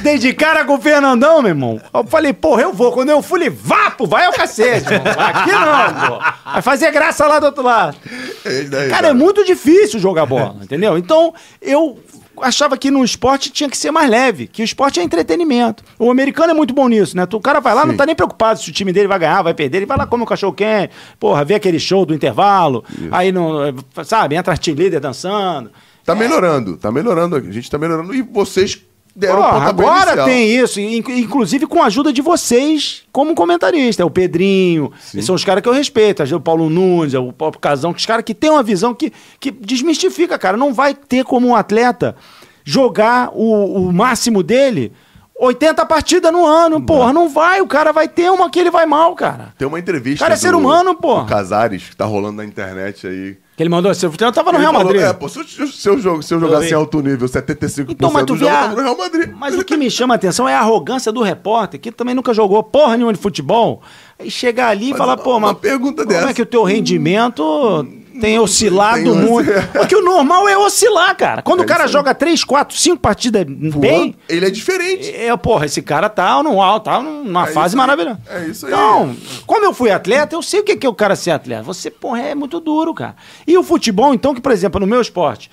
Dei de cara com o Fernandão, meu irmão. Eu falei, porra, eu vou. Quando eu fui, ele, vapo, vai ao cacete. irmão. Aqui não, pô. Vai fazer graça lá do outro lado. É, Cara, é muito difícil jogar bola, entendeu? Então, eu achava que no esporte tinha que ser mais leve, que o esporte é entretenimento. O americano é muito bom nisso, né? O cara vai lá, não tá nem preocupado se o time dele vai ganhar, vai perder, ele vai lá como o cachorro quente, porra, vê aquele show do intervalo, aí não, sabe, entra artilheiro dançando. Tá melhorando, tá melhorando. A gente tá melhorando. E vocês deram Porra, o agora inicial. tem isso, in- inclusive com a ajuda de vocês como comentarista. É o Pedrinho, são os caras que eu respeito. O Paulo Nunes, é o Paulo Casão, que os caras que têm uma visão que, que desmistifica, cara. Não vai ter como um atleta jogar o, o máximo dele 80 partidas no ano, porra. Não vai, o cara vai ter uma que ele vai mal, cara. Tem uma entrevista. Cara, é ser humano, pô. do Casares, que tá rolando na internet aí. Que ele mandou, seu futebol tava no Ele Real falou, Madrid. É, pô, se eu, se eu, jogo- se eu jogasse em alto nível 75% Então, mas tu do jogo, eu a- tava no Real Madrid. Mas o que me chama a atenção é a arrogância do repórter, que também nunca jogou porra nenhuma de futebol. Aí chegar ali e falar, uma- pô, uma mas pergunta como dessa. é que o teu rendimento tem oscilado Tem muito? Porque o normal é oscilar, cara. Quando É o cara joga 3, 4, 5 partidas bem, Ele é diferente. é, porra, esse cara tá no alto, tá numa É fase maravilhosa. É isso aí. Então, como eu fui atleta, eu sei o que que é o cara ser atleta. Você, porra, é muito duro, cara. E o futebol, então, que, por exemplo, no meu esporte,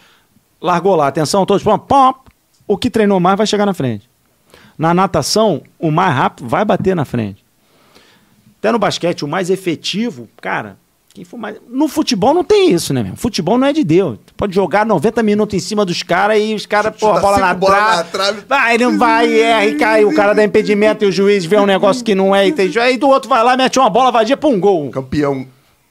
largou lá, atenção, todos, pom, pom, o que treinou mais vai chegar na frente. Na natação, o mais rápido vai bater na frente. Até no basquete, o mais efetivo, cara, Quem for mais... No futebol não tem isso, né, meu? Futebol não é de Deus. Tu pode jogar 90 minutos em cima dos caras e os caras, Chuta porra, bola na trave. Vai, não vai, erra e cai. O cara dá impedimento e o juiz vê um negócio que não é. E tem... Aí do outro vai lá, mete uma bola vadia pra um gol. Campeão.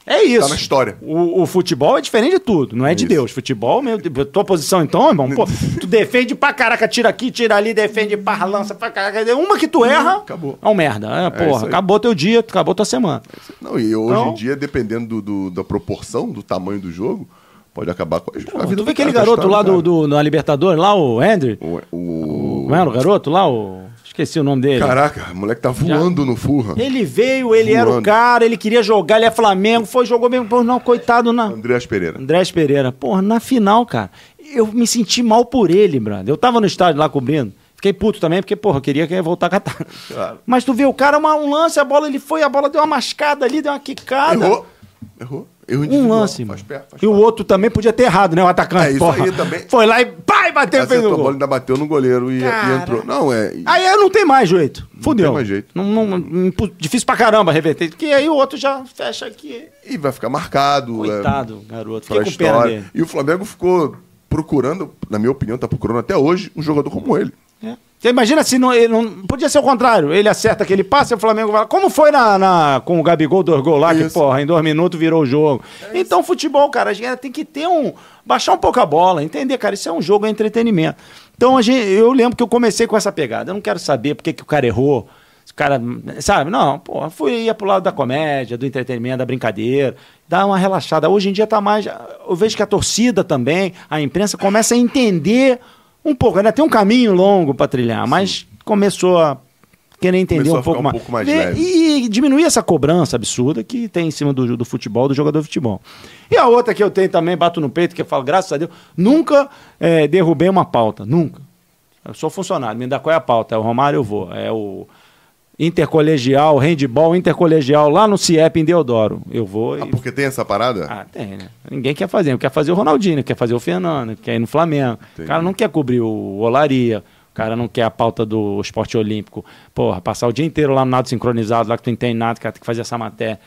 É isso. Tá na história. O, o futebol é diferente de tudo, não é, de Isso. Deus. Futebol, meu, tua posição então, irmão, pô, tu defende pra caraca, tira aqui, tira ali, defende pra lança pra caraca. Uma que tu erra, Acabou. é um merda. É, isso porra, aí. acabou teu dia, acabou tua semana. Não, e hoje Então- em dia, dependendo do, do- da proporção, do tamanho do jogo, pode acabar com a, a Tu vida vê do aquele garoto lá do, do, na Libertadores, lá, o Andrew? O, o- Não era o garoto lá? O... Esqueci o nome dele. Caraca, o moleque tá voando no Furra. Ele veio, ele era o Voando. cara, ele queria jogar, ele é Flamengo, foi, jogou mesmo. Pô, não, coitado, não. Andreas Pereira. Andrés Pereira. Porra, na final, cara, eu me senti mal por ele, brother. Eu tava no estádio lá cobrindo. Fiquei puto também, porque, porra, eu queria que ia voltar a catar. Claro. Mas tu vê, o cara, uma- um lance, a bola, ele foi, a bola deu uma mascada ali, deu uma quicada. Errou. Errou. Um lance, faz pé, faz E o outro também podia ter errado, né? O atacante. É, isso porra. aí também. Foi lá e pai, bateu e fez o gol. ainda bateu no goleiro e, e entrou. Não, é. Aí não tem mais jeito. Fudeu. tem mais jeito. Não, não- difícil pra caramba reverter. Porque aí o outro já fecha aqui. E vai ficar marcado. é, Coitado, garoto. pra Fiquei com pena dele. E o Flamengo ficou procurando, na minha opinião, tá procurando até hoje um jogador como ele. É. Você imagina se não, ele não. Podia ser o contrário. Ele acerta aquele passe e o Flamengo vai. Como foi na, na- com o Gabigol dois gols lá, que, Isso. porra, em dois minutos virou o jogo. então, futebol, cara, a gente tem que ter um. Baixar um pouco a bola, entender, cara, isso é um jogo, é entretenimento. Então, a gente, eu lembro que eu comecei com essa pegada. Eu não quero saber por que, que o cara errou. O cara, sabe? Não, porra, fui ia pro lado da comédia, do entretenimento, da brincadeira, dar uma relaxada. Hoje em dia tá mais. Eu vejo que a torcida também, a imprensa, começa a entender um pouco. Ainda tem um caminho longo para trilhar, mas começou a querer entender Começou um pouco um mais. pouco mais Ver- leve. E diminuir essa cobrança absurda que tem em cima do, do futebol, do jogador de futebol. E a outra que eu tenho também, bato no peito, que eu falo, graças a Deus, nunca eh, derrubei uma pauta. Nunca. Eu sou funcionário, me dá qual é a pauta? É o Romário, eu vou. É o intercolegial, handball intercolegial lá no CIEP em Deodoro. Eu vou e Ah, porque tem essa parada? ah, tem, né? Ninguém quer fazer. Quer fazer o Ronaldinho, quer fazer o Fernando, quer ir no Flamengo. Entendi. O cara não quer cobrir o Olaria. O cara não quer a pauta do esporte olímpico. Porra, passar o dia inteiro lá no nado sincronizado, lá que tu não entende nada, cara, tem que fazer essa matéria.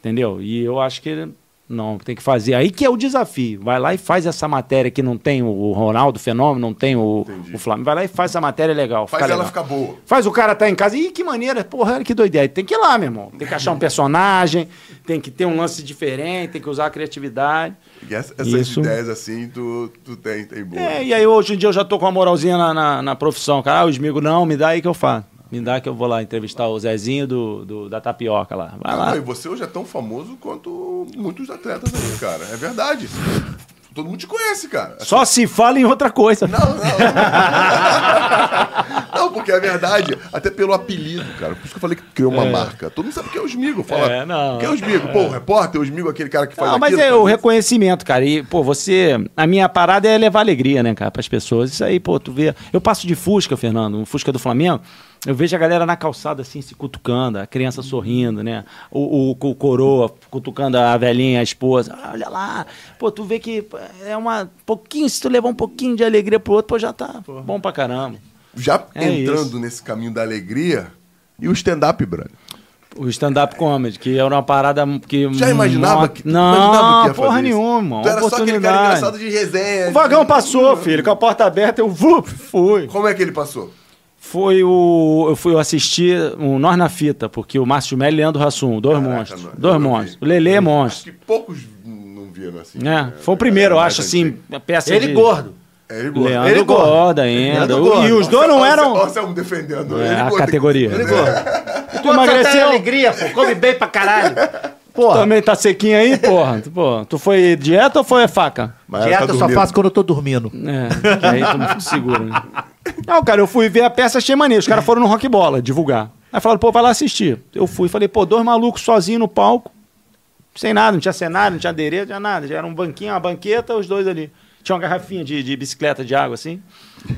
Entendeu? E eu acho que não, tem que fazer. Aí que é o desafio. Vai lá e faz essa matéria que não tem o Ronaldo Fenômeno, não tem o, o Flamengo. Vai lá e faz essa matéria legal. Faz ela legal. ficar boa. Faz o cara tá em casa. Ih, que maneira. Porra, que doideira. Tem que ir lá, meu irmão. Tem que achar um personagem, tem que ter um lance diferente, tem que usar a criatividade. E essa- essas Isso. ideias assim, tu, tu tem, tem boa. É, e aí hoje em dia eu já tô com uma moralzinha na, na, na profissão. Cara, ah, o Smigo, não, me dá aí que eu faço. Me dá que eu vou lá entrevistar o Zezinho do, do- da tapioca lá. Vai lá. não, e você hoje é tão famoso quanto muitos atletas aí, cara. É verdade. Todo mundo te conhece, cara. Só se fala em outra coisa. Não, não. não, porque é verdade. Até pelo apelido, cara. Por isso que eu falei que criou uma marca. Todo mundo sabe que é o Smigo. Fala, É, não. Quem é o Smigo? Pô, o repórter, o Smigo, aquele cara que faz Não, mas aquilo, é o reconhecimento, cara. E, pô, você. A minha parada é levar alegria, né, cara, pras pessoas. Isso aí, pô, tu vê. Eu passo de Fusca, Fernando, um Fusca do Flamengo. Eu vejo a galera na calçada assim, se cutucando, a criança sorrindo, né? O, o, o coroa cutucando a velhinha, a esposa. Ah, olha lá. Pô, tu vê que é uma. Pouquinho, se tu levar um pouquinho de alegria pro outro, pô, já tá bom pra caramba. Já É entrando isso. nesse caminho da alegria, e o stand-up, brother? O stand-up comedy, que era uma parada que. Já imaginava não, que, tu não, imaginava que ia porra nenhuma, irmão. Tu era só aquele cara Oportunidade. engraçado de resenha. O vagão de- passou, filho, com a porta aberta, eu vup, fui. Como é que ele passou? Foi o. Eu fui assistir o Nós na Fita, porque o Márcio Melo e Leandro Hassum, dois Caraca, monstros. não- Dois monstros. vi. O Lele é Acho monstro. que poucos não viram assim. É, foi o primeiro, eu acho, assim, a peça Ele de... gordo. É, ele gordo. Leandro Ele gordo. Gordo ainda. Leandro gordo. E os dois não eram... Você é um defendendo. É, Ele a gordo, categoria. Ele gordo. Tu emagreceu? alegria, pô. Come bem pra caralho. Porra, Também tá sequinho aí, porra? Tu, pô, tu foi dieta ou foi faca? Mas dieta tá eu só dormindo. faço quando eu tô dormindo. É, que aí tu não segura, né? Não, cara, eu fui ver a peça, achei maneiro. Os caras foram no Rock Bola divulgar. Aí falaram, pô, vai lá assistir. Eu fui, falei, pô, dois malucos sozinhos no palco, sem nada, não tinha cenário, não tinha adereço, não tinha nada. Já era um banquinho, uma banqueta, os dois ali. Tinha uma garrafinha de, de bicicleta de água, assim,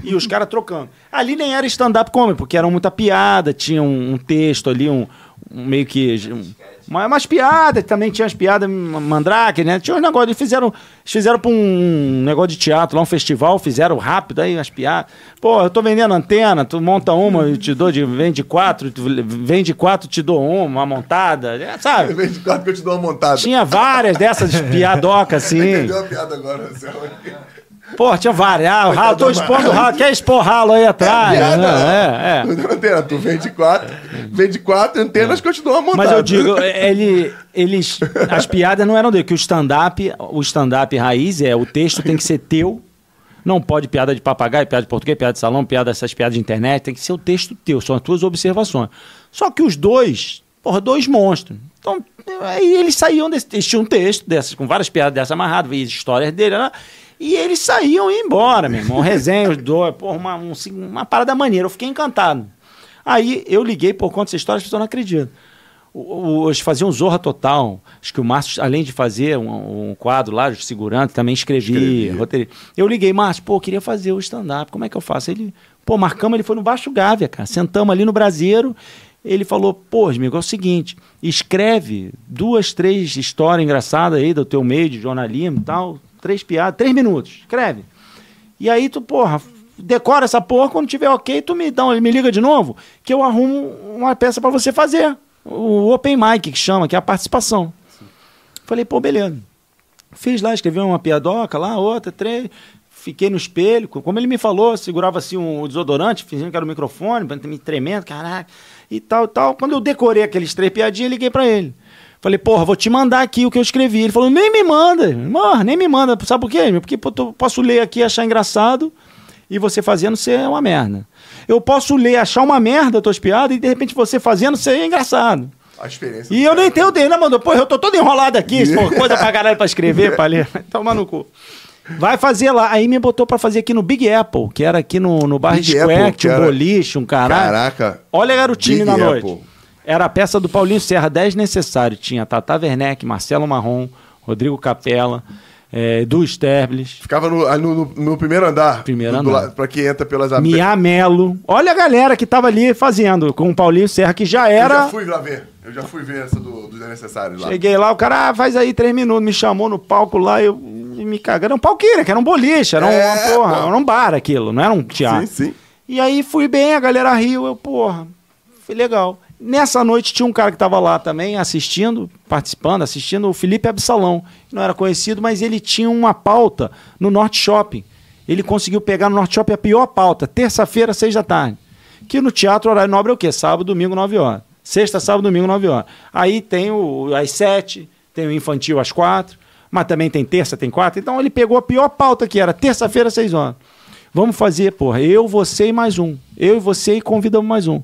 e os caras trocando. Ali nem era stand-up comedy, porque era muita piada, tinha um, um texto ali, um, um meio que. um- uma- umas piadas, também tinha as piadas ma- mandrake, né? Tinha uns negócios, eles fizeram, eles fizeram pra um negócio de teatro lá, um festival, fizeram rápido aí as piadas. Pô, eu tô vendendo antena, tu monta uma, eu te dou de. Vende quatro, tu vende quatro, te dou uma, uma montada, é, sabe? Vem de quatro que eu te dou uma montada. Tinha várias dessas piadocas assim. Entendeu a piada agora, Marcelo? Pô, tinha várias. Ah, o ralo, tô expondo o ralo. Quer expor ralo aí atrás? piada, né? é, é. Antena, tu vende quatro, vende quatro antenas que eu te dou uma montada. Mas eu digo, ele, eles, as piadas não eram dele, que o stand-up, o stand-up raiz é, o texto tem que ser teu, não pode piada de papagaio, piada de português, piada de salão, piada dessas piadas de internet, tem que ser o texto teu, são as tuas observações. Só que os dois, porra, dois monstros. Então, aí eles saíam desse, eles tinham um texto dessas, com várias piadas dessas amarradas, histórias dele, né? E eles saíam e iam embora, meu irmão. Resenha, os dois, porra, uma, um- uma parada maneira. Eu fiquei encantado. Aí eu liguei por conta dessa história, as pessoas não acreditam. O- o- Eles faziam Zorra Total. Acho que o Márcio, além de fazer um, um quadro lá, de segurante, também escrevia. Escrevia. Eu liguei, Márcio, pô, eu queria fazer o stand-up, como é que eu faço? Ele, pô, marcamos, ele foi no Baixo Gávea, cara. Sentamos ali no Braseiro. Ele falou, pô, amigo, é o seguinte, escreve duas, três histórias engraçadas aí do teu meio de jornalismo e tal, três piadas, três minutos, escreve. E aí tu, porra, decora essa porra, quando tiver ok, tu me, dá, um- me liga de novo, que eu arrumo uma peça pra você fazer. O Open Mic, que chama, que é a participação. Falei, pô, beleza. Fiz lá, escrevi uma piadoca lá, outra, três. Fiquei no espelho. Como ele me falou, segurava assim um desodorante, fingindo que era o microfone, me tremendo, caraca, e tal, tal. Quando eu decorei aqueles três piadinhas, liguei pra ele. Falei, porra, vou te mandar aqui o que eu escrevi. Ele falou, nem me manda. Porra, nem me manda. Sabe por quê? Porque pô, eu posso ler aqui e achar engraçado e você fazendo ser uma merda. Eu posso ler, achar uma merda tuas piadas e de repente você fazendo ser engraçado. A experiência. E eu nem tenho dele, né, mano? Pô, eu tô todo enrolado aqui, for coisa pra caralho pra escrever, pra ler. Toma no cu. Vai fazer lá. Aí me botou pra fazer aqui no Big Apple, que era aqui no, no Bar Big Square, Apple, que tinha um era- boliche, um caralho. Caraca. Olha, era o time Big na Apple. noite. Era a peça do Paulinho Serra, 10 necessário. Tinha Tata Werneck, Marcelo Marrom, Rodrigo Capella, eh, Edu Sterblis, Ficava no, no, no- primeiro andar. Primeiro do, andar. pra quem entra pelas abelhas. Mia Melo. Olha a galera que tava ali fazendo com o Paulinho Serra, que já Eu era. já fui lá ver. Eu já fui ver essa do, dos necessários lá. Cheguei lá, o cara, ah, faz aí três minutos, me chamou no palco lá, eu me cagando. Era um palqueira, que era um boliche, era um, É, uma porra, era um bar aquilo, não era um teatro. Sim, sim. E aí fui bem, a galera riu, eu, porra, foi legal. Nessa noite tinha um cara que tava lá também assistindo, participando, assistindo, o Felipe Absalão. Não era conhecido, mas ele tinha uma pauta no Norte Shopping. Ele conseguiu pegar no Norte Shopping a pior pauta, terça-feira, seis da tarde. Que no teatro horário nobre é o quê? Sábado, domingo, nove horas. Sexta, sábado, domingo, nove horas. Aí tem o às sete, tem o infantil às quatro, mas também tem terça, tem quatro. Então ele pegou a pior pauta que era terça-feira, seis horas. Vamos fazer, porra, eu, você e mais um. Eu e você e convidamos mais um.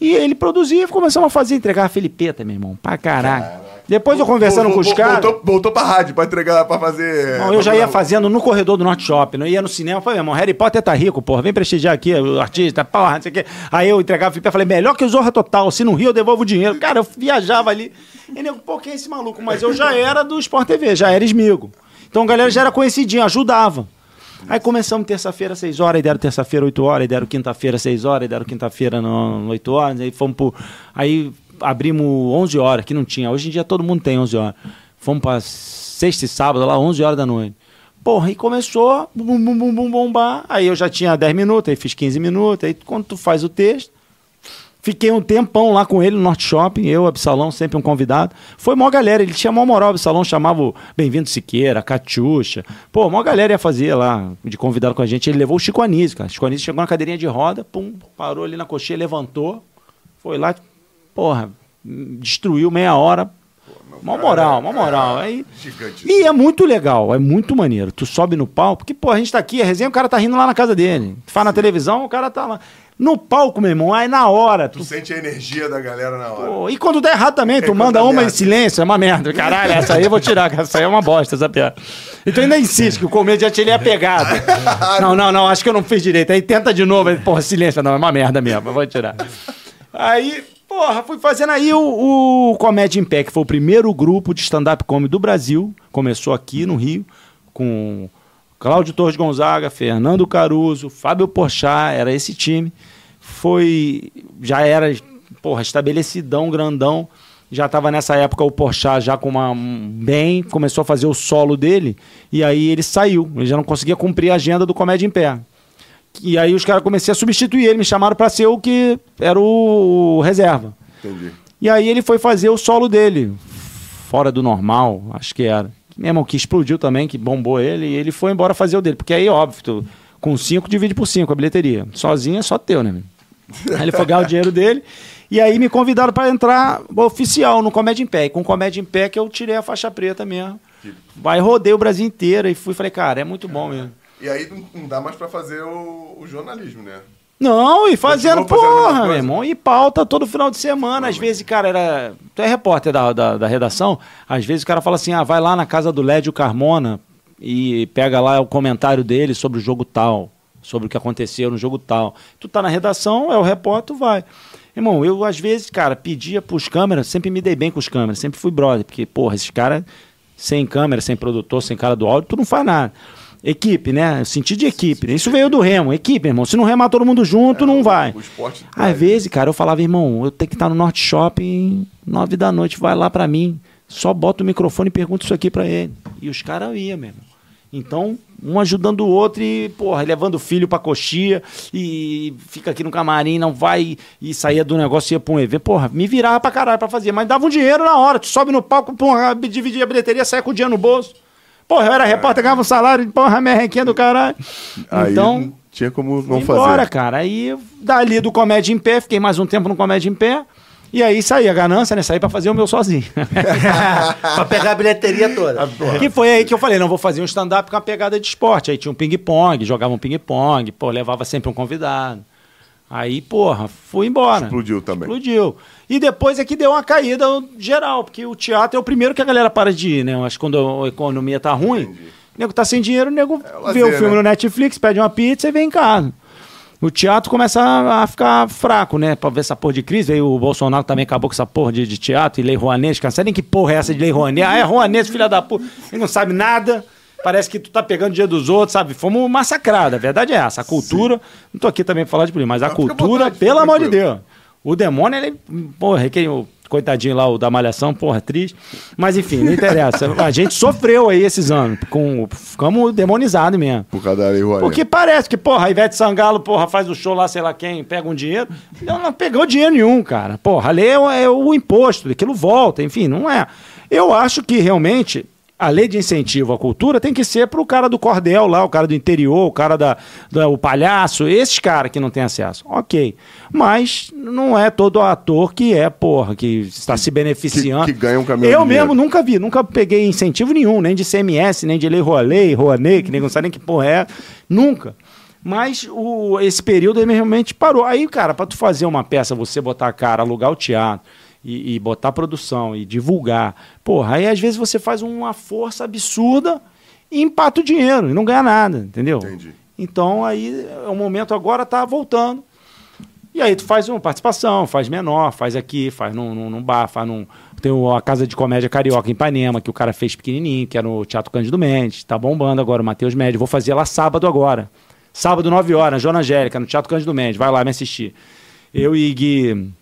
E ele produzia e começamos a fazer, entregar a Felipeta, meu irmão, pra caralho. Depois eu conversando Vol- com os caras. Voltou, voltou pra rádio pra entregar, pra fazer. Não, eu já ia fazendo no corredor do Norte Shopping, não ia no cinema. Falei, meu irmão, Harry Potter tá rico, porra, vem prestigiar aqui, o artista, porra, não sei o quê. Aí eu entregava Felipe, falei, melhor que o Zorra Total, se não rir eu devolvo o dinheiro. Cara, eu viajava ali. E nego, pô, quem é esse maluco? Mas eu já era do Sport TV, já era esmigo. Então a galera já era conhecidinha, ajudava. Aí começamos terça-feira, 6 horas, aí deram terça-feira, 8 horas, aí deram quinta-feira, 6 horas, aí deram quinta-feira, no- 8 horas, aí fomos pro. Aí abrimos 11 horas, que não tinha. Hoje em dia todo mundo tem 11 horas. Fomos pra sexta e sábado, lá 11 horas da noite. Porra, e começou, bum, bum, bum, bum, bombar. Aí eu já tinha 10 minutos, aí fiz 15 minutos. Aí quando tu faz o texto, fiquei um tempão lá com ele no Norte Shopping, eu, Absalão, sempre um convidado. Foi mó galera, ele tinha mó moral, Absalão chamava o Bem-vindo Siqueira, Catiuxa. Pô, mó galera ia fazer lá, de convidado com a gente. Ele levou o Chico Anísio, cara. Chico Anísio chegou na cadeirinha de roda, pum, parou ali na coxinha, levantou, foi lá, porra, destruiu meia hora. Mó moral, mó moral. Aí, e é muito legal, é muito maneiro. Tu sobe no palco, porque, pô, a gente tá aqui, a resenha, o cara tá rindo lá na casa dele. Tu faz na televisão, o cara tá lá. No palco, meu irmão, aí na hora. Tu Tu, sente a energia da galera na hora. pô, e quando der errado também, tu quando manda uma em merda. silêncio, é uma merda. Caralho, essa aí eu vou tirar, essa aí é uma bosta, essa piada. Então ainda insiste que o comediante ele é pegado. Não, não, não, acho que eu não fiz direito. Aí tenta de novo, aí, porra, silêncio, não, é uma merda mesmo, eu vou tirar. Aí, porra, fui fazendo aí o, o Comédia em Pé, que foi o primeiro grupo de stand-up comedy do Brasil. Começou aqui no Rio, com Cláudio Torres Gonzaga, Fernando Caruso, Fábio Porchat, era esse time. Foi, já era porra, estabelecidão, grandão. Já tava nessa época o Porchat já com uma um- bem, começou a fazer o solo dele, e aí ele saiu. Ele já não conseguia cumprir a agenda do Comédia em Pé. E aí os caras comecei a substituir ele, me chamaram pra ser o que era o, o reserva. Entendi. E aí ele foi fazer o solo dele, fora do normal, acho que era. Meu irmão, que explodiu também, que bombou ele, e ele foi embora fazer o dele. Porque aí, óbvio, tu, com cinco divide por cinco a bilheteria. Sozinho é só teu, né? Aí ele foi ganhar o dinheiro dele. E aí me convidaram para entrar oficial no Comédia em Pé. E com Comédia em Pé que eu tirei a faixa preta mesmo. Vai, rodei o Brasil inteiro e fui falei, cara, é muito bom mesmo. E aí não, dá mais pra fazer o, o jornalismo, né? Não, e fazendo, porra, meu irmão. E pauta todo final de semana. Às vezes, cara, era. Tu é repórter da, da, da redação. Às vezes o cara fala assim: ah, vai lá na casa do Lédio Carmona e pega lá o comentário dele sobre o jogo tal, sobre o que aconteceu no jogo tal. Tu tá na redação, é o repórter, tu vai. Irmão, eu às vezes, cara, pedia pros câmeras, sempre me dei bem com os câmeras, sempre fui brother, porque, porra, esses caras, sem câmera, sem produtor, sem cara do áudio, tu não faz nada. Equipe, né? Sentido de equipe. né? Isso veio do remo, equipe, irmão. Se não remar todo mundo junto, não vai. Às vezes, cara, eu falava, irmão, eu tenho que estar no Norte Shopping, nove da noite, vai lá pra mim. Só bota o microfone e pergunta isso aqui pra ele. E os caras iam, meu irmão. Então, um ajudando o outro e, porra, levando o filho pra coxia e fica aqui no camarim, não vai e saía do negócio e ia pra um evento. Porra, me virava pra caralho pra fazer, mas dava um dinheiro na hora. Tu sobe no palco, porra, dividia a bilheteria, saia com o dinheiro no bolso. Porra, eu era repórter, ganhava um salário, porra, merrequinha do caralho. Aí então, não tinha como não fazer. embora, cara. Aí, dali do Comédia em Pé, fiquei mais um tempo no Comédia em Pé. E aí saí a ganância, né? Saí pra fazer o meu sozinho. pra pegar a bilheteria toda. que foi aí que eu falei, não, vou fazer um stand-up com a pegada de esporte. Aí tinha um ping-pong, jogava um ping-pong, pô, levava sempre um convidado. Aí, porra, fui embora. Explodiu também. Explodiu. E depois é que deu uma caída geral, porque o teatro é o primeiro que a galera para de ir, né? Eu acho que quando a economia tá ruim, o nego tá sem dinheiro, o nego o vê o filme né? no Netflix, pede uma pizza e vem em casa. O teatro começa a, a ficar fraco, né? Pra ver essa porra de crise. Aí o Bolsonaro também acabou com essa porra de, de teatro e lei Rouanet. Não sei nem que porra é essa de lei Rouanet. Ah, é Rouanet, filha da puta. Ele não sabe nada. Parece que tu tá pegando o dia dos outros, sabe? Fomos massacrados. A verdade é essa. A cultura. Não tô aqui também pra falar de política, mas a Não, à cultura, pelo amor de. Deus. O demônio, ele. Porra, aquele, o coitadinho lá, o da Malhação, porra, triste. Mas enfim, não interessa. A gente sofreu aí esses anos. Com, ficamos demonizados mesmo. Por causa da lei Rouanet. Porque parece que, porra, a Ivete Sangalo, porra, faz o show lá, sei lá quem, pega um dinheiro. Ela não pegou dinheiro nenhum, cara. Porra, a lei é, o- é o imposto, aquilo volta, enfim, não é. Eu acho que realmente a lei de incentivo à cultura tem que ser pro cara do cordel lá, o cara do interior, o cara da, da- o palhaço, esses caras que não têm acesso. Ok. Mas não é todo ator que é, porra, que está se beneficiando. que ganha um caminhão Eu dinheiro. mesmo nunca vi, nunca peguei incentivo nenhum, nem de CMS, nem de Lei Rouanet, Rouanet, que nem não sabe nem que porra é. Nunca. Mas o, esse período ele realmente parou. Aí, cara, pra tu fazer uma peça, você botar a cara, alugar o teatro e, e botar produção e divulgar, porra, aí às vezes você faz uma força absurda e empata o dinheiro e não ganha nada, entendeu? Entendi. Então aí o momento agora tá voltando. E aí tu faz uma participação, faz menor, faz aqui, faz num, num, num bar, faz num. Tem a Casa de Comédia Carioca em Ipanema, que o cara fez pequenininho, que era no Teatro Cândido Mendes. Tá bombando agora, o Matheus Médio. Vou fazer lá sábado agora. Sábado, 9 horas, na Jona Angélica, no Teatro Cândido Mendes. Vai lá me assistir. Eu e Gui,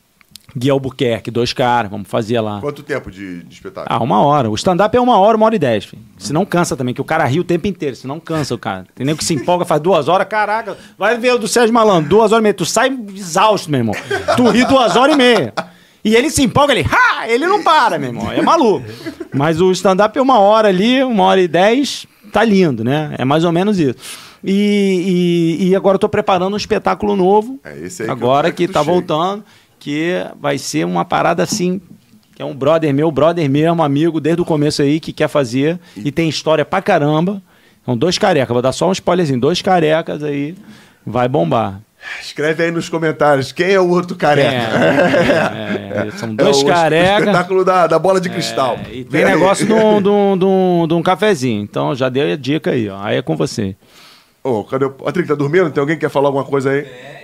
Gui Albuquerque, dois caras, vamos fazer lá. Quanto tempo de, de espetáculo? Ah, uma hora. O stand-up é uma hora, uma hora e dez. filho. Se não cansa também, que o cara ri o tempo inteiro. Se não cansa o cara. Tem nego que se empolga, faz duas horas, caraca. Vai ver o do Sérgio Malandro, duas horas e meia. Tu sai exausto, meu irmão. Tu ri duas horas e meia. E ele se empolga, ele, ha! Ele não para, meu irmão. É maluco. Mas o stand-up é uma hora ali, uma hora e dez, tá lindo, né? É mais ou menos isso. E, e, e agora eu tô preparando um espetáculo novo. É esse aí agora que, que tá voltando, que vai ser uma parada assim que é um brother meu, brother mesmo, amigo desde o começo aí, que quer fazer e tem história pra caramba. São dois carecas, vou dar só um spoilerzinho, dois carecas aí, vai bombar. Escreve aí nos comentários quem é o outro careca. É, é, são dois É o carecas. espetáculo da, da bola de cristal. É, e tem negócio de um, de, um, de, um, de um cafezinho. Então já dei a dica aí, ó. Aí é com você. Ô, cadê o Patrick? Tá dormindo? Tem alguém que quer falar alguma coisa aí? É,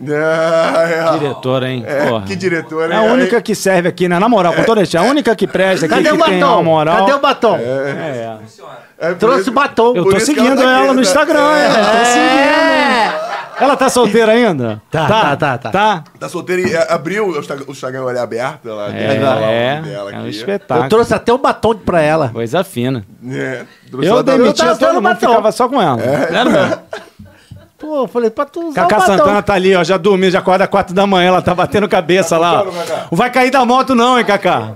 é. Diretora, hein? É, Porra. que diretora, É a hein? única que serve aqui, né? Na moral, com toda a única que presta aqui, Cadê que o tem uma batom? moral. Cadê o batom? É. É por Trouxe isso- batom. Eu tô seguindo tá ela no né? Instagram, é. Tô seguindo. É. Ela tá solteira ainda? Tá, tá, tá, tá. Tá? Tá solteira e é, abriu o Instagram, o olhar aberto. Ela É, o é, dela é um espetáculo. Eu trouxe até um batom pra ela. Coisa fina. É, trouxe Eu ela demitia tava todo mundo, batom. ficava só com ela. Era mesmo. Pô, eu falei, pra tu usar Cacá. Santana tá ali, ó, já dormiu, já acorda às quatro da manhã, ela tá batendo cabeça lá. Cacá? Não vai cair da moto não, hein, Cacá?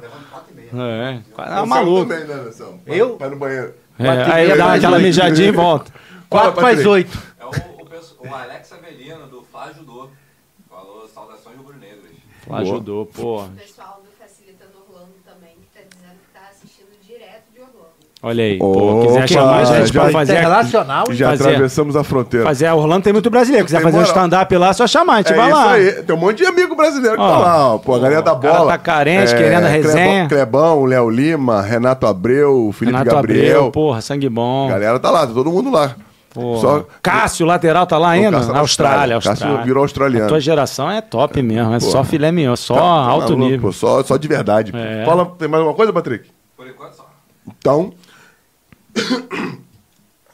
É, é Anselmo maluco. também, né, Anselmo? Vai- Eu? Vai no banheiro. É, e aí meia, dá aquela mijadinha e volta. Quatro Fala, mais Patrick. oito. É o, o, o Alex Avelino, do Fla Judô. Falou saudações rubro-negras. Lá ajudou, porra. O pessoal do Facilitando Orlando também, que tá dizendo que tá assistindo direto de Orlando. Olha aí, pô, Opa, quiser chamar a gente já- pra fazer, Internacional. Já Fazer- atravessamos a fronteira. fazer a Orlando, tem muito brasileiro. Quiser Tem fazer um moral. stand-up lá, é só chamar, a gente É vai isso lá. aí. Tem um monte de amigo brasileiro que tá lá, ó. Pô, a galera da o cara bola. tá carente, querendo a resenha. Clebão, Léo Lima, Renato Abreu, Felipe Renato Gabriel. Abreu, porra, sangue bom. A galera tá lá, tá todo mundo lá. Porra. Só- Cássio, lateral, tá lá ainda? Cássio Na na Austrália, Austrália. Cássio Austrália. virou australiano. A tua geração é top mesmo, é Porra. só filé mignon, só Tá- tá alto maluco, nível. pô, só, só de verdade. pô. É. Fala, tem mais alguma coisa, Patrick? Por enquanto só. Então,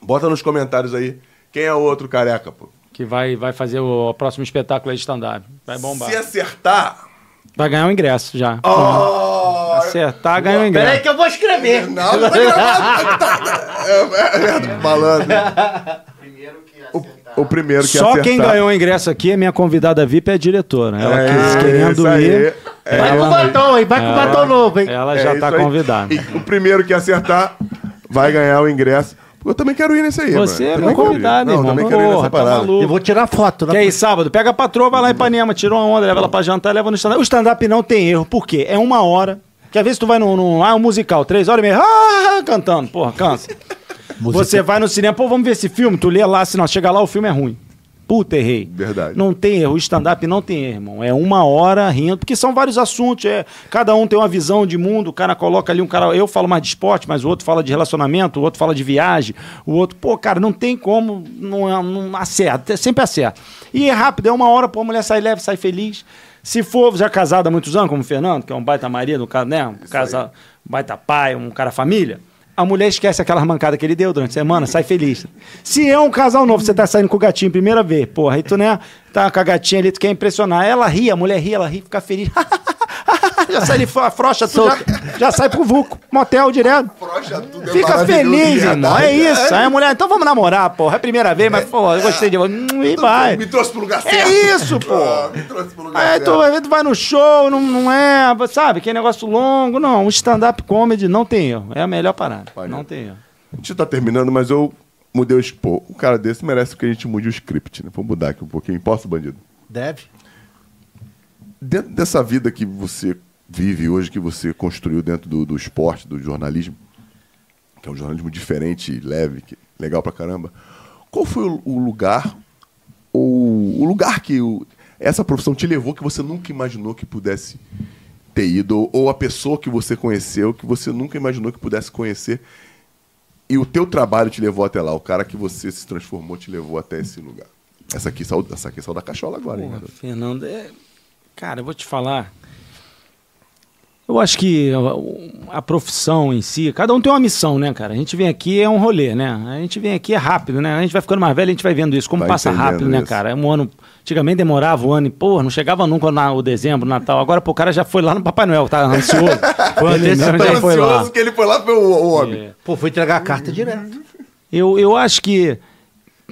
bota nos comentários aí quem é o outro careca, pô. Que vai, vai fazer o, próximo espetáculo aí de stand-up. Vai bombar. Se acertar... Vai ganhar o ingresso já. Oh, Acertar, ganha o Peraí ingresso. que eu vou escrever. não, não tá gravado. Tá- é, é, é, malandro. Primeiro que O, acertar. o primeiro que Só acertar. quem ganhou o ingresso aqui é minha convidada VIP, é a diretora. Ela É, quis querendo aí. ir. É Vai com ela, batom, hein? Vai com batom novo, hein? ela É já isso tá aí. convidada. E o primeiro que acertar vai ganhar o ingresso. Eu também quero ir nesse aí, Você mano. é meu convidado, Não, irmão. também quero ir nessa tá parada. maluco. Eu vou tirar foto. né? Que aí, sábado, pega a patroa, vai lá em Ipanema, tira uma onda, leva ela pra jantar, leva no stand-up. O stand-up não tem erro, por quê? É uma hora. Que às vezes tu vai num, num ah, um musical, três horas e meia, ah, cantando, porra, cansa. Você vai no cinema, pô, vamos ver esse filme, tu lê lá, se não, chega lá, o filme é ruim. Puta, errei. Verdade. Não tem erro, o stand-up não tem erro, irmão. É uma hora rindo, porque são vários assuntos, é, cada um tem uma visão de mundo, o cara coloca ali um cara, eu falo mais de esporte, mas o outro fala de relacionamento, o outro fala de viagem, o outro, pô, cara, não tem como, não, é- não acerta, sempre acerta. E é rápido, é uma hora, pô, a mulher sai leve, sai feliz. Se for já casado há muitos anos, como o Fernando, que é um baita marido, um cara, né, um casa, um baita pai, um cara família, a mulher esquece aquela mancada que ele deu durante a semana, sai feliz. Se é um casal novo, você tá saindo com o gatinho primeira vez, porra, aí tu, né, tá com a gatinha ali, tu quer impressionar. Ela ri, a mulher ri, ela ri, fica feliz. já sai de fro- frocha, tu já, já sai pro Vuco, motel direto. Frocha tudo, é Fica feliz, de irmão. É isso. Aí a mulher, então vamos namorar, porra. É a primeira vez, mas, pô, eu gostei de você. Hum, E vai. Me trouxe pro lugar certo. É isso, pô. Me trouxe pro lugar Aí certo. tu, aí tu vai no show, não, não é, sabe, que negócio longo. Não, um stand-up comedy não tem erro. É a melhor parada. Não tem erro. A gente tá terminando, mas eu mudei o expor. Um cara desse merece que a gente mude o script, né? Vou mudar aqui um pouquinho. Posso, bandido? Deve. Dentro dessa vida que você vive hoje, que você construiu dentro do, do esporte, do jornalismo, que é um jornalismo diferente, leve, que, legal pra caramba, qual foi o, o lugar, ou o lugar que o- essa profissão te levou que você nunca imaginou que pudesse ter ido, ou, ou a pessoa que você conheceu que você nunca imaginou que pudesse conhecer, e o teu trabalho te levou até lá, o cara que você se transformou te levou até esse lugar. Essa aqui saiu, essa aqui saiu da cachola agora, hein, Porra, garoto? Fernando, é... cara, eu vou te falar. Eu acho que a, profissão em si, cada um tem uma missão, né, cara? A gente vem aqui, é um rolê, né? A gente vem aqui, é rápido, né? A gente vai ficando mais velho, a gente vai vendo isso, como Vai passa rápido, né, isso. cara? É um ano. Antigamente demorava um ano e, pô, não chegava nunca na, o dezembro, Natal. Agora, pô, o cara já foi lá no Papai Noel, tá ansioso. Foi ele já foi lá. ansioso que ele foi lá foi o, o homem. É. Pô, fui entregar a carta direto. Eu, eu acho que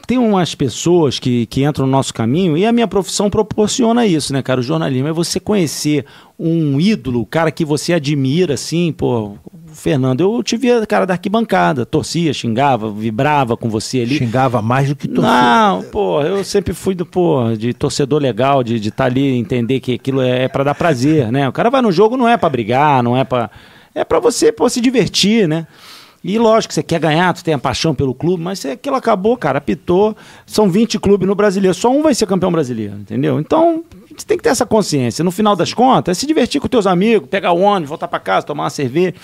tem umas pessoas que, que entram no nosso caminho e a minha profissão proporciona isso, né, cara? O jornalismo é você conhecer um ídolo, cara que você admira, assim, pô. Fernando, eu te via, cara, da arquibancada, torcia, xingava, vibrava com você ali. Xingava mais do que torcia. Não, pô, eu sempre fui do, pô, de torcedor legal, de estar ali, entender que aquilo é, é para dar prazer, né? O cara vai no jogo não é pra brigar, não é pra. É pra você, pô, se divertir, né? E lógico, você quer ganhar, tu tem a paixão pelo clube, mas se aquilo acabou, cara, apitou. São 20 clubes no brasileiro, só um vai ser campeão brasileiro, entendeu? Então, você tem que ter essa consciência. No final das contas, é se divertir com teus amigos, pegar o ônibus, voltar pra casa, tomar uma cerveja.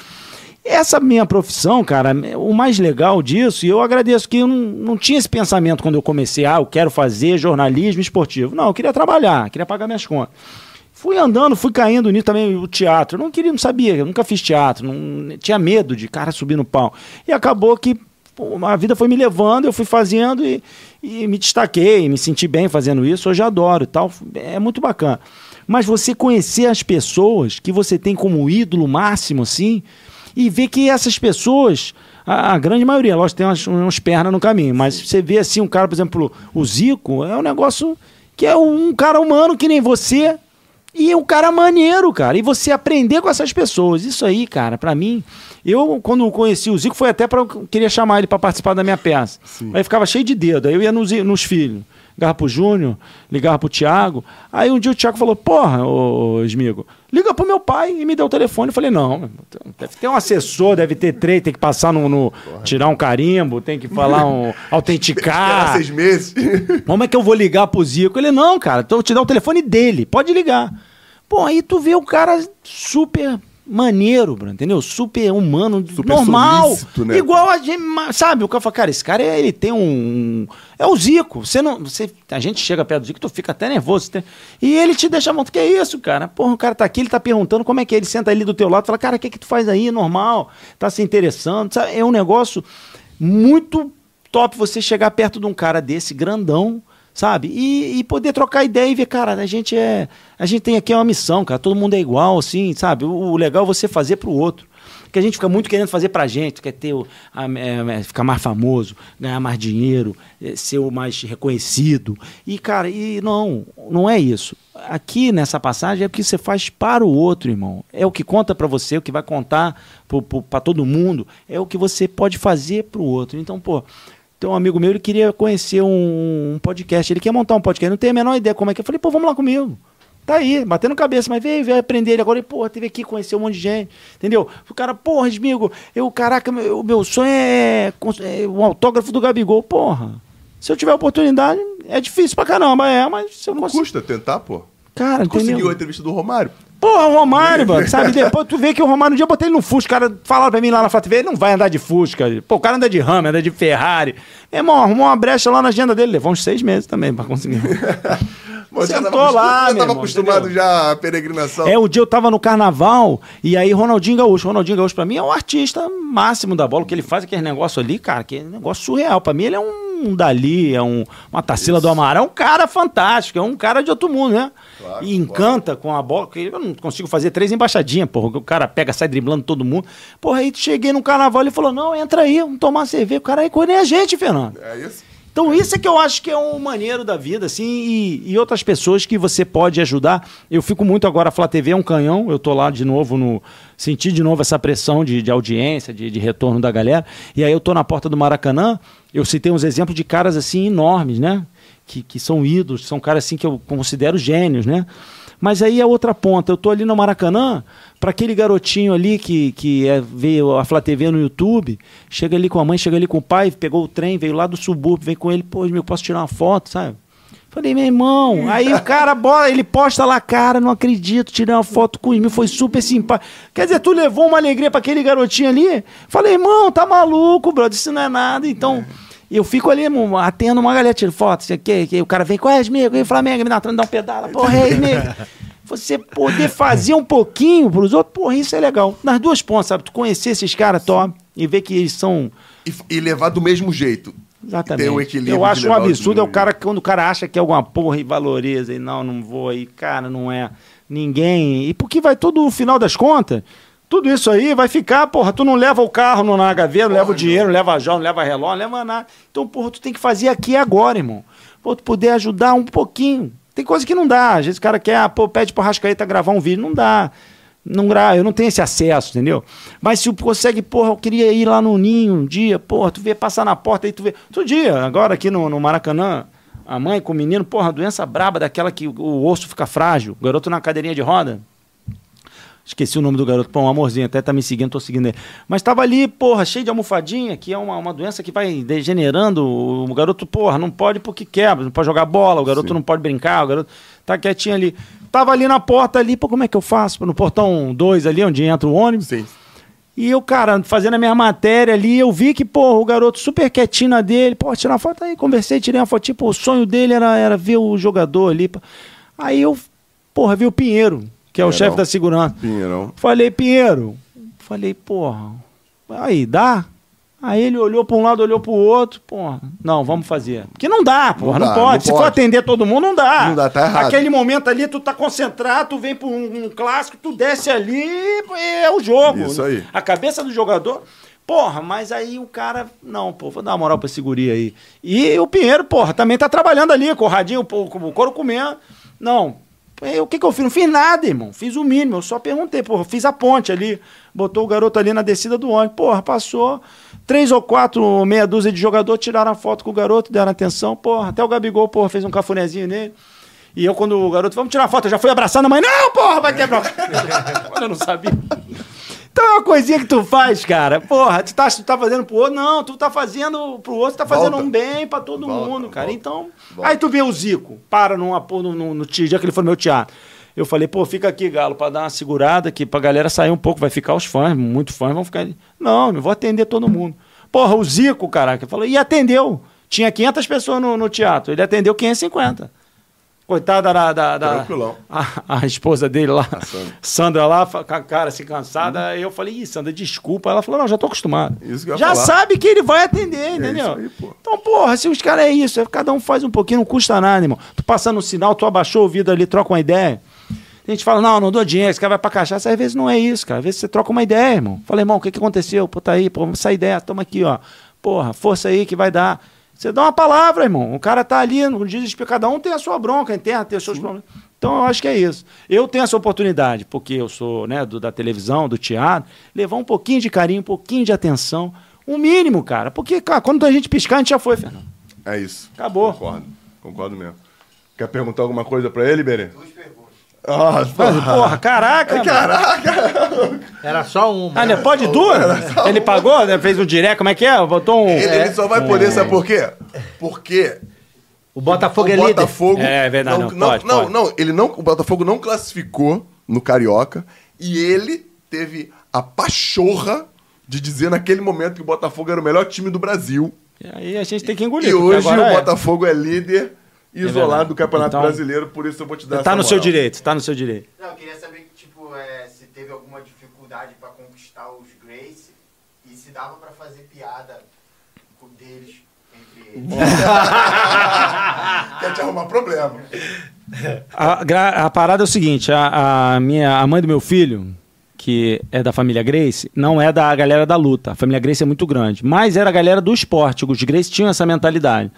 Essa minha profissão, cara, o mais legal disso, e eu agradeço que eu não, não tinha esse pensamento quando eu comecei, ah, eu quero fazer jornalismo esportivo. Não, eu queria trabalhar, queria pagar minhas contas. Fui andando, fui caindo nisso também, o teatro. Eu não queria, não sabia, eu nunca fiz teatro, não, tinha medo de cara subir no pau. E acabou que pô, a vida foi me levando, eu fui fazendo e, e me destaquei, me senti bem fazendo isso, hoje adoro e tal. É muito bacana. Mas você conhecer as pessoas que você tem como ídolo máximo, assim, e ver que essas pessoas, a, a grande maioria, lógico, tem umas, umas pernas no caminho, mas você vê assim, um cara, por exemplo, o Zico, é um negócio que é um cara humano que nem você, e é um cara maneiro, cara. E você aprender com essas pessoas. Isso aí, cara, pra mim. Eu, quando conheci o Zico, foi até para queria chamar ele pra participar da minha peça. Aí ficava cheio de dedo. Aí eu ia nos, nos filhos. Ligava pro Júnior, ligava pro Thiago. Aí um dia o Thiago falou: Porra, ô, Esmigo, liga pro meu pai. E me deu o telefone. Eu falei: Não, deve ter um assessor, deve ter três, tem que passar no. no- tirar um carimbo, tem que falar um. Autenticar. seis meses. Como é que eu vou ligar pro Zico? Ele, não, cara, então eu vou te dar o telefone dele, pode ligar. Pô, aí tu vê o cara super maneiro, Bruno, entendeu? Super humano, Super normal. solícito, né, Igual a gente, sabe? O cara fala, cara, esse cara, ele tem um... É o Zico. Você não... Você, a gente chega perto do Zico, tu fica até nervoso. tem- E ele te deixa muito. Que é isso, cara? Porra, o cara tá aqui, ele tá perguntando como é que é. Ele senta ali do teu lado, fala, cara, o que é que tu faz aí? Normal. Tá se interessando. sabe? É um negócio muito top você chegar perto de um cara desse, grandão, sabe? E, e poder trocar ideia e ver, cara, a gente é. A gente tem aqui uma missão, cara. Todo mundo é igual, assim, sabe? O, o legal é você fazer pro outro. Porque a gente fica muito querendo fazer pra gente, quer ter o, a- é, é, ficar mais famoso, ganhar mais dinheiro, é, ser o mais reconhecido. E, cara, e não, não é isso. Aqui nessa passagem é o que você faz para o outro, irmão. É o que conta pra você, o que vai contar pra todo mundo, é o que você pode fazer pro outro. Então, pô, tem um amigo meu, ele queria conhecer um, um podcast, ele quer montar um podcast, não tem a menor ideia como é que é. Eu falei, pô, vamos lá comigo. Tá aí, batendo cabeça, mas veio, veio aprender ele agora. E, porra, teve aqui conhecer um monte de gente, entendeu? O cara, porra, amigo, eu, caraca, meu- o meu sonho é, é um autógrafo do Gabigol. Porra, se eu tiver oportunidade, é difícil pra caramba, é, mas se eu Não consigo. custa tentar, pô. Cara, Conseguiu a entendeu? entrevista do Romário? Porra, o Romário, mano, sabe? Depois tu vê que o Romário, um dia eu botei ele no Fusca, o cara falaram pra mim lá na Flá TV, ele não vai andar de Fusca. Pô, o cara anda de Ram, anda de Ferrari. Meu irmão, arrumou uma brecha lá na agenda dele, levou uns seis meses também pra conseguir. Já Sentou tava, acostum- lá, já tava acostumado entendeu? já à peregrinação. É, o dia eu tava no carnaval e aí Ronaldinho Gaúcho. Ronaldinho Gaúcho pra mim é o artista máximo da bola. O que ele faz aquele negócio ali, cara, que é um negócio surreal. Pra mim ele é um Dali, é um, uma Tarsila do Amaral. É um cara fantástico, é um cara de outro mundo, né? Claro, e encanta com a bola. Eu não consigo fazer três embaixadinhas, porra. O cara pega, sai driblando todo mundo. Porra, aí cheguei no carnaval e falou: não, entra aí, vamos tomar cerveja. O cara aí nem a gente, Fernando. É isso? Então isso é que eu acho que é um maneiro da vida, assim, e, e outras pessoas que você pode ajudar. Eu fico muito agora, a Flá TV é um canhão, eu tô lá de novo no. Senti de novo essa pressão de, de audiência, de, de retorno da galera. E aí eu tô na porta do Maracanã, eu citei uns exemplos de caras assim enormes, né? Que, que são ídolos, são caras assim que eu considero gênios, né? Mas aí a outra ponta, eu tô ali no Maracanã, para aquele garotinho ali que, que é, veio a Flá TV no YouTube, chega ali com a mãe, chega ali com o pai, pegou o trem, veio lá do subúrbio, vem com ele, pô, meu, posso tirar uma foto, sabe? Falei, meu irmão, aí o cara, bora, ele posta lá, cara, não acredito, tirei uma foto com Esmil, foi super simpático. Quer dizer, tu levou uma alegria para aquele garotinho ali? Falei, irmão, tá maluco, brother, isso não é nada. Então, eu fico ali, atendo uma galera, tiro foto, isso aqui, que o cara vem, qual é, Esmigo? E Flamengo, me dá, dá um pedala, porra, é, Esmigo. Você poder fazer um pouquinho pros outros, porra, isso é legal. Nas duas pontas, sabe? Tu conhecer esses caras top e ver que eles são. E, e levar do mesmo jeito. Exatamente. Tem um equilíbrio Eu acho um absurdo é o cara quando o cara acha que é alguma porra e valoriza e não, não vou aí, cara, não é ninguém. E porque vai tudo no final das contas, tudo isso aí vai ficar, porra, tu não leva o carro no- na gaveta, não leva o dinheiro, não leva jogo, não leva relógio, não leva nada. Então, porra, tu tem que fazer aqui e agora, irmão. Pô, tu poder ajudar um pouquinho. Tem coisa que não dá. Às vezes o cara quer, ah, pô, pede pro Rascaeta gravar um vídeo. Não dá. Não gra... Eu não tenho esse acesso, entendeu? Mas se tu consegue, porra, eu queria ir lá no ninho um dia, porra, tu vê passar na porta aí, tu vê. Outro dia, agora aqui no, no Maracanã, a mãe com o menino, porra, doença braba daquela que o, o osso fica frágil, o garoto na cadeirinha de roda. Esqueci o nome do garoto, pô, um amorzinho, até tá me seguindo, tô seguindo ele. Mas tava ali, porra, cheio de almofadinha, que é uma, uma doença que vai degenerando. O, garoto, porra, não pode porque quebra, não pode jogar bola, o garoto Sim. não pode brincar, o garoto tá quietinho ali. Tava ali na porta ali, pô, como é que eu faço? No portão 2 ali, onde entra o ônibus. Sim. E eu, cara, fazendo a minha matéria ali, eu vi que, pô, o garoto super quietinho na dele, pô, tirar uma foto aí, conversei, tirei uma foto, tipo, o sonho dele era, era ver o jogador ali. Aí eu, porra, vi o Pinheiro, que é o chefe da segurança. Pinheirão. Falei, Pinheiro, falei, porra, aí, dá? Aí ele olhou pra um lado, olhou pro outro, porra, não, vamos fazer. Porque não dá, porra, não, dá, pode. não Se for pode. atender todo mundo, não dá. Não dá, tá errado. Aquele momento ali, tu tá concentrado, tu vem pra um, um clássico, tu desce ali, é o jogo. Isso aí. A cabeça do jogador. Porra, mas aí o cara. Não, pô, vou dar uma moral pra esse guri aí. E o Pinheiro, porra, também tá trabalhando ali, com o radinho, pô, com o couro comendo. Não. É, O que, que eu fiz? Não fiz nada, irmão. Fiz o mínimo. Eu só perguntei, porra. Fiz a ponte ali. Botou o garoto ali na descida do ônibus. Porra, passou. Três ou quatro, meia dúzia de jogador tiraram a foto com o garoto, deram atenção. Porra, até o Gabigol, porra, fez um cafunézinho nele. E eu, quando o garoto, vamos tirar foto, eu já fui abraçando a mãe. Não, porra, vai quebrar. eu não sabia. Então é uma coisinha que tu faz, cara. Porra, tu tá, tu tá fazendo pro outro. Não, tu tá fazendo pro outro, tu tá fazendo Volta. um bem pra todo Volta, mundo, cara. volta. Então. Aí tu vê o Zico, para num apo- no, no, no dia que ele foi no meu teatro. Eu falei, pô, fica aqui, Galo, pra dar uma segurada aqui, pra galera sair um pouco. Vai ficar os fãs, muitos fãs vão ficar ali. Não, eu vou atender todo mundo. Porra, o Zico, caraca, falou, e atendeu. Tinha 500 pessoas no, no teatro, ele atendeu 550. Coitada da, da, da- a, a esposa dele lá, Sandra. Sandra. lá, com a cara assim cansada. Aí eu falei, Ih, Sandra, desculpa. Ela falou, não, já tô acostumado. Já falar. sabe que ele vai atender, entendeu? isso aí, pô. Então, porra, se os caras é isso, é, cada um faz um pouquinho, não custa nada, irmão. Tu passando um sinal, tu abaixou o vidro ali, troca uma ideia. A gente fala, não, não dou dinheiro, esse cara vai pra cachaça. Às vezes não é isso, cara. Às vezes você troca uma ideia, irmão. Fala, irmão, o que, que aconteceu? Pô, tá aí, pô, essa ideia, toma aqui, ó. Porra, força aí que vai dar. Você dá uma palavra, irmão. O cara tá ali, no desespero, cada um tem a sua bronca interna, tem os seus problemas. Então eu acho que é isso. Eu tenho essa oportunidade, porque eu sou né, do, da televisão, do teatro, levar um pouquinho de carinho, um pouquinho de atenção. Um mínimo, cara. Porque, cara, quando a gente piscar, a gente já foi, Fernando. É isso. Acabou. Concordo. Concordo mesmo. Quer perguntar alguma coisa pra ele, Berê? Duas perguntas. Ah, Mas, porra, caraca. mano. Era só uma. Ah, né? Pode duas? Ele pagou, né? fez um direct, como é que é? Botou um. Ele, ele só vai poder, sabe por quê? Porque O Botafogo o é líder. Botafogo. É, é verdade, Não, não, não, pode, não, pode. não, ele não, o Botafogo não classificou no Carioca e ele teve a pachorra de dizer naquele momento que o Botafogo era o melhor time do Brasil. E aí a gente tem que engolir. E hoje o é. Botafogo é líder isolado verdade. do Campeonato Então, Brasileiro, por isso eu vou te dar Tá essa no seu moral. direito, tá no seu direito. Não, eu queria saber tipo, é, se teve alguma dificuldade pra conquistar os Grace e se dava pra fazer piada com deles entre eles. Quer te arrumar problema. A, a parada é o seguinte: a, a minha, a mãe do meu filho, que é da família Grace, não é da galera da luta. A família Grace é muito grande. Mas era a galera do esporte. Os Grace tinham essa mentalidade.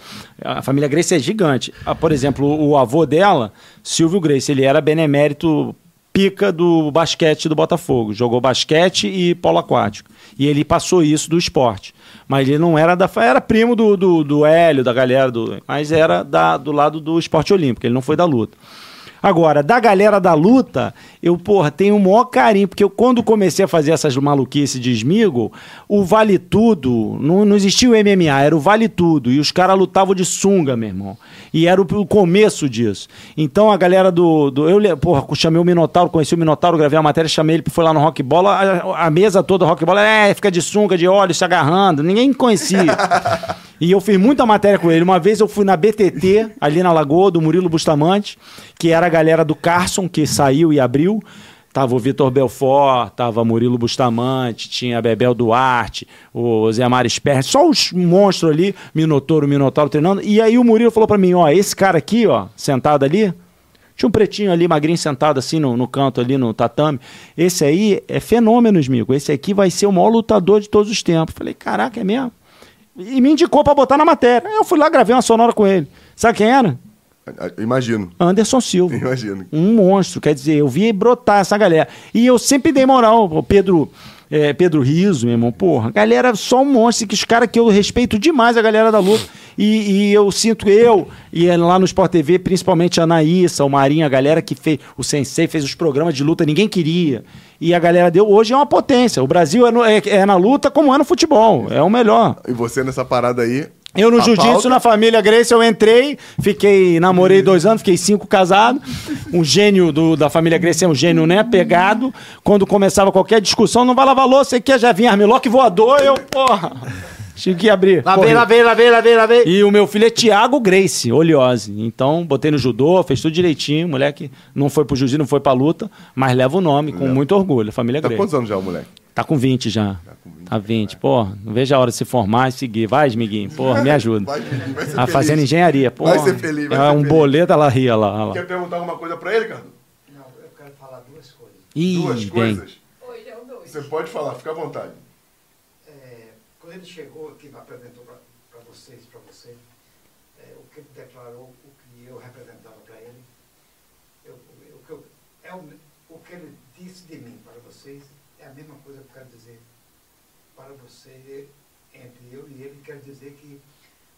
A família Grace é gigante. Ah, por exemplo, o avô dela, Silvio Grace, ele era benemérito pica do basquete do Botafogo. Jogou basquete e polo aquático. E ele passou isso do esporte. Mas ele não era da. Era primo do, do, do Hélio, da galera do. Mas era da, do lado do esporte olímpico, ele não foi da luta. Agora, da galera da luta, eu, porra, tenho o maior carinho, porque eu, quando comecei a fazer essas maluquices de Smigol, o Vale Tudo, não, não existia o MMA, era o Vale Tudo, e os caras lutavam de sunga, meu irmão. E era o, o começo disso. Então a galera do. do eu, porra, chamei o Minotauro, conheci o Minotauro, gravei a matéria, chamei ele, foi lá no Rock Bola, a, a mesa toda, Rock Bola, é, fica de sunga, de óleo, se agarrando, ninguém conhecia. E eu fiz muita matéria com ele. Uma vez eu fui na BTT, ali na Lagoa, do Murilo Bustamante, que era a galera do Carson, que saiu e abriu. Tava o Vitor Belfort, tava Murilo Bustamante, tinha Bebel Duarte, o Zé Mário Sperr, só os monstros ali, Minotouro, Minotauro treinando. E aí o Murilo falou pra mim, ó, esse cara aqui, ó, sentado ali, tinha um pretinho ali, magrinho, sentado assim no, no canto ali no tatame. Esse aí é fenômeno, Mico. Esse aqui vai ser o maior lutador de todos os tempos. Falei, caraca, é mesmo? E me indicou pra botar na matéria. Eu fui lá, gravei uma sonora com ele. Sabe quem era? Imagino. Anderson Silva. Imagino. Um monstro, quer dizer, eu vi brotar essa galera. E eu sempre dei moral, Pedro, é, Pedro Riso, meu irmão, porra, galera só um monstro, que os caras que eu respeito demais a galera da luta. E, e eu sinto eu, e é lá no Sport TV, principalmente a Anaíssa, o Marinho, a galera que fez, o Sensei fez os programas de luta, ninguém queria. E a galera deu, hoje é uma potência. O Brasil é, no- é- é na luta como é no futebol, é o melhor. E você nessa parada aí. Eu no jiu-jitsu, na família Grace, eu entrei, fiquei, namorei dois anos, fiquei cinco casado. Um gênio do- da família Grace é um gênio, né? Pegado. Quando começava qualquer discussão, não vai lavar louça, você quer já vinha armlock voador, eu, porra. Tinha que abrir. Lá vem, lá vem, lá vem, lá vem, lá vem. E o meu filho é Thiago Grace, oleose. Então, botei no judô, fez tudo direitinho. Moleque não foi pro jiu-jitsu, não foi pra luta, mas leva o nome com muito orgulho, família Tá Grace. quantos anos já o moleque? Tá com 20 já. com 20, Tá 20. Pô, não vejo a hora de se formar e seguir. Vai, Miguinho. Pô, me ajuda. Vai, Miguinho, vai ser Tá feliz. fazendo engenharia. Pô, Vai ser feliz, vai é ser um feliz. boleto, ela ria lá. lá. Quer perguntar alguma coisa pra ele, Carlos? Não, eu quero falar duas coisas. Ih, Duas bem. coisas. Hoje é o dois. Você pode falar, fica à vontade. É, quando ele chegou aqui, apresentou para vocês, para você, é, o que ele declarou, o que eu representava para ele, eu, eu- o, que eu- é o, o que ele disse de mim para vocês, é a mesma coisa que eu quero dizer para você, entre eu e ele, quero dizer que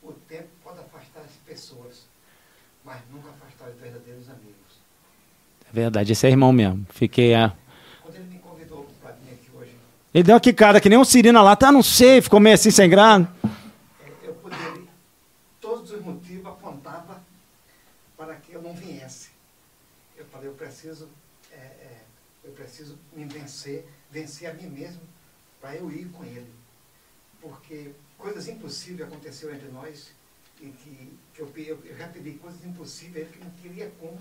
o tempo pode afastar as pessoas, mas nunca afastar os verdadeiros amigos. É verdade, esse é irmão mesmo. Fiquei. é. Quando ele me convidou para vir aqui hoje, Ele deu uma quicada que nem um Sirina lá, tá? Não sei, ficou meio assim sem grana. É, eu poderia, todos os motivos apontavam para que eu não viesse. Eu falei, eu preciso, é, é, eu preciso me vencer, a mim mesmo, para eu ir com ele. Porque coisas impossíveis aconteceram entre nós, e que, que eu, eu, eu já pedi coisas impossíveis, ele que não queria como,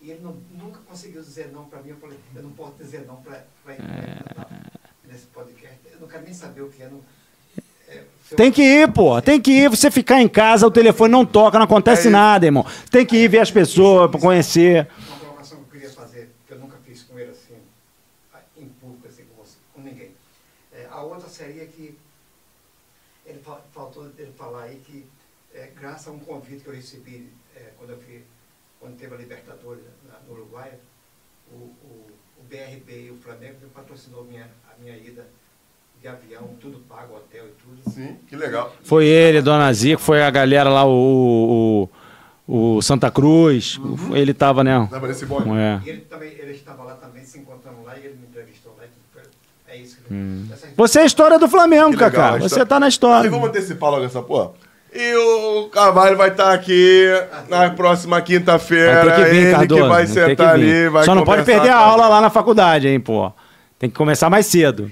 e ele não, nunca conseguiu dizer não para mim. Eu falei, eu não posso dizer não para nesse podcast. Eu não quero nem saber o que é. Não, é, Tem que ir, pô. Tem que ir. Você ficar em casa, o telefone não toca, não acontece É isso. nada, irmão. Tem que ir ver as pessoas, pra conhecer. Uma colocação que eu queria fazer, que eu nunca fiz com ele assim, em público, assim, com, você, com ninguém. É, a outra seria que ele fa- faltou ele falar aí que, é, graças a um convite que eu recebi é, quando eu fui, quando teve a Libertadores na- no Uruguai, o, o, o BRB e o Flamengo patrocinou minha, a minha ida de avião, tudo pago, hotel e tudo. Sim, que legal. Foi ele, Dona Zica, foi a galera lá, o, o, o Santa Cruz. Ele tava, né? Tava nesse bonde? É. E ele também, ele estava lá também, se encontramos lá e ele me entrevistou lá. e. É isso que essas Você é a história do Flamengo, Cacá. Você tá na E história. vamos antecipar logo essa porra. E o Carvalho vai estar aqui na próxima quinta-feira. Vai ter que vir, Ele Cardoso. que vai tem que sentar vir. ali, vai Só não pode perder a aula lá na faculdade, hein, pô. Tem que começar mais cedo.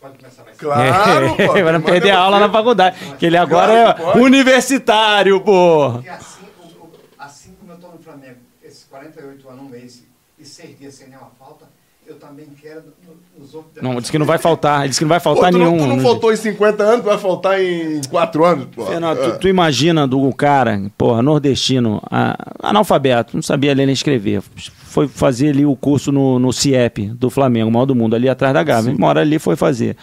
Pode começar mais Claro, pô. Vai não perder a aula na faculdade. Que ele agora Claro que é pode. universitário, pô. Porque assim, assim como eu estou no Flamengo, esses 48 anos, um mês e seis dias sem nenhuma falta, eu também quero. Não, disse que não vai faltar. Ele disse que não vai Pô, faltar tu, não, nenhum. tu não faltou em 50 anos, tu vai faltar em 4 anos, pô. Fernando, É. tu, tu imagina do cara, porra, nordestino, a- analfabeto, não sabia ler nem escrever. Foi fazer ali o curso no, no CIEP do Flamengo, mal do mundo, ali atrás da Gávea. Mora ali foi fazer.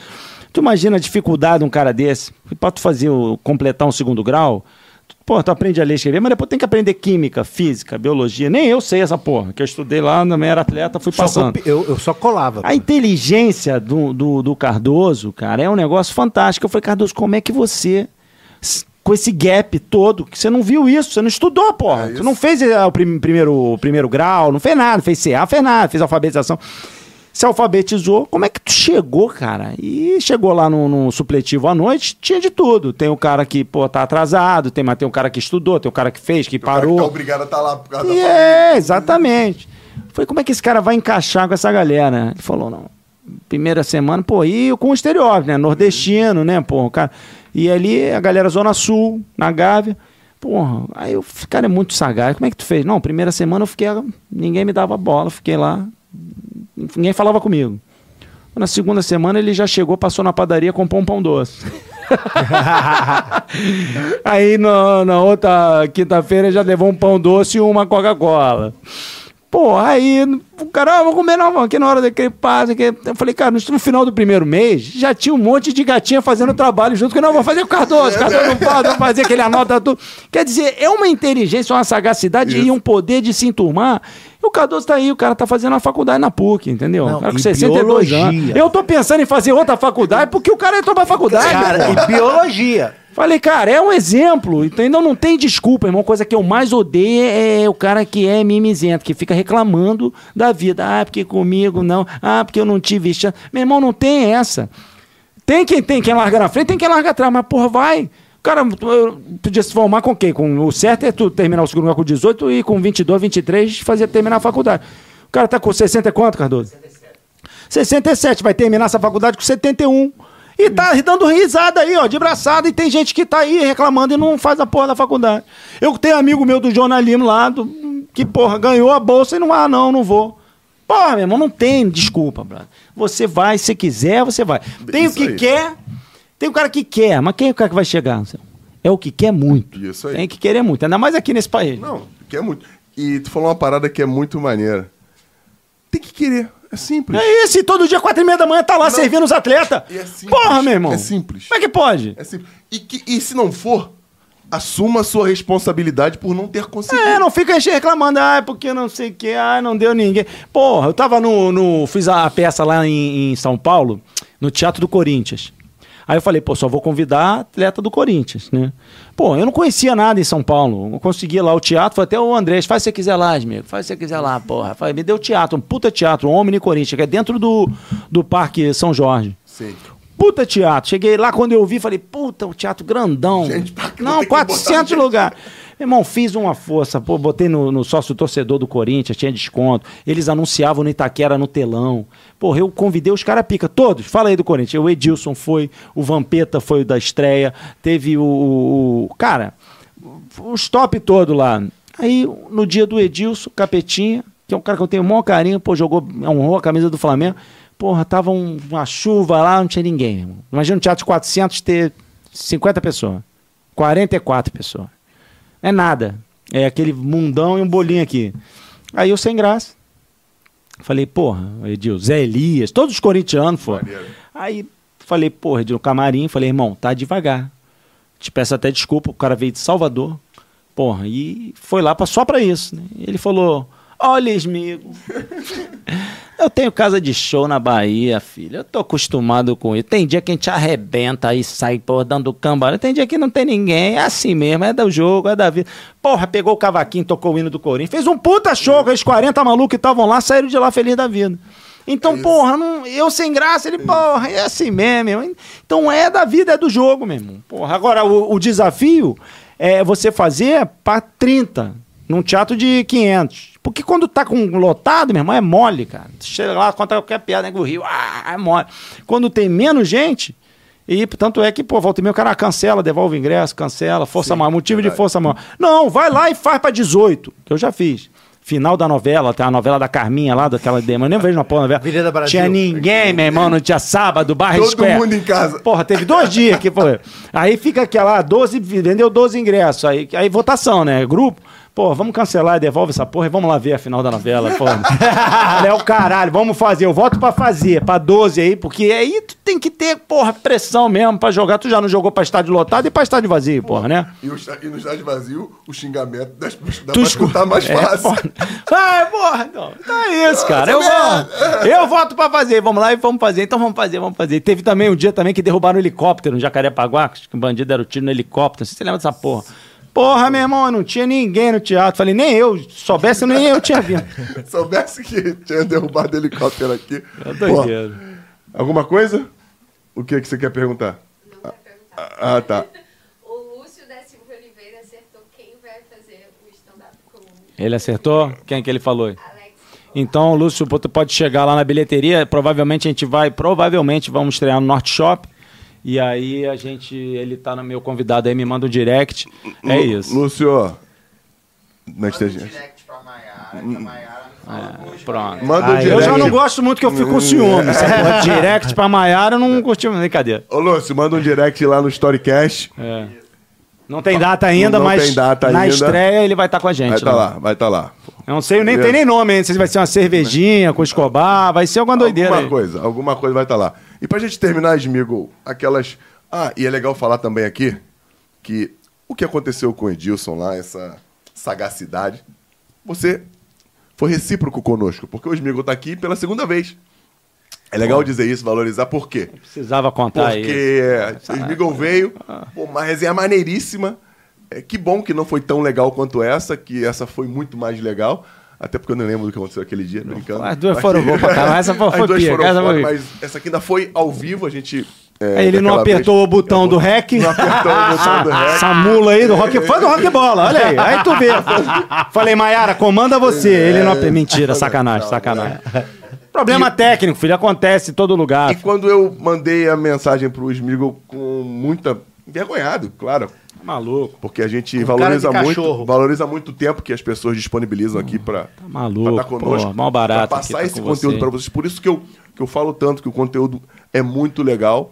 Tu imagina a dificuldade de um cara desse, pra tu fazer, o, completar um segundo grau, tu- Pô, tu aprende a ler e escrever, mas depois tem que aprender química, física, biologia. Nem eu sei essa porra, que eu estudei lá, também era atleta, fui Só passando. eu, eu só colava. A inteligência do, do, do Cardoso, cara, é um negócio fantástico. Eu falei, Cardoso, como é que você, com esse gap todo, que você não viu isso, você não estudou, porra. É isso. não fez eh, o prim- primeiro, o primeiro grau, não fez nada, fez CA, fez nada, fez alfabetização. Se alfabetizou, como é que tu chegou, cara? E chegou lá no, no supletivo à noite, tinha de tudo. Tem o cara que, pô, tá atrasado, tem, mas tem o cara que estudou, tem o cara que fez, que O cara parou. que tá obrigado a estar lá por causa da E família. é, exatamente. Falei, como é que esse cara vai encaixar com essa galera? Ele falou, não. Primeira semana, pô, e com o estereótipo, né? Nordestino, né, pô, cara. E ali a galera Zona Sul, na Gávea. Porra, aí o cara é muito sagaz. Como é que tu fez? Não, primeira semana eu fiquei. Ninguém me dava bola, fiquei lá. Ninguém falava comigo. Na segunda semana ele já chegou, passou na padaria, comprou um pão doce. Aí no- na outra quinta-feira já levou um pão doce e uma Coca-Cola. Pô, aí o cara, ah, vou comer não, aqui na hora daquele passo. Eu falei, cara, no, no final do primeiro mês já tinha um monte de gatinha fazendo trabalho junto, que não, vou fazer com o Cardoso, Cardoso não pode, vou fazer que ele anota tudo. Quer dizer, é uma inteligência, uma sagacidade e um poder de se enturmar. E o Cardoso tá aí, o cara tá fazendo a faculdade na PUC, entendeu? Não, o cara com e 62 anos. Eu tô pensando em fazer outra faculdade porque o cara entrou pra faculdade. Cara, e biologia. Falei, cara, é um exemplo, entendeu? Não tem desculpa, irmão. Coisa que eu mais odeio é o cara que é mimizento, que fica reclamando da vida. Ah, porque comigo não. Ah, porque eu não tive chance. Meu irmão, não tem essa. Tem quem tem quem larga na frente, tem quem larga atrás, mas porra, vai. O cara podia se formar com quem? Com, o certo é tu terminar o segundo grau com 18 e com 22, 23 fazer terminar a faculdade. O cara tá com 60 e quanto, Cardoso? 67, vai terminar essa faculdade com 71. E tá dando risada aí, ó, de braçada. E tem gente que tá aí reclamando e não faz a porra da faculdade. Eu tenho amigo meu do jornalismo lá, do- que, porra, ganhou a bolsa e não, ah, não, não vou. Porra, meu irmão, não tem desculpa, brother. Você vai, se quiser, você vai. Tem o Isso que aí. quer, tem o cara que quer, mas quem é o cara que vai chegar? É o que quer muito. Isso aí. Tem que querer muito, ainda mais aqui nesse país. Não, que é muito. E tu falou uma parada que é muito maneira. Tem que querer. É simples. É isso, e todo dia, quatro e meia da manhã, tá lá servindo os atletas. É. Porra, meu irmão. É simples. Como é que pode? É simples. E, que- e se não for, assuma a sua responsabilidade por não ter conseguido. É, não fica reclamando, ah, porque não sei o que, ah, não deu ninguém. Porra, eu tava no. no- fiz a peça lá em, em São Paulo, no Teatro do Corinthians. Aí eu falei, pô, só vou convidar atleta do Corinthians, né? Pô, eu não conhecia nada em São Paulo. Eu consegui lá o teatro, foi até o Andrés, faz se você quiser lá, amigo, faz se você quiser lá, porra. Falei, me deu teatro, um puta teatro, um Omni Corinthians, que é dentro do, do Parque São Jorge. Sim. Puta teatro. Cheguei lá quando eu vi, falei, puta, o teatro grandão. Gente, não, tem que 400 botar gente? lugares. Meu irmão, fiz uma força, pô, botei no, no sócio torcedor do Corinthians, tinha desconto. Eles anunciavam no Itaquera no telão. Porra, eu convidei os caras pica, todos. Fala aí do Corinthians. O Edilson foi, o Vampeta foi da estreia, teve o. o- cara, os top todo lá. Aí, no dia do Edilson, Capetinha, que é um cara que eu tenho o maior carinho, pô, jogou, honrou a camisa do Flamengo. Porra, tava um- uma chuva lá, não tinha ninguém. Imagina um teatro de 400 ter 50 pessoas. 44 pessoas. É nada. É aquele mundão e um bolinho aqui. Aí eu sem graça. Falei, porra, Edil, Zé Elias, todos os corintianos. Maneiro. Aí falei, porra, Edil, camarim, falei, irmão, tá devagar. Te peço até desculpa, o cara veio de Salvador. Porra, e foi lá pra, só pra isso. Né? Ele falou: Olha, amigo, eu tenho casa de show na Bahia, filho. Eu tô acostumado com isso. Tem dia que a gente arrebenta aí, sai, porra, dando cambada. Tem dia que não tem ninguém. É assim mesmo, é do jogo, é da vida. Porra, pegou o cavaquinho, tocou o hino do Corinthians. Fez um puta show, aqueles 40 malucos que estavam lá, saíram de lá feliz da vida. Então, porra, não- eu sem graça, ele, porra, é assim mesmo. Então é da vida, é do jogo, meu irmão. Porra, agora o, o desafio é você fazer pra 30, num teatro de 500. Porque quando tá com lotado, meu irmão, é mole, cara. Chega lá, conta qualquer piada, né, o Rio, ah, é mole. Quando tem menos gente, e tanto é que, pô, volta e meia, o cara cancela, devolve o ingresso, cancela, força maior, motivo de verdade. força maior. Não, vai lá e faz pra 18, que eu já fiz. Final da novela, tem a novela da Carminha lá, daquela dema, eu nem vejo na porra novela. Avenida Brasil. Tinha ninguém, meu irmão, não tinha sábado, barra Todo Square. mundo em casa. Porra, teve dois dias que foi. Aí fica aquela 12, vendeu 12 ingressos. Aí, aí votação, né? Grupo. Pô, vamos cancelar, devolve essa porra e vamos lá ver a final da novela, porra. é o caralho, vamos fazer. Eu voto pra fazer, pra 12 aí, porque aí tu tem que ter, porra, pressão mesmo pra jogar. Tu já não jogou pra estádio lotado e pra estádio vazio, porra, né? E, o, e no estádio vazio, o xingamento dá, dá Tu pra escutar mais É, fácil. porra. Ah, porra, então. Então é isso, cara. Eu, voto. eu voto pra fazer. Vamos lá e vamos fazer. Então vamos fazer, vamos fazer. Teve também um dia também que derrubaram um helicóptero no Jacarepaguá, que o bandido deram tiro no helicóptero. Você lembra dessa porra? Porra, meu irmão, não tinha ninguém no teatro. Falei, nem eu. Se soubesse, nem eu tinha vindo. Soubesse que tinha derrubado o helicóptero aqui. É Pô, doideira. alguma coisa? O que, que você quer perguntar? Não quero perguntar. Ah, tá. O Lúcio da Silva Oliveira acertou quem vai fazer o stand-up com o Ele acertou? Quem que ele falou? Alex. Então, Lúcio, tu pode chegar lá na bilheteria. Provavelmente a gente vai, provavelmente vamos estrear no Norte Shop. E aí a gente, ele tá no meu convidado aí, me manda um direct. É Lu- isso. Lúcio, ó. Não Manda um esteja. direct pra Maiara, que a Maiara não fala com os Pronto. Manda um Ah, eu já não gosto muito que eu fico com ciúme. Essa porra, direct pra Maiara, eu não curti. Brincadeira. Ô, Lúcio, manda um direct lá no Storycast. É. Não tem data ainda, Não mas tem data na ainda. estreia ele vai estar com a gente. Vai estar né? lá, vai estar lá. Eu não sei, nem tem nem nome ainda. Se vai ser uma cervejinha com Escobar, vai ser alguma doideira. Alguma aí. coisa, alguma coisa vai estar lá. E pra gente terminar, Smigo, aquelas. Ah, e é legal falar também aqui que o que aconteceu com o Edilson lá, essa sagacidade, você foi recíproco conosco, porque o Smigo tá aqui pela segunda vez. É legal dizer isso, valorizar, por quê? Precisava contar aí. Porque o Smigol veio, pô, uma resenha maneiríssima. É, que bom que não foi tão legal quanto essa, que essa foi muito mais legal. Até porque eu não lembro do que aconteceu aquele dia, brincando. as duas foram boas pra caramba, essa foi- foi foram essa foi- mas essa aqui ainda foi ao vivo, a gente... é, ele não apertou vez- o botão do REC. Não apertou o botão do REC. Essa mula aí do rock. Fã do rock bola, olha aí. Aí tu vê. Falei, Maiara, comanda você. Ele não apertou. Mentira, sacanagem, Não, sacanagem. Problema técnico, filho, acontece em todo lugar. E quando eu mandei a mensagem pro Smigol com muita... Envergonhado, claro. Maluco. Porque a gente Com valoriza muito, cachorro. valoriza muito o tempo que as pessoas disponibilizam aqui para Tá maluco. Pô, mal barato. pra passar tá esse conteúdo para vocês. Por isso que eu, que eu falo tanto que o conteúdo é muito legal.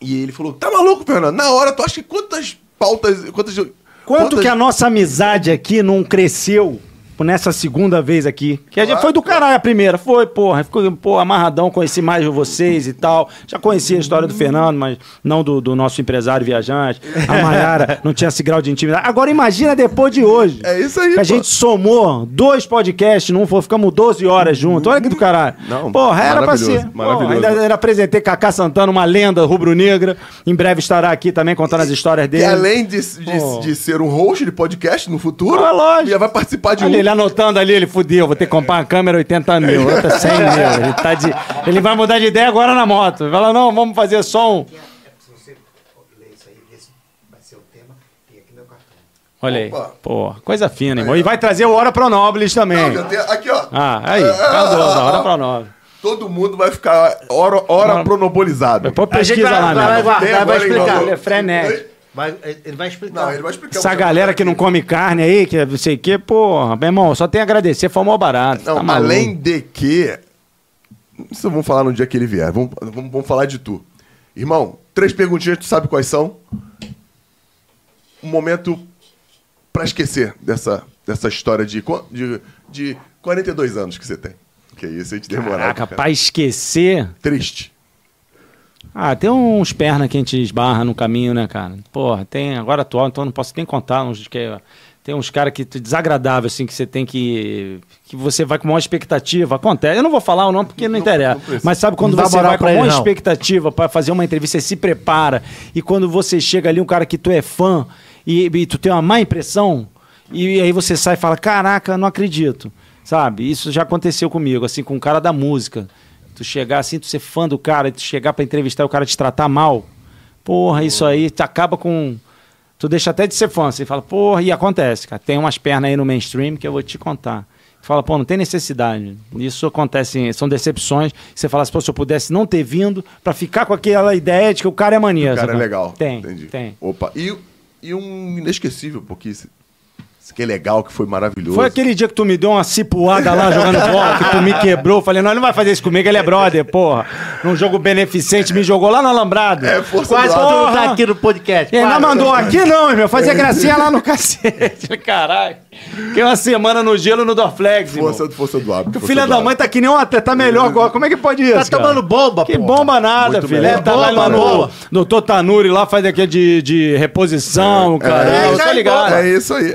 E ele falou: "Tá maluco, Fernando? Na hora, tu acha que quantas pautas, quantas Quanto quantas- que a nossa amizade aqui não cresceu nessa segunda vez aqui? Que a gente foi do caralho a primeira, foi, porra. Ficou, pô, amarradão, conheci mais vocês e tal. Já conhecia a história do Fernando, mas não do, do nosso empresário viajante. A Mayara não tinha esse grau de intimidade. Agora imagina depois de hoje. É isso aí, Que a pô. gente somou dois podcasts, num foi, ficamos 12 horas juntos. Olha que do caralho. Não, Porra, era pra ser. maravilhoso. Pô, ainda, ainda apresentei Cacá Santana, uma lenda rubro-negra. Em breve estará aqui também contando as histórias dele. além de, de, de ser um host de podcast no futuro, Ah, lógico. já vai participar de um. Ele anotando ali, ele fudeu, vou ter que comprar uma câmera 80 mil, outra 100 mil. Ele, tá de, ele vai mudar de ideia agora na moto. Ele Fala, não, vamos fazer som. Se você ler isso aí, esse vai ser o tema, tem aqui meu cartão. Olha aí. Opa. Pô, coisa fina, irmão. E vai trazer o Hora Pronobles também. Não, tem- aqui, ó. Ah, aí, Cardoso, ah, Hora ah, Pronobles. Todo mundo vai ficar hora, hora pronobolizado. Depois pesquisa vai- lá, vai- né? vai- Tem vai explicar. é frenético. Vai- ele vai explicar. Não, ele vai explicar. Essa você. galera que não come carne aí, que não sei o quê, porra, meu irmão, só tem a agradecer, foi mó barato. Não, tá além de que. Isso vamos falar no dia que ele vier. Vamos, vamos, vamos falar de tu. Irmão, três perguntinhas, tu sabe quais são? Um momento pra esquecer dessa, dessa história de, de, de 42 anos que você tem. Que isso, a gente demorado. Caraca, cara. pra esquecer. Triste. Ah, tem uns pernas que a gente esbarra no caminho, né, cara? Porra, tem agora atual, então não posso nem contar uns que tem uns caras que desagradável assim que você tem que que você vai com uma expectativa. Acontece. Eu não vou falar o nome porque não, Não- interessa. não mas sabe quando você vai com uma expectativa para fazer uma entrevista, você se prepara e quando você chega ali um cara que tu é fã e, e tu tem uma má impressão e, aí você sai e fala: "Caraca, não acredito". Sabe? Isso já aconteceu comigo, assim, com um cara da música. Tu chegar assim, tu ser fã do cara, e tu chegar pra entrevistar e o cara te tratar mal. Porra, isso aí tu acaba com. Tu deixa até de ser fã. Você fala, porra, e acontece, cara. Tem umas pernas aí no mainstream que eu vou te contar. Fala, pô, não tem necessidade. Isso acontece, são decepções. Você fala assim, pô, se eu pudesse não ter vindo pra ficar com aquela ideia de que o cara é maneiro. O cara é legal. Tem, Entendi. tem. Opa. E, e um inesquecível, porque isso, que é legal, que foi maravilhoso. Foi aquele dia que tu me deu uma cipuada lá jogando bola, que tu me quebrou. Falei, não, ele não vai fazer isso comigo, ele é brother, porra. Num jogo beneficente, me jogou lá no Alambrado. É, força Quase que ar. tu não tá aqui no podcast. Ele não mandou aqui, não, meu. Fazia gracinha lá no cacete. Caralho. Fiquei uma semana no gelo no Dorflex, irmão. Força, força do hábito. O força filho da mãe tá que nem um atleta, tá melhor agora. Como é que pode isso? Tá cara? tomando bomba, Que pô. bomba nada, Muito filho. É, tá lá Bomba, no boa. doutor Tanuri lá, faz aqui de, de reposição, cara. é, isso tô aí, ligado. É isso aí.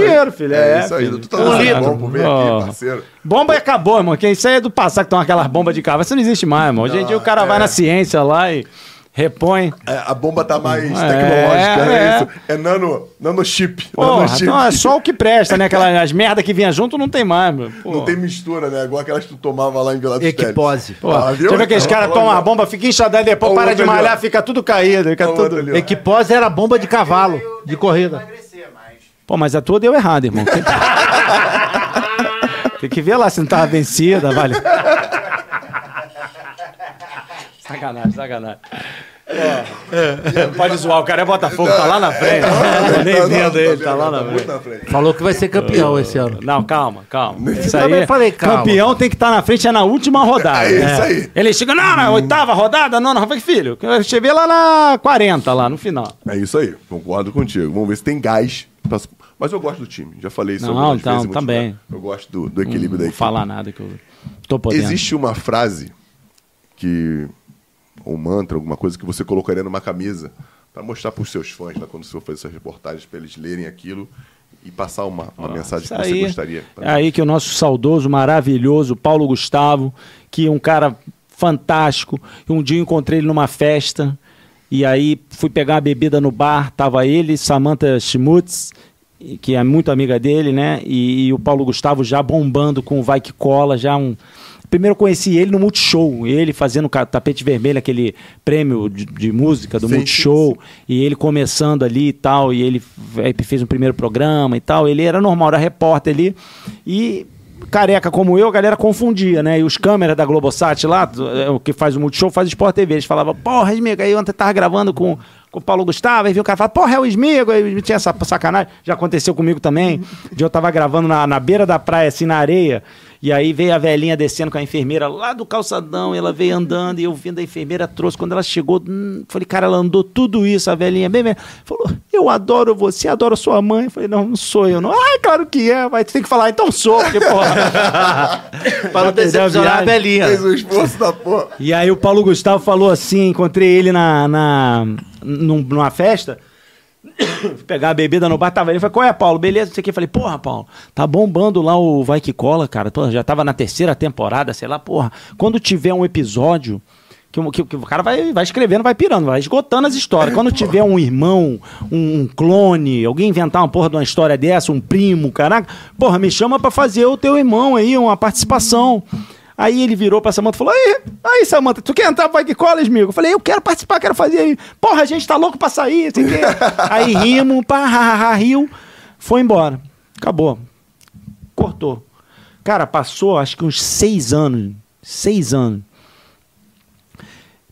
É um isso aí. dinheiro, filho. É, É, isso aí. filho. Tu tá Um dando litro. bom, aqui, parceiro. Bomba acabou, irmão. Que isso aí é do passado que estão aquelas bombas de carro. Isso não existe mais, irmão. Hoje em dia o cara vai na ciência lá e repõe. É, a bomba tá mais É, tecnológica, é, é. isso. É nano, nanochip. Porra, nanochip. então é só o que presta, né? Aquelas as merda que vinha junto não tem mais. Pô. Não tem mistura, né? Igual aquelas que tu tomava lá em Vila dos Equipose. Pô, Ah, viu? Eu ver que esse cara Olha, toma olha. uma bomba, fica inchadão e depois Olha para de malhar, fica tudo caído. Fica Olha tudo... ali. Equipose era bomba de cavalo, de corrida. Mas Pô, mas a tua deu errado, irmão. Tem que... Tem que ver lá se não tava vencida, vale. Sacanagem, sacanagem. Ó, Pode zoar, o cara é Botafogo, tá lá na frente. Tô nem Não, vendo tá ele, vendo, tá lá na frente. na frente. Falou que vai ser campeão esse ano. Não, calma, calma. Isso também aí, falei calma. campeão tem que estar na frente é na última rodada. É isso aí. Ele chega, não, na oitava rodada, não, não. Eu falei, filho, eu cheguei lá na 40, lá no final. É isso aí, concordo contigo. Vamos ver se tem gás. pra- Mas eu gosto do time, já falei isso Não, algumas então, vezes. também. lugares. Eu gosto do, do equilíbrio da Não vou equipe. falar nada que eu tô podendo. Existe uma frase que. ou um mantra, alguma coisa que você colocaria numa camisa para mostrar para os seus fãs, né, quando você for fazer suas reportagens, para eles lerem aquilo e passar uma, uma mensagem Isso que você aí, gostaria. É aí que o nosso saudoso, maravilhoso Paulo Gustavo, que é um cara fantástico, um dia eu encontrei ele numa festa, e aí fui pegar uma bebida no bar, tava ele, Samantha Schmutz, que é muito amiga dele, né? E, e o Paulo Gustavo já bombando com o Vai Que Cola, já um. Primeiro eu conheci ele no Multishow, ele fazendo tapete vermelho, aquele prêmio de, de música do Sim, Multishow, e ele começando ali e tal, e ele aí fez um primeiro programa e tal, ele era normal, era repórter ali, e careca como eu, a galera confundia, né? E os câmeras da Globosat lá, é, o que faz o Multishow, faz Sport TV. Eles falavam, porra, Esmigo, aí ontem tava gravando com, com o Paulo Gustavo, aí viu o cara falar, porra, é o Esmigo, aí tinha essa sacanagem. Já aconteceu comigo também. De eu tava gravando na, na beira da praia, assim, na areia. E aí veio a velhinha descendo com a enfermeira lá do calçadão, e ela veio andando, e eu vindo a enfermeira trouxe. Quando ela chegou, hum, falei, cara, ela andou tudo isso, a velhinha, bem, bem. Falou, eu adoro você, adoro sua mãe. Eu falei, não, não sou eu, não. Ah, claro que é, mas tu tem que falar, então sou, porque, porra. Pra não decepcionar a velhinha. Fez o esforço da porra. E aí o Paulo Gustavo falou assim, encontrei ele na, na num- numa festa, pegar a bebida no bar, tava ele, falei, qual é, Paulo? Beleza, não sei o que. Falei, porra, Paulo, tá bombando lá o Vai Que Cola, cara. Já tava na terceira temporada, sei lá, porra. Quando tiver um episódio... Que, o- que- que o cara vai, vai escrevendo, vai pirando, vai esgotando as histórias. Quando tiver um irmão, um, um clone, alguém inventar uma porra de uma história dessa, um primo, caraca, porra, me chama pra fazer o teu irmão aí, uma participação. Aí ele virou pra Samanta e falou: Aí, aí, Samanta, tu quer entrar pro Vai que cola, amigo? Eu falei: Eu quero participar, quero fazer aí. Porra, a gente tá louco pra sair, sei quê. Aí rimos, pá, ha, ha, ha, riu, foi embora. Acabou. Cortou. Cara, passou acho que uns seis anos. Seis anos.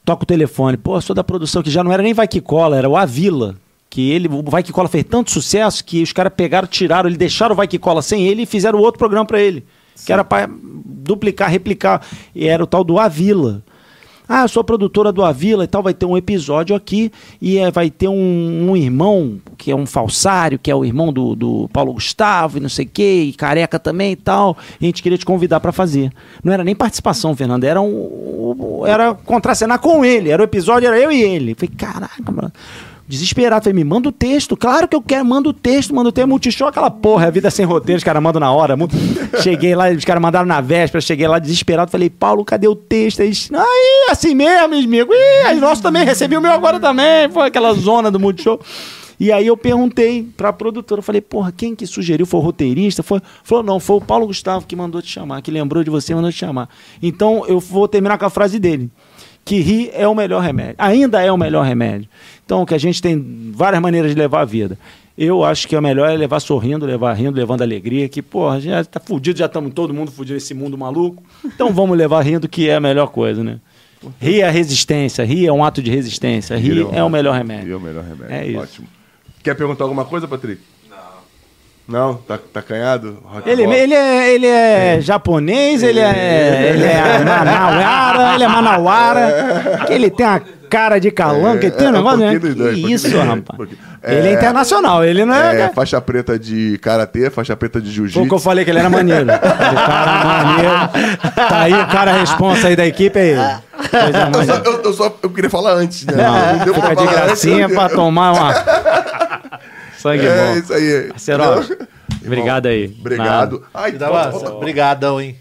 Toca o telefone. Pô, sou da produção que já não era nem Vai Que Cola, era o Avila. Que ele, o Vai Que Cola fez tanto sucesso que os caras pegaram, tiraram, ele deixaram o Vai Que Cola sem ele e fizeram outro programa pra ele. Que era pra duplicar, replicar. E era o tal do Avila. Ah, eu sou produtora do Avila e tal, vai ter um episódio aqui e eh, vai ter um, um irmão que é um falsário, que é o irmão do, do Paulo Gustavo e não sei o que, e careca também e tal. E a gente queria te convidar pra fazer. Não era nem participação, Fernando, era um. Era contracenar com ele. Era o episódio, era eu e ele. Falei, caraca, mano. Desesperado, falei, me manda o texto. Claro que eu quero, manda o texto, manda o texto. Multishow, aquela porra, é vida sem roteiro, os caras mandam na hora. Cheguei lá, os caras mandaram na véspera, cheguei lá desesperado, falei, Paulo, cadê o texto? Aí, eles, aí assim mesmo, amigo. Ih, aí nosso também, recebi o meu agora também. Foi aquela zona do Multishow. E aí eu perguntei pra produtora, falei, porra, quem que sugeriu? Foi o roteirista? Foi? Falou, não, foi o Paulo Gustavo que mandou te chamar, que lembrou de você e mandou te chamar. Então eu vou terminar com a frase dele. Que rir é o melhor remédio. Ainda é o melhor remédio. Então, que a gente tem várias maneiras de levar a vida. Eu acho que o melhor é levar sorrindo, levar rindo, levando alegria. Que, porra, já tá fudido, já estamos todo mundo fudido nesse mundo maluco. Então vamos levar rindo, que é a melhor coisa, né? Rir é resistência, rir é um ato de resistência, rir é o melhor remédio. Rir é o melhor remédio. É isso. Ótimo. Quer perguntar alguma coisa, Patrick? Não. Não? Tá, tá canhado? Rock Ele, ele, é, ele é japonês, ele é, ele é manauara, ele é manauara, que ele tem a cara de calango, que tem um é, negócio, um né? dois, Que pouquinho isso, dois, rapaz. Ele é É, internacional, ele não é... É, faixa preta de karatê, faixa preta de Foi o que jiu-jitsu. eu falei que ele era maneiro. O cara maneiro. Tá aí o cara responsa aí da equipe, é ele. Coisa Eu só, eu, eu só eu queria falar antes, né? Não, deu pra fica de falar gracinha antes, pra eu- tomar uma... Sangue É bom. isso aí. Parceiro, obrigado aí. Obrigado. Ai, ó, ó, Obrigadão, hein?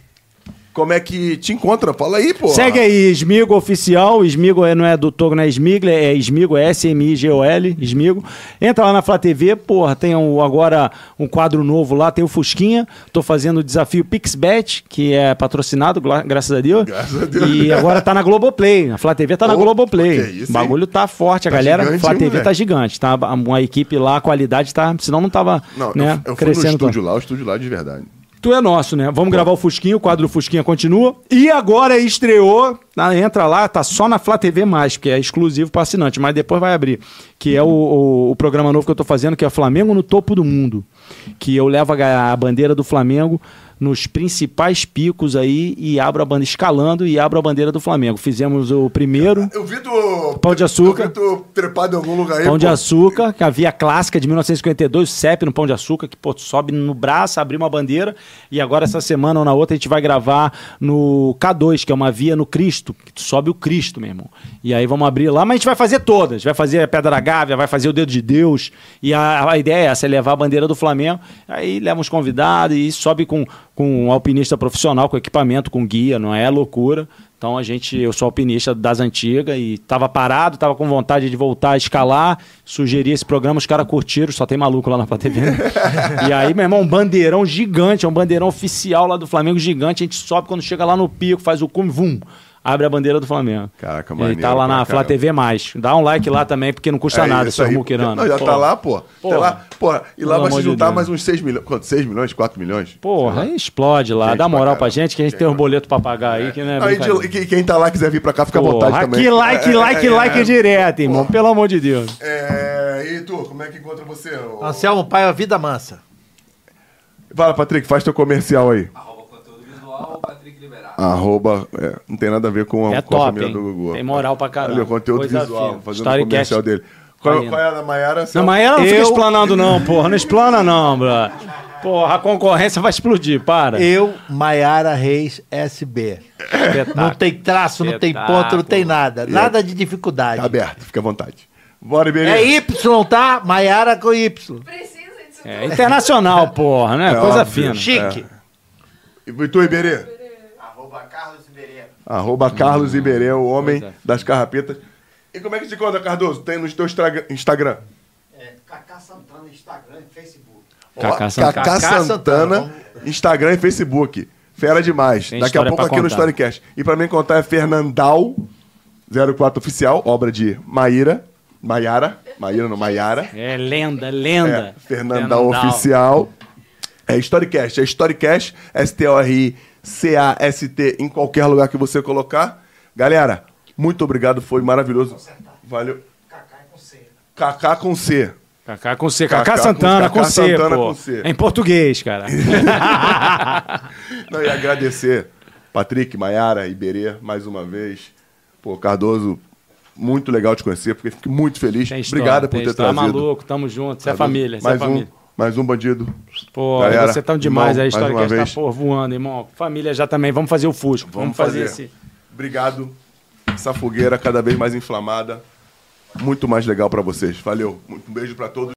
Como é que te encontra? Fala aí, pô. Segue aí, Esmigo Oficial. Esmigo é, não é do Togo, não é Smigler, é Esmigo, é S-M-I-G-O-L, Esmigo. Entra lá na Flá TV, porra, tem um- agora um quadro novo lá, tem o Fusquinha. Tô fazendo o desafio PixBet, que é patrocinado, gra- graças a Deus. Graças a Deus. E agora tá na Globoplay. A Flá TV tá na Ô, Globoplay. que isso, o bagulho tá forte, a Tá galera. gigante, Flá hein, TV moleque? tá gigante, tá? Uma equipe lá, a qualidade tá. Senão não tava Não, né, eu, eu fui no crescendo. estúdio lá, o estúdio lá de verdade. Tu é nosso, né? Vamos gravar o Fusquinha, o quadro do Fusquinha continua. E agora estreou, entra lá, tá só na Flá TV mais, porque é exclusivo para assinante, mas depois vai abrir. Que é o, o, o programa novo que eu tô fazendo, que é Flamengo no Topo do Mundo. Que eu levo a, a bandeira do Flamengo nos principais picos aí e abro a bandeira, escalando e abro a bandeira do Flamengo. Fizemos o primeiro. Eu vi tu. Pão de açúcar. Eu vi tu trepado em algum lugar aí. Pão de pô. açúcar, que a via clássica de 1952, o CEP no Pão de Açúcar, que pô, sobe no braço, abrir uma bandeira. E agora, essa semana ou na outra, a gente vai gravar no K2, que é uma via no Cristo, que sobe o Cristo, meu irmão. E aí vamos abrir lá, mas a gente vai fazer todas. Vai fazer a Pedra da Gávea, vai fazer o Dedo de Deus. E a, a ideia é essa, é levar a bandeira do Flamengo. Aí leva uns convidados e sobe com, com um alpinista profissional, com equipamento, com guia, não é loucura. Então a gente, eu sou alpinista das antigas e tava parado, tava com vontade de voltar a escalar, sugeri esse programa, os caras curtiram, só tem maluco lá na TV. e aí, meu irmão, um bandeirão gigante, é um bandeirão oficial lá do Flamengo gigante, a gente sobe quando chega lá no pico, faz o cume, vum. Abre a bandeira do Flamengo. Caraca, Ele maneiro tá lá pra na Flá. TV+. Dá um like lá também, porque não custa É nada, seu aí. Mukirana. Não, já Pô. tá lá, pô. Tá lá, porra. E lá Pelo vai se de juntar Deus. mais uns 6 milhões. Quanto? 6 milhões? 4 milhões? Porra, aí explode lá. Gente Dá pra moral pra caramba. gente, que a gente tem um boleto pra pagar aí, que não é Aí, de- quem- quem tá lá quiser vir pra cá, fica à Porra, vontade também. aqui, like, É, like, é, like é. direto, irmão. Pelo amor de Deus. É, e tu, como é que encontra você? Anselmo Paiva, Vida Mansa. Fala, Patrick, faz teu comercial aí. Arroba conteúdo visual. Arroba, é, não tem nada a ver com, a- É com a top, família hein? do Gugu. Tem moral pra caramba. Ali, o conteúdo Coisa visual, fina. fazendo o Storycast. comercial dele. Qual, Tá qual é a da Maiara? Não, mas ela não fica Eu- explanando, não, porra. Não explana, não, bro. Porra, a concorrência vai explodir, para. Eu, Maiara Reis, SB. Espetáculo. Não tem traço, não tem ponto, não tem nada. Nada de dificuldade. Tá aberto, fica à vontade. Bora, Iberê. É Y, tá? Maiara com Y. Precisa disso É internacional, porra, né? É Coisa óbvio. fina. Chique. E tu, Iberê? Arroba Carlos Iberê. Arroba Carlos Iberê, o homem é. das carrapetas. E como é que te conta, Cardoso? Tem no teu Instagram. É, Cacá Santana, Instagram e Facebook. Cacá Santana. Cacá Cacá Santana, Santana, Instagram e Facebook. Fera demais. Tem Daqui a pouco aqui no contar. Storycast. E pra mim contar é Fernandal 04 Oficial, obra de Maíra. Maiara. Maíra não, Maiara. É lenda, lenda. É, Fernandal Oficial. É Storycast. É Storycast, S-T-O-R-I-C-A-S-T, em qualquer lugar que você colocar. Galera, muito obrigado, foi maravilhoso. Valeu. Cacá é com C. Kaká com C. Cacá com C. Cacá Cacá com- Santana Cacá com C, Santana pô. com C. É em português, cara. Não, e agradecer Patrick, Maiara, Iberê, mais uma vez. Pô, Cardoso, muito legal te conhecer, porque fico muito feliz. História, Obrigado por ter história. trazido. maluco, tamo junto. Você é família, você é família. Um, mais um bandido. Pô, Galera, você tão demais irmão, aí, a história que tá vez. pô, voando, irmão. Família já também. Vamos fazer o Fusco. Vamos, fazer, esse. Obrigado. Essa fogueira cada vez mais inflamada. Muito mais legal pra vocês. Valeu. Um beijo pra todos.